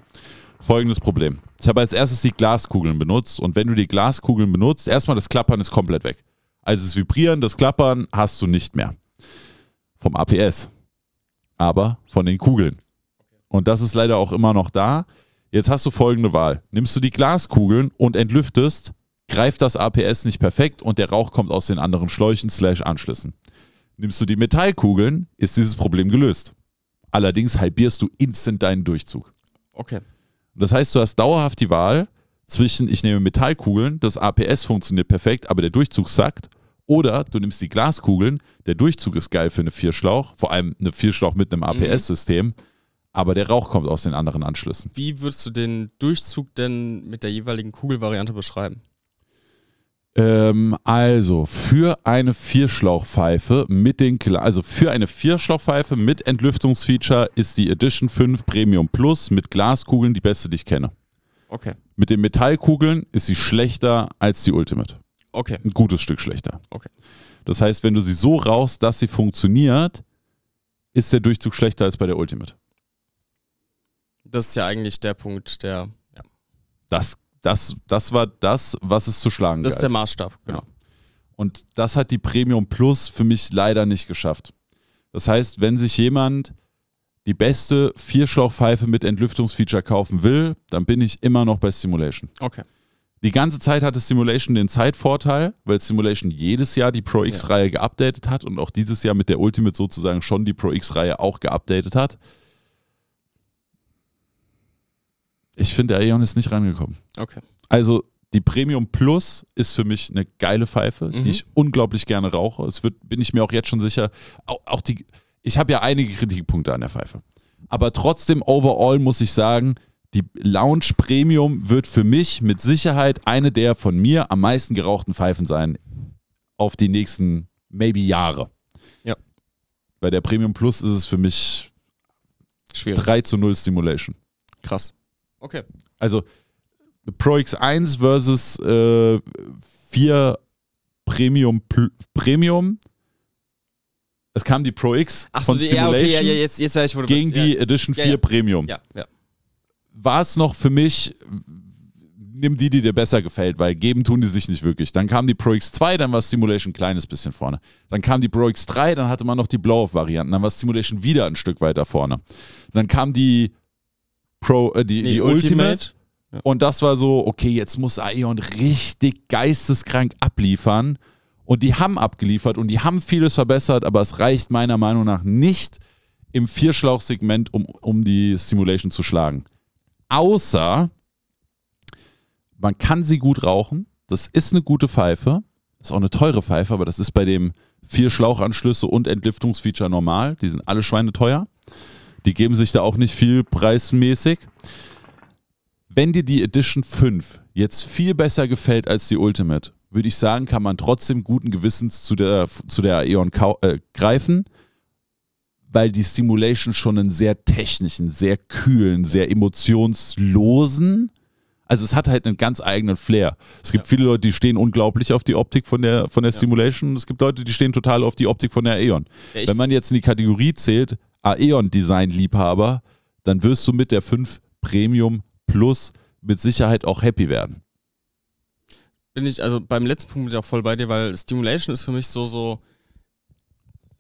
Folgendes Problem. Ich habe als erstes die Glaskugeln benutzt und wenn du die Glaskugeln benutzt, erstmal das Klappern ist komplett weg. Also das Vibrieren, das Klappern hast du nicht mehr. Vom APS. Aber von den Kugeln. Und das ist leider auch immer noch da. Jetzt hast du folgende Wahl. Nimmst du die Glaskugeln und entlüftest, greift das APS nicht perfekt und der Rauch kommt aus den anderen Schläuchen slash Anschlüssen. Nimmst du die Metallkugeln, ist dieses Problem gelöst. Allerdings halbierst du instant deinen Durchzug. Okay. Das heißt, du hast dauerhaft die Wahl zwischen, ich nehme Metallkugeln, das APS funktioniert perfekt, aber der Durchzug sackt. Oder du nimmst die Glaskugeln, der Durchzug ist geil für eine Vierschlauch, vor allem eine Vierschlauch mit einem APS-System, aber der Rauch kommt aus den anderen Anschlüssen. Wie würdest du den Durchzug denn mit der jeweiligen Kugelvariante beschreiben? Ähm, also für eine Vierschlauchpfeife mit den also für eine Vierschlauchpfeife mit Entlüftungsfeature ist die Edition 5 Premium Plus mit Glaskugeln die beste, die ich kenne. Okay. Mit den Metallkugeln ist sie schlechter als die Ultimate. Okay. Ein gutes Stück schlechter. Okay. Das heißt, wenn du sie so rauchst, dass sie funktioniert, ist der Durchzug schlechter als bei der Ultimate. Das ist ja eigentlich der Punkt, der. Ja. Das, das, das war das, was es zu schlagen Das ist der. Maßstab, genau. Und das hat die Premium Plus für mich leider nicht geschafft. Das heißt, wenn sich jemand die beste Vierschlauchpfeife mit Entlüftungsfeature kaufen will, dann bin ich immer noch bei Simulation. Okay. Die ganze Zeit hatte Simulation den Zeitvorteil, weil Simulation jedes Jahr die Pro X-Reihe geupdatet hat und auch dieses Jahr mit der Ultimate sozusagen schon die Pro X-Reihe auch geupdatet hat. Ich finde, der Aeon ist nicht rangekommen. Okay. Also die Premium Plus ist für mich eine geile Pfeife, Mhm. die ich unglaublich gerne rauche. Es wird, bin ich mir auch jetzt schon sicher. Auch, auch die, ich habe ja einige Kritikpunkte an der Pfeife. Aber trotzdem, overall muss ich sagen, die Lounge Premium wird für mich mit Sicherheit eine der von mir am meisten gerauchten Pfeifen sein auf die nächsten maybe Jahre. Ja. Bei der Premium Plus ist es für mich Schwierig. 3 zu 0 Stimulation. Krass. Okay. Also Pro X1 versus äh, 4 Premium Premium. Es kam die Pro X Achso, von ja, Stimulation okay, ja, ja, jetzt, jetzt weiß ich, wo du gegen bist. die Edition Ja, 4 ja. Premium. Ja, ja. War es noch für mich, nimm die, die dir besser gefällt, weil geben tun die sich nicht wirklich. Dann kam die Pro X2, dann war Stimulation ein kleines bisschen vorne. Dann kam die Pro X3, dann hatte man noch die Blow-Off-Varianten, dann war Stimulation wieder ein Stück weiter vorne. Dann kam die Pro, äh, die, Nee, die Ultimate. Ultimate. Und das war so, okay, jetzt muss Aeon richtig geisteskrank abliefern. Und die haben abgeliefert und die haben vieles verbessert, aber es reicht meiner Meinung nach nicht im Vierschlauchsegment, um, um die Simulation zu schlagen. Außer man kann sie gut rauchen. Das ist eine gute Pfeife. Ist auch eine teure Pfeife, aber das ist bei dem vier Schlauchanschlüsse und Entlüftungsfeature normal. Die sind alle schweineteuer. Die geben sich da auch nicht viel preismäßig. Wenn dir die Edition 5 jetzt viel besser gefällt als die Ultimate, würde ich sagen, kann man trotzdem guten Gewissens zu der, zu der Aeon äh, greifen, weil die Simulation schon einen sehr technischen, sehr kühlen, sehr emotionslosen, also es hat halt einen ganz eigenen Flair. Es gibt ja. viele Leute, die stehen unglaublich auf die Optik von der, von der ja. Simulation. Es gibt Leute, die stehen total auf die Optik von der Aeon. Ja, Wenn man jetzt in die Kategorie zählt, Aeon-Design-Liebhaber, dann wirst du mit der 5 Premium Plus mit Sicherheit auch happy werden bin ich, also beim letzten Punkt bin ich auch voll bei dir, weil Stimulation ist für mich so, so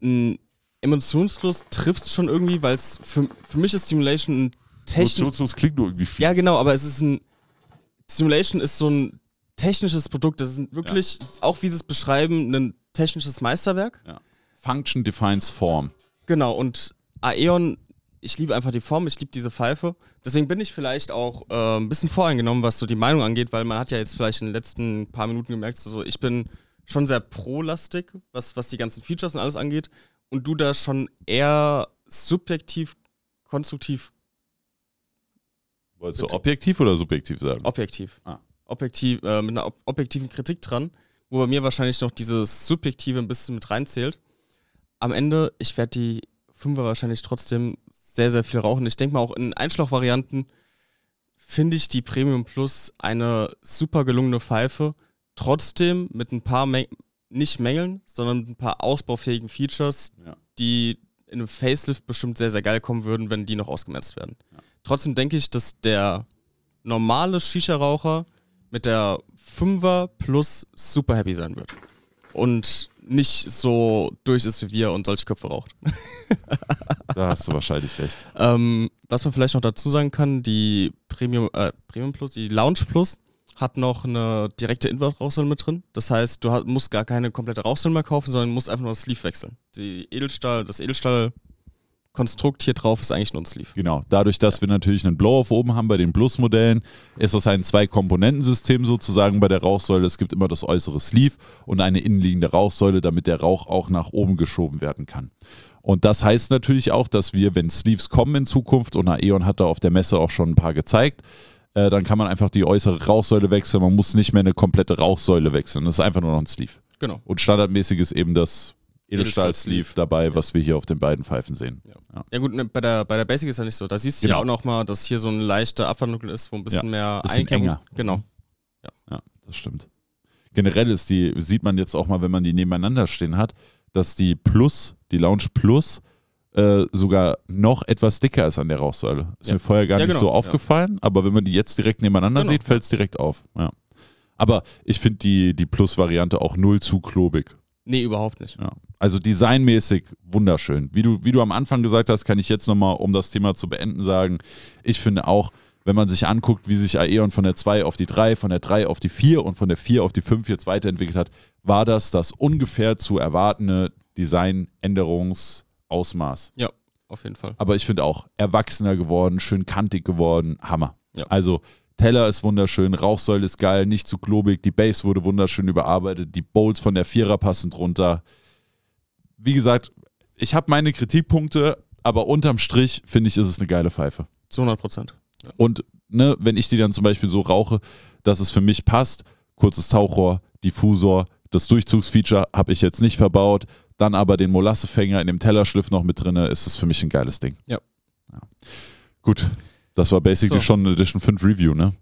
ein emotionslos trifft schon irgendwie, weil es für, für mich ist Stimulation ein technisch. Emotionslos klingt nur irgendwie viel. Ja, genau, aber es ist ein. Stimulation ist so ein technisches Produkt. Das ist wirklich, ja. auch wie sie es beschreiben, ein technisches Meisterwerk. Ja. Function defines Form. Genau, und Aeon ich liebe einfach die Form, ich liebe diese Pfeife. Deswegen bin ich vielleicht auch äh, ein bisschen voreingenommen, was so die Meinung angeht, weil man hat ja jetzt vielleicht in den letzten paar Minuten gemerkt, so, ich bin schon sehr pro-lastig, was, was die ganzen Features und alles angeht. Und du da schon eher subjektiv, konstruktiv. Wolltest du objektiv oder subjektiv sagen? Objektiv. Ah. Objektiv, äh, mit einer ob objektiven Kritik dran, wo bei mir wahrscheinlich noch dieses Subjektive ein bisschen mit reinzählt. Am Ende, ich werde die Fünfer wahrscheinlich trotzdem sehr, sehr viel rauchen. Ich denke mal auch in Einschlauchvarianten finde ich die Premium Plus eine super gelungene Pfeife. Trotzdem mit ein paar, Mäng nicht Mängeln, sondern mit ein paar ausbaufähigen Features, ja. die in einem Facelift bestimmt sehr, sehr geil kommen würden, wenn die noch ausgemerzt werden. Ja. Trotzdem denke ich, dass der normale Shisha-Raucher mit der 5er Plus super happy sein wird. Und nicht so durch ist wie wir und solche Köpfe raucht. da hast du wahrscheinlich recht. Ähm, was man vielleicht noch dazu sagen kann, die Premium, äh, Premium Plus, die Lounge Plus hat noch eine direkte Inward-Rauchsäule mit drin. Das heißt, du musst gar keine komplette Rauchsäule mehr kaufen, sondern musst einfach nur das Sleeve wechseln. Die Edelstahl, das Edelstahl Konstrukt hier drauf ist eigentlich nur ein Sleeve. Genau. Dadurch, dass ja. wir natürlich einen Blow-Off oben haben bei den Plus-Modellen, ist das ein Zwei-Komponenten-System sozusagen bei der Rauchsäule. Es gibt immer das äußere Sleeve und eine innenliegende Rauchsäule, damit der Rauch auch nach oben geschoben werden kann. Und das heißt natürlich auch, dass wir, wenn Sleeves kommen in Zukunft, und Aeon hat da auf der Messe auch schon ein paar gezeigt, äh, dann kann man einfach die äußere Rauchsäule wechseln. Man muss nicht mehr eine komplette Rauchsäule wechseln. Das ist einfach nur noch ein Sleeve. Genau. Und standardmäßig ist eben das Edelstahl-Sleeve dabei, ja. was wir hier auf den beiden Pfeifen sehen. Ja, ja. ja gut, ne, bei, der, bei der Basic ist ja nicht so. Da siehst du genau. ja auch nochmal, dass hier so ein leichter Abwandlung ist, wo ein bisschen mehr bisschen enger. Genau. Ja. ja, das stimmt. Generell ist die, sieht man jetzt auch mal, wenn man die nebeneinander stehen hat, dass die Plus, die Lounge Plus, äh, sogar noch etwas dicker ist an der Rauchsäule. Ist mir vorher gar nicht genau. so aufgefallen, aber wenn man die jetzt direkt nebeneinander genau. sieht, fällt es direkt auf. Ja. Aber ich finde die, die Plus-Variante auch null zu klobig. Nee, überhaupt nicht. Also designmäßig wunderschön. Wie du, wie du am Anfang gesagt hast, kann ich jetzt nochmal, um das Thema zu beenden, sagen, ich finde auch, wenn man sich anguckt, wie sich Aeon von der 2 auf die 3, von der 3 auf die 4 und von der 4 auf die 5 jetzt weiterentwickelt hat, war das das ungefähr zu erwartende Designänderungsausmaß. Ja, auf jeden Fall. Aber ich finde auch erwachsener geworden, schön kantig geworden, Hammer. Ja. Also Teller ist wunderschön, Rauchsäule ist geil, nicht zu klobig, die Base wurde wunderschön überarbeitet, die Bowls von der Vierer passen drunter. Wie gesagt, ich habe meine Kritikpunkte, aber unterm Strich finde ich, ist es eine geile Pfeife. Zu 100 Prozent. Ja. Und ne, wenn ich die dann zum Beispiel so rauche, dass es für mich passt, kurzes Tauchrohr, Diffusor, das Durchzugsfeature habe ich jetzt nicht verbaut, dann aber den Molassefänger in dem Tellerschliff noch mit drin, ist es für mich ein geiles Ding. Ja. ja. Gut, das war basically so. schon eine Edition 5 Review, ne?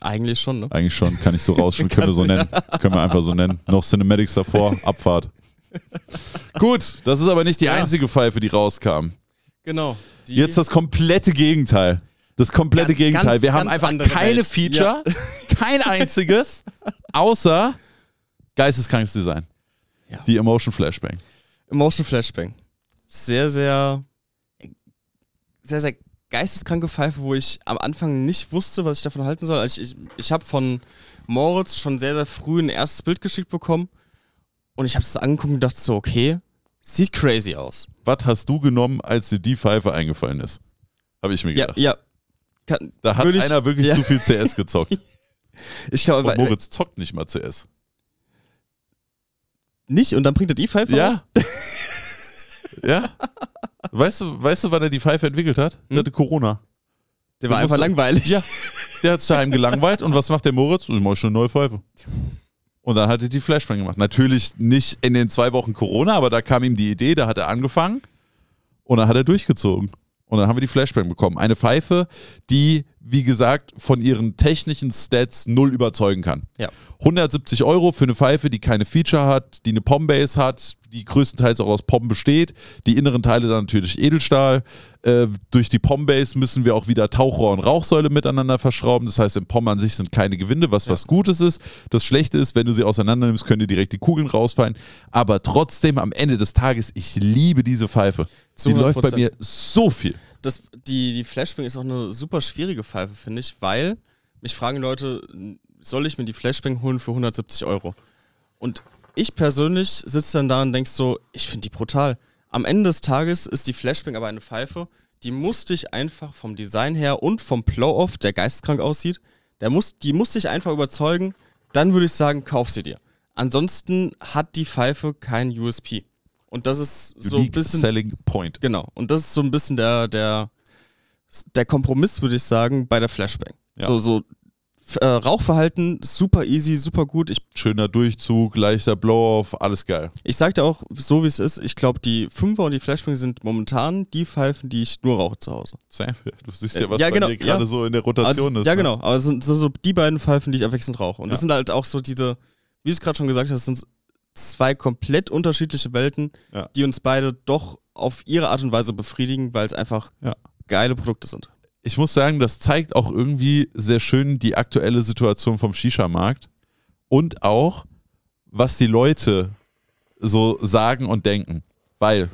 Eigentlich schon, ne? Eigentlich schon, kann ich so rausschneiden, können wir so nennen. können wir einfach so nennen. Noch Cinematics davor, Abfahrt. Gut, das ist aber nicht die ja. einzige Pfeife, die rauskam. Genau. Jetzt das komplette Gegenteil. Das komplette ganz, Gegenteil. Ganz, wir haben einfach keine Welt. Feature, ja. kein einziges, außer geisteskrankes Design. Ja. Die Emotion Flashbang. Emotion Flashbang. Sehr, sehr, sehr, sehr geisteskranke Pfeife, wo ich am Anfang nicht wusste, was ich davon halten soll. Also ich, ich, ich habe von Moritz schon sehr, sehr früh ein erstes Bild geschickt bekommen und ich habe es angeguckt und dachte so, okay, sieht crazy aus. Was hast du genommen, als dir die Pfeife eingefallen ist? Habe ich mir gedacht. Ja, ja. Kann, da hat ich, einer wirklich ja. zu viel CS gezockt. Ich glaube, Und Moritz zockt nicht mal CS. nicht und dann bringt er die Pfeife Ja. raus? ja. Weißt du, weißt du, wann er die Pfeife entwickelt hat? Der Hm? hatte Corona. Der war einfach langweilig. Ja. Der hat sich daheim gelangweilt und was macht der Moritz? Ich mach schon eine neue Pfeife. Und dann hat er die Flashbang gemacht. Natürlich nicht in den zwei Wochen Corona, aber da kam ihm die Idee, da hat er angefangen und dann hat er durchgezogen. Und dann haben wir die Flashbang bekommen. Eine Pfeife, die, wie gesagt, von ihren technischen Stats null überzeugen kann. Ja. 170 Euro für eine Pfeife, die keine Feature hat, die eine POM-Base hat, die größtenteils auch aus POM besteht. Die inneren Teile dann natürlich Edelstahl. Äh, durch die POM-Base müssen wir auch wieder Tauchrohr und Rauchsäule miteinander verschrauben. Das heißt, im POM an sich sind keine Gewinde, was was Gutes ist. Das Schlechte ist, wenn du sie auseinander nimmst, können dir direkt die Kugeln rausfallen. Aber trotzdem am Ende des Tages, ich liebe diese Pfeife. Zu Die läuft bei 100%. mir so viel. Das, die, die Flashbang ist auch eine super schwierige Pfeife, finde ich, weil mich fragen Leute, soll ich mir die Flashbang holen für 170 Euro? Und ich persönlich sitze dann da und denk so, ich finde die brutal. Am Ende des Tages ist die Flashbang aber eine Pfeife, die muss dich einfach vom Design her und vom Blow-Off, der geisteskrank aussieht, der muss, die muss dich einfach überzeugen, dann würde ich sagen, kauf sie dir. Ansonsten hat die Pfeife kein USP. Und das ist so ein bisschen Selling Point. Genau. Und das ist so ein bisschen der, der, der Kompromiss, würde ich sagen, bei der Flashbang. Ja. So, so äh, Rauchverhalten, super easy, super gut. Ich, Schöner Durchzug, leichter Blow-Off, alles geil. ich sag dir auch, so wie es ist, ich glaube, die Fünfer und die Flashbang sind momentan die Pfeifen, die ich nur rauche zu Hause. Sam, Du siehst ja, Äh, was ja, bei genau, gerade ja. so in der Rotation das, ist. ja, ne? genau. Aber es sind, so die beiden Pfeifen, die ich abwechselnd rauche. Und das Ja. sind halt auch so diese, wie du es gerade schon gesagt hast, sind zwei komplett unterschiedliche Welten, Ja. die uns beide doch auf ihre Art und Weise befriedigen, weil es einfach Ja. geile Produkte sind. ich muss sagen, das zeigt auch irgendwie sehr schön die aktuelle Situation vom Shisha-Markt und auch, was die Leute so sagen und denken. Weil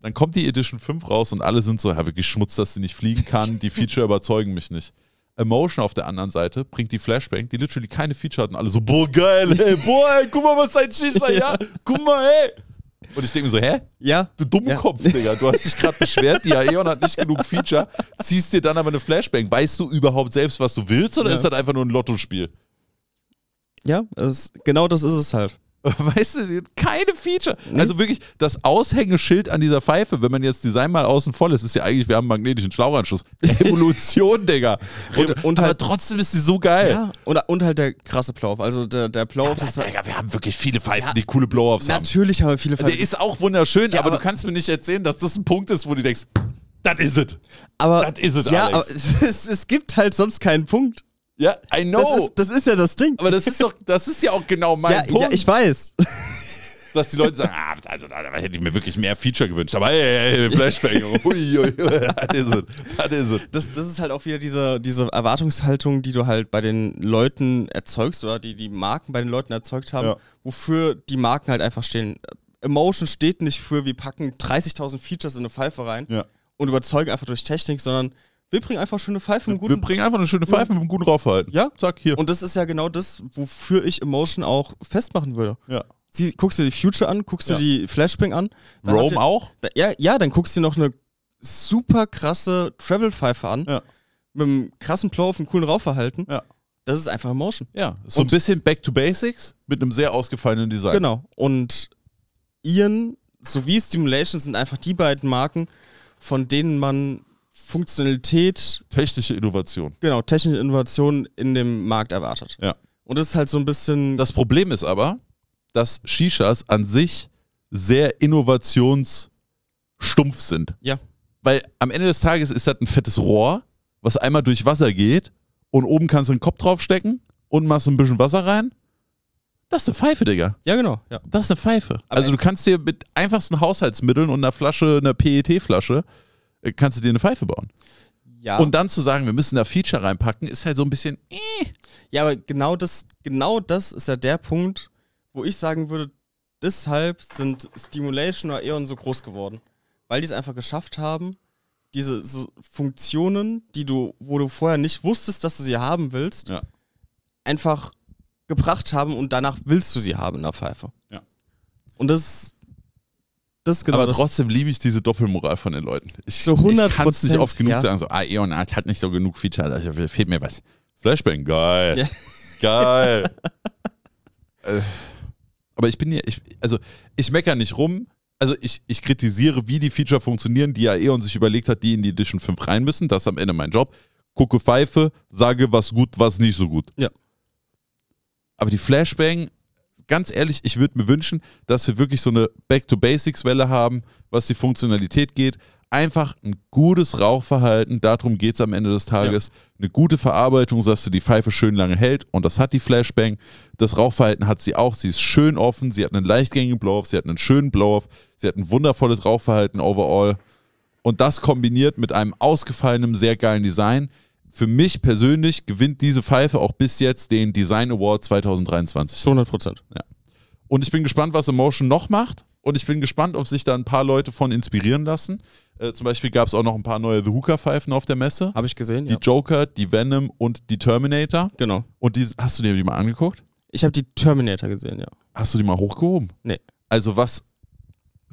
dann kommt die Edition 5 raus und alle sind so, ja, wirklich Schmutz, dass sie nicht fliegen kann, die Feature überzeugen mich nicht. Emotion auf der anderen Seite bringt die Flashbang, die literally keine Feature hat und alle so, boah, geil, ey, boah, ey, guck mal, was dein Shisha, ja, guck mal, ey. Und ich denke mir so, hä? Ja, Du Dummkopf, Digga. Du hast dich gerade beschwert, die Aeon hat nicht genug Feature, ziehst dir dann aber eine Flashbang. Weißt du überhaupt selbst, was du willst, oder Ja. ist das einfach nur ein Lottospiel? Ja, es, genau das ist es halt. Weißt du, keine Feature. Also wirklich, das Aushängeschild an dieser Pfeife, wenn man jetzt Design mal außen voll ist, ist ja eigentlich, wir haben einen magnetischen Schlauchanschluss. Evolution, Digga. Und- und aber halt- trotzdem ist sie so geil. Ja, und, und halt der krasse Blow-Off. Also der, der Blow-Off ist halt, Digga, wir haben wirklich viele Pfeifen, die coole Blow-Offs haben. Natürlich haben wir viele Der Fälle. ist auch wunderschön, Ja, aber, aber- du kannst mir nicht erzählen, dass das ein Punkt ist, wo du denkst, das is it. Aber, das is it, ja, Alex. aber es, es, es gibt halt sonst keinen Punkt. Ja, I know. Das, ist, das ist ja das Ding. Aber das ist doch, das ist ja auch genau mein ja, Punkt, ja, ich weiß. dass die Leute sagen, ah, also da, da hätte ich mir wirklich mehr Feature gewünscht. Aber hey, hey, hey Flashbang, ui, ui. Das, das ist halt auch wieder diese, diese Erwartungshaltung, die du halt bei den Leuten erzeugst oder die die Marken bei den Leuten erzeugt haben, Ja. wofür die Marken halt einfach stehen. Emotion steht nicht für, wir packen 30.000 Features in eine Pfeife rein Ja. und überzeugen einfach durch Technik, sondern wir bringen einfach schöne Pfeifen Wir guten bringen einfach eine schöne Pfeife mit einem guten Raufverhalten. Ja. Zack, hier. Und das ist ja genau das, wofür ich Emotion auch festmachen würde. ja. Sie, guckst dir die Future an, guckst dir Ja. die Flashbang an. Rome ihr- auch? Da, ja, ja, dann guckst du dir noch eine super krasse Travel-Pfeife an. Ja. Mit einem krassen Blow auf einem coolen Raufverhalten. Ja. Das ist einfach Emotion. Ja. So ein Und- bisschen Back to Basics mit einem sehr ausgefallenen Design. Genau. Und Ian sowie Stimulation sind einfach die beiden Marken, von denen man Funktionalität, Technische Innovation. genau, technische Innovation in dem Markt erwartet. Ja. Und das ist halt so ein bisschen. Das Problem ist aber, dass Shishas an sich sehr innovationsstumpf sind. Ja. Weil am Ende des Tages ist das ein fettes Rohr, was einmal durch Wasser geht und oben kannst du den Kopf draufstecken und machst ein bisschen Wasser rein. Das ist eine Pfeife, Digga. ja, genau. Ja. Das ist eine Pfeife. Aber also du kannst dir mit einfachsten Haushaltsmitteln und einer Flasche, einer PET-Flasche, kannst du dir eine Pfeife bauen. Ja. Und dann zu sagen, wir müssen da Feature reinpacken, ist halt so ein bisschen, äh. Ja, aber genau das, genau das ist ja der Punkt, wo ich sagen würde, deshalb sind Stimulation oder Eon so groß geworden. Weil die es einfach geschafft haben, diese so Funktionen, die du, wo du vorher nicht wusstest, dass du sie haben willst, Ja. einfach gebracht haben und danach willst du sie haben in der Pfeife. Ja. Und das, das genau aber das. trotzdem liebe ich diese Doppelmoral von den Leuten. Ich, Zu ich kann es nicht 100%, oft genug ja. sagen, so, ah, Eon Art hat nicht so genug Feature, da fehlt mir was. Flashbang, geil. Ja. Geil. Äh, Aber ich bin hier, ich, also ich meckere nicht rum. Also ich, ich kritisiere, wie die Feature funktionieren, die ja Aeon sich überlegt hat, die in die Edition 5 rein müssen. Das ist am Ende mein Job. Gucke Pfeife, sage, was gut, was nicht so gut. Ja. Aber die Flashbang, ganz ehrlich, ich würde mir wünschen, dass wir wirklich so eine Back-to-Basics-Welle haben, was die Funktionalität geht. Einfach ein gutes Rauchverhalten, darum geht es am Ende des Tages. Eine gute Verarbeitung, dass du die Pfeife schön lange hält und das hat die Flashbang. Das Rauchverhalten hat sie auch. Sie ist schön offen, sie hat einen leichtgängigen Blow-Off, sie hat einen schönen Blow-Off, sie hat ein wundervolles Rauchverhalten overall. Und das kombiniert mit einem ausgefallenen, sehr geilen Design. Für mich persönlich gewinnt diese Pfeife auch bis jetzt den Design Award 2023. Zu 100 Prozent. Und ich bin gespannt, was Emotion noch macht. Und ich bin gespannt, ob sich da ein paar Leute von inspirieren lassen. Äh, zum Beispiel gab es auch noch ein paar neue The Hooker-Pfeifen auf der Messe. Habe ich gesehen, Die ja. Joker, die Venom und die Terminator. Genau. Und die, hast du dir die mal angeguckt? Ich habe die Terminator gesehen, ja. Hast du die mal hochgehoben? Nee. Also was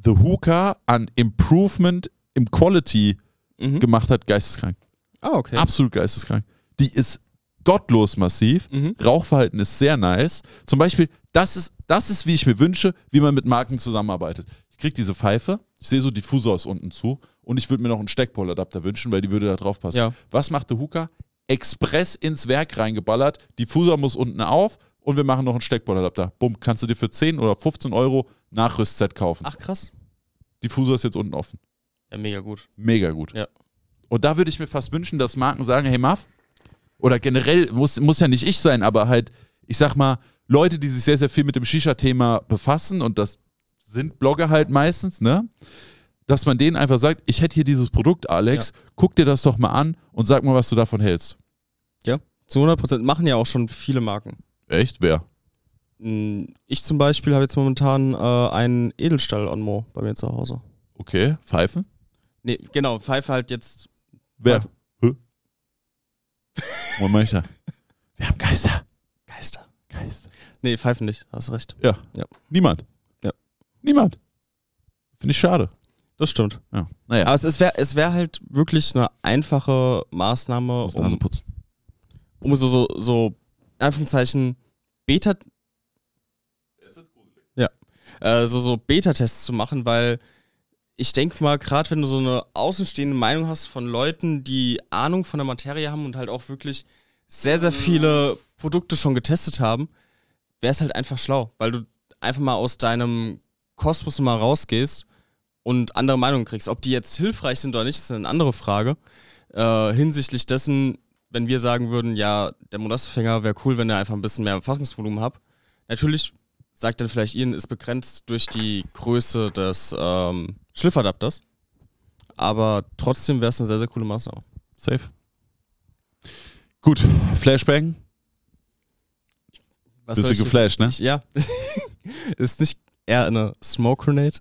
The Hooker an Improvement im Quality Mhm. gemacht hat, geisteskrank. Ah, okay. Absolut geisteskrank. Die ist gottlos massiv. Mhm. Rauchverhalten ist sehr nice. Zum Beispiel, das ist, das ist, wie ich mir wünsche, wie man mit Marken zusammenarbeitet. Ich krieg diese Pfeife, ich sehe so Diffusor ist unten zu und ich würde mir noch einen Steckpole-Adapter wünschen, weil die würde da drauf passen. Ja. Was macht der Hooker? Express ins Werk reingeballert, Diffusor muss unten auf und wir machen noch einen Steckpole-Adapter. Bumm, kannst du dir für 10 oder 15 Euro Nachrüstset kaufen. Ach, krass. Diffusor ist jetzt unten offen. Ja, mega gut. Mega gut. Ja. Und da würde ich mir fast wünschen, dass Marken sagen, hey Marv, oder generell, muss, muss ja nicht ich sein, aber halt, ich sag mal, Leute, die sich sehr, sehr viel mit dem Shisha-Thema befassen, und das sind Blogger halt meistens, ne? Dass man denen einfach sagt, ich hätte hier dieses Produkt, Alex, guck dir das doch mal an und sag mal, was du davon hältst. Zu 100 Prozent machen ja auch schon viele Marken. Echt? Wer? Mm, Ich zum Beispiel habe jetzt momentan äh, einen Edelstahl-Onmo bei mir zu Hause. Okay, Pfeifen? Nee, genau, Pfeife halt jetzt. Wer? Pfeife. Hä? Moment mal. Wir haben Geister. Geister. Geister. Nee, Pfeifen nicht, hast recht. Ja. Ja. Niemand. Ja. Niemand. Finde ich schade. Das stimmt. Ja. Naja. Aber es, es wäre es wär halt wirklich eine einfache Maßnahme, um, putzen. um so, so, so, in Anführungszeichen, Beta. Ja. Äh, so, so Beta-Tests zu machen, weil ich denke mal, gerade wenn du so eine außenstehende Meinung hast von Leuten, die Ahnung von der Materie haben und halt auch wirklich sehr, sehr viele Produkte schon getestet haben, wäre es halt einfach schlau, weil du einfach mal aus deinem Kosmos mal rausgehst und andere Meinungen kriegst. Ob die jetzt hilfreich sind oder nicht, ist eine andere Frage. Äh, hinsichtlich dessen, wenn wir sagen würden, ja, der Monasterfänger wäre cool, wenn er einfach ein bisschen mehr Fassungsvolumen hat. Natürlich sagt dann vielleicht Ian, ist begrenzt durch die Größe des ähm, Schliffadapters. Aber trotzdem wäre es eine sehr, sehr coole Maßnahme. Safe. Gut, Flashbang. Was Bist du geflasht, ne? Ich, ja. ist nicht eher eine Smoke Grenade?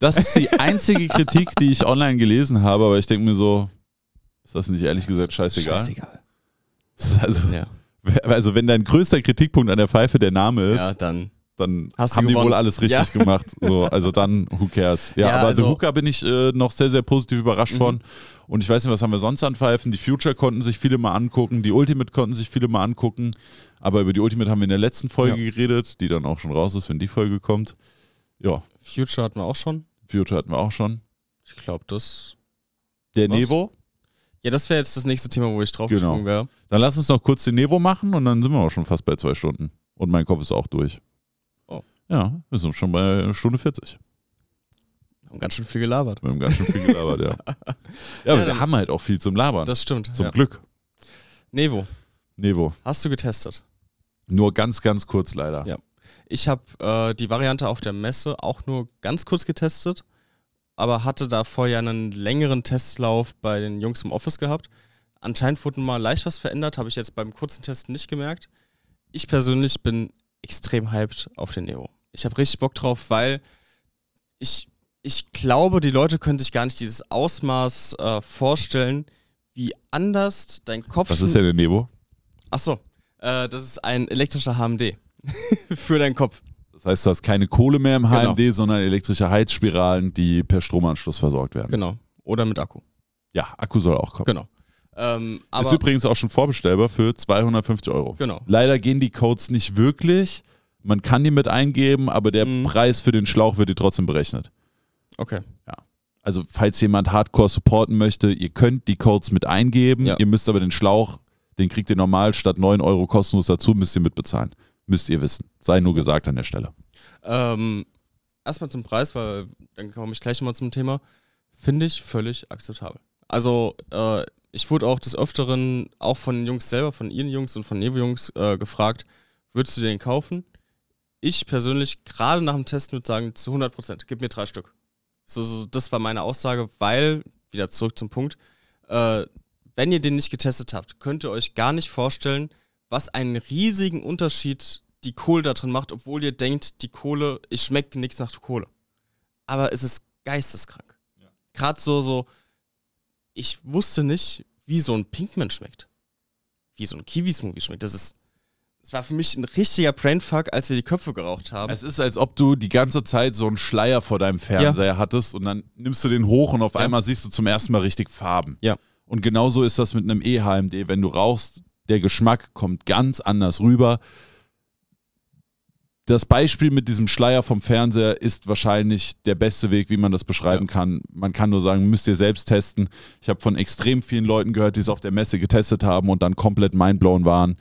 Das ist die einzige Kritik, die ich online gelesen habe, aber ich denke mir so, ist das nicht ehrlich gesagt scheißegal? Scheißegal. Also, Ja. also wenn dein größter Kritikpunkt an der Pfeife der Name ist, ja, dann. Dann Hast haben die gewonnen. wohl alles richtig gemacht. So, also dann, who cares? Ja, Ja, aber also- The Hooker bin ich äh, noch sehr, sehr positiv überrascht Mhm. von. Und ich weiß nicht, was haben wir sonst an Pfeifen? Die Future konnten sich viele mal angucken, die Ultimate konnten sich viele mal angucken. Aber über die Ultimate haben wir in der letzten Folge geredet, die dann auch schon raus ist, wenn die Folge kommt. Ja, Future hatten wir auch schon. Future hatten wir auch schon. Ich glaube, das. Der Was? Nevo. Ja, das wäre jetzt das nächste Thema, wo ich drauf Genau. gesprungen wäre. Dann lass uns noch kurz den Nevo machen und dann sind wir auch schon fast bei zwei Stunden. Und mein Kopf ist auch durch. Ja, wir sind schon bei Stunde 40. Haben ganz schön viel gelabert. Wir haben ganz schön viel gelabert, ja. Ja, aber wir haben halt auch viel zum Labern. Das stimmt. zum ja. Glück. Nevo, Nevo. hast du getestet? Nur ganz, ganz kurz leider. Ja. Ich habe äh, die Variante auf der Messe auch nur ganz kurz getestet, aber hatte davor ja einen längeren Testlauf bei den Jungs im Office gehabt. Anscheinend wurde mal leicht was verändert, habe ich jetzt beim kurzen Testen nicht gemerkt. Ich persönlich bin extrem hyped auf den Neo. Ich habe richtig Bock drauf, weil ich, ich glaube, die Leute können sich gar nicht dieses Ausmaß äh, vorstellen, wie anders dein Kopf. Was ist denn der Nevo? Achso, äh, das ist ein elektrischer HMD für deinen Kopf. Das heißt, du hast keine Kohle mehr im Genau. HMD, sondern elektrische Heizspiralen, die per Stromanschluss versorgt werden. Genau. Oder mit Akku. Ja, Akku soll auch kommen. Genau. Ähm, ist übrigens auch schon vorbestellbar für 250 Euro. genau. Leider gehen die Codes nicht wirklich. Man kann die mit eingeben, aber der Mhm. Preis für den Schlauch wird dir trotzdem berechnet. Okay. Also falls jemand Hardcore supporten möchte, ihr könnt die Codes mit eingeben, Ja. ihr müsst aber den Schlauch, den kriegt ihr normal statt 9 Euro kostenlos dazu, müsst ihr mitbezahlen. Müsst ihr wissen. Sei nur gesagt an der Stelle. Ähm, erstmal zum Preis, weil dann komme ich gleich nochmal zum Thema. Finde ich völlig akzeptabel. Also, äh, ich wurde auch des Öfteren, auch von den Jungs selber, von ihren Jungs und von Nevo-Jungs äh, gefragt, würdest du den kaufen? Ich persönlich, gerade nach dem Testen, würde sagen, zu 100 Prozent, gib mir drei Stück. So, so, das war meine Aussage, weil, wieder zurück zum Punkt, äh, wenn ihr den nicht getestet habt, könnt ihr euch gar nicht vorstellen, was einen riesigen Unterschied die Kohle da drin macht, obwohl ihr denkt, die Kohle, ich schmecke nichts nach Kohle. Aber es ist geisteskrank. Gerade so, so, ich wusste nicht, wie so ein Pinkman schmeckt. Wie so ein Kiwi-Smoothie schmeckt. Das ist, das war für mich ein richtiger Brainfuck, als wir die Köpfe geraucht haben. Es ist, als ob du die ganze Zeit so einen Schleier vor deinem Fernseher hattest und dann nimmst du den hoch und auf Ja. einmal siehst du zum ersten Mal richtig Farben. Ja. Und genauso ist das mit einem E-HMD. Wenn du rauchst, der Geschmack kommt ganz anders rüber. Das Beispiel mit diesem Schleier vom Fernseher ist wahrscheinlich der beste Weg, wie man das beschreiben kann. Man kann nur sagen, müsst ihr selbst testen. Ich habe von extrem vielen Leuten gehört, die es auf der Messe getestet haben und dann komplett mindblown waren.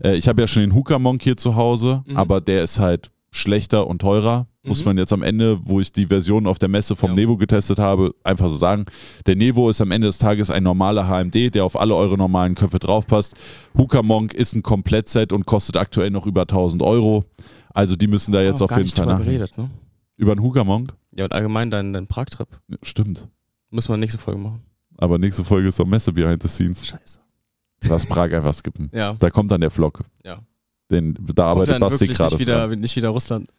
Äh, ich habe ja schon den Hooker Monk hier zu Hause, Mhm. aber der ist halt schlechter und teurer. Muss Mhm. man jetzt am Ende, wo ich die Version auf der Messe vom Ja. Nevo getestet habe, einfach so sagen. Der Nevo ist am Ende des Tages ein normaler HMD, der auf alle eure normalen Köpfe draufpasst. Hooker Monk ist ein Komplettset und kostet aktuell noch über 1000 Euro. Also die müssen da jetzt auf jeden Fall nach. geredet, ne? Über einen Hooker Monk? Ja, und allgemein dein, dein Prag-Trip. Ja, stimmt. Müssen wir nächste Folge machen. Aber nächste Folge ist doch Messe Behind the Scenes. Scheiße. Lass Prag einfach skippen. Ja. Da kommt dann der Vlog. Ja. Den, da Kommt arbeitet Basti gerade. nicht wieder, nicht wieder Russland.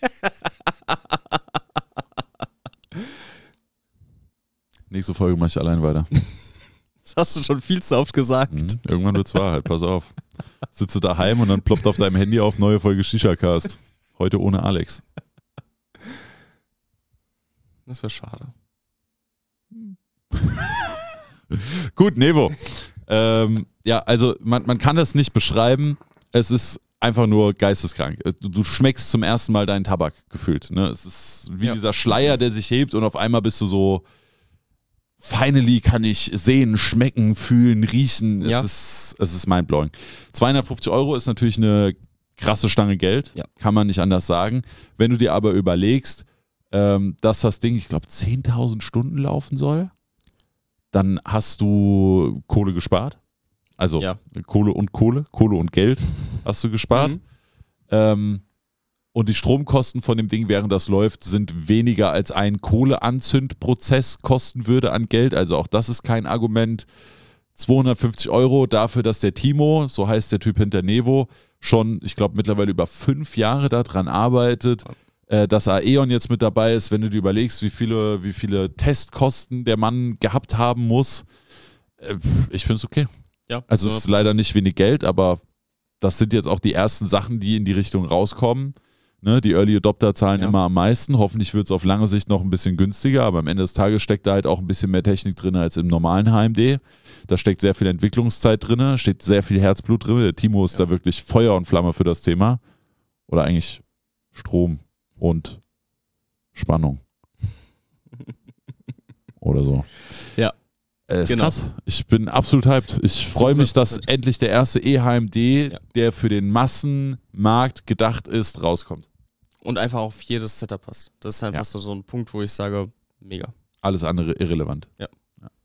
Nächste Folge mache ich allein weiter. Das hast du schon viel zu oft gesagt. Mhm. Irgendwann wird's Wahrheit, pass auf. Sitze daheim und dann ploppt auf deinem Handy auf neue Folge Shisha-Cast. Heute ohne Alex. Das wäre schade. Gut, Nevo. Ähm, ja, also man, man kann das nicht beschreiben. Es ist einfach nur geisteskrank. Du, du schmeckst zum ersten Mal deinen Tabak gefühlt. Ne? Es ist wie Ja. dieser Schleier, der sich hebt und auf einmal bist du so. Finally kann ich sehen, schmecken, fühlen, riechen. Ja. Es ist, es ist mindblowing. 250 Euro ist natürlich eine krasse Stange Geld. Ja. Kann man nicht anders sagen. Wenn du dir aber überlegst, ähm, dass das Ding, ich glaube, 10.000 Stunden laufen soll, dann hast du Kohle gespart. Also Ja. Kohle und Kohle, Kohle und Geld hast du gespart. Mhm. Ähm, und die Stromkosten von dem Ding, während das läuft, sind weniger als ein Kohleanzündprozess kosten würde an Geld. Also auch das ist kein Argument. 250 Euro dafür, dass der Timo, so heißt der Typ hinter Nevo, schon, ich glaube, mittlerweile über fünf Jahre daran arbeitet, äh, dass Aeon jetzt mit dabei ist. Wenn du dir überlegst, wie viele, wie viele Testkosten der Mann gehabt haben muss, äh, ich finde es okay. Ja. Also es ist leider nicht wenig Geld, aber das sind jetzt auch die ersten Sachen, die in die Richtung rauskommen. Ne, die Early Adopter zahlen Ja. immer am meisten. Hoffentlich wird es auf lange Sicht noch ein bisschen günstiger, aber am Ende des Tages steckt da halt auch ein bisschen mehr Technik drin als im normalen HMD. Da steckt sehr viel Entwicklungszeit drin, steht sehr viel Herzblut drin. Der Timo ist Ja. da wirklich Feuer und Flamme für das Thema. Oder eigentlich Strom und Spannung. Oder so. Ja. Äh, ist Genau. krass. Ich bin absolut hyped. Ich freue mich, dass 100%. endlich der erste E-HMD, Ja. der für den Massenmarkt gedacht ist, rauskommt. Und einfach auf jedes Setup passt. Das ist einfach Ja. so, so ein Punkt, wo ich sage, mega. Alles andere irrelevant. Ja.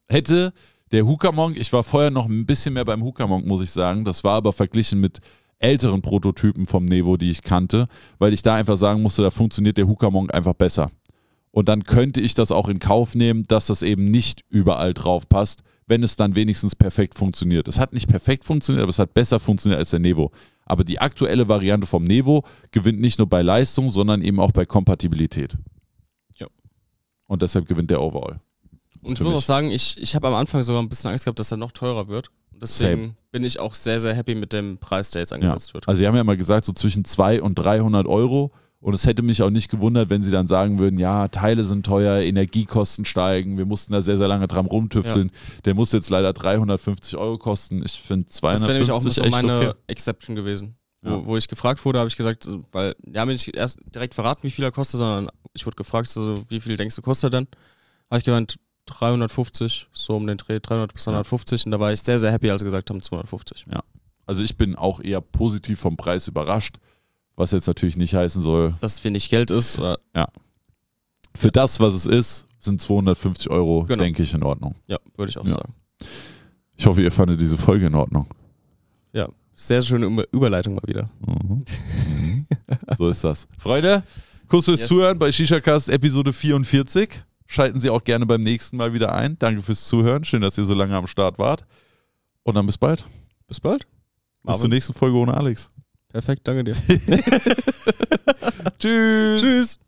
Hätte der Hooker Monk, ich war vorher noch ein bisschen mehr beim Hooker Monk, muss ich sagen. Das war aber verglichen mit älteren Prototypen vom Nevo, die ich kannte, weil ich da einfach sagen musste, da funktioniert der Hooker Monk einfach besser. Und dann könnte ich das auch in Kauf nehmen, dass das eben nicht überall drauf passt, wenn es dann wenigstens perfekt funktioniert. Es hat nicht perfekt funktioniert, aber es hat besser funktioniert als der Nevo. Aber die aktuelle Variante vom Nevo gewinnt nicht nur bei Leistung, sondern eben auch bei Kompatibilität. Ja. Und deshalb gewinnt der Overall. Und ich muss mich. auch sagen, ich, ich habe am Anfang sogar ein bisschen Angst gehabt, dass er noch teurer wird. Und Deswegen Same. bin ich auch sehr, sehr happy mit dem Preis, der jetzt Ja. angesetzt wird. Also sie haben ja mal gesagt, so zwischen 200 und 300 Euro Und es hätte mich auch nicht gewundert, wenn sie dann sagen würden, ja, Teile sind teuer, Energiekosten steigen, wir mussten da sehr, sehr lange dran rumtüfteln. Der muss jetzt leider 350 Euro kosten. Ich finde Das wäre 250 nämlich auch so meine okay. Exception gewesen. Wo, Ja. wo ich gefragt wurde, habe ich gesagt, weil haben mir nicht erst direkt verraten, wie viel er kostet, sondern ich wurde gefragt, so, wie viel denkst du kostet er denn? Habe ich gemeint, 350, so um den Dreh, 300 bis 350 und da war ich sehr, sehr happy, als sie gesagt haben 250. Also ich bin auch eher positiv vom Preis überrascht, was jetzt natürlich nicht heißen soll, Dass es wenig Geld ist, oder, für das, was es ist, sind 250 Euro, Genau. denke ich, in Ordnung. ja, würde ich auch Ja. sagen. Ich hoffe, ihr fandet diese Folge in Ordnung. Sehr schöne Über- Überleitung mal wieder. Mhm. Mhm. so ist das. Freunde, Kuss fürs Yes. Zuhören bei ShishaCast Episode 44. Schalten Sie auch gerne beim nächsten Mal wieder ein. Danke fürs Zuhören. Schön, dass ihr so lange am Start wart. Und dann bis bald. Bis bald. Bis zur nächsten Folge ohne Alex. Perfekt, danke dir. Tschüss. Tschüss.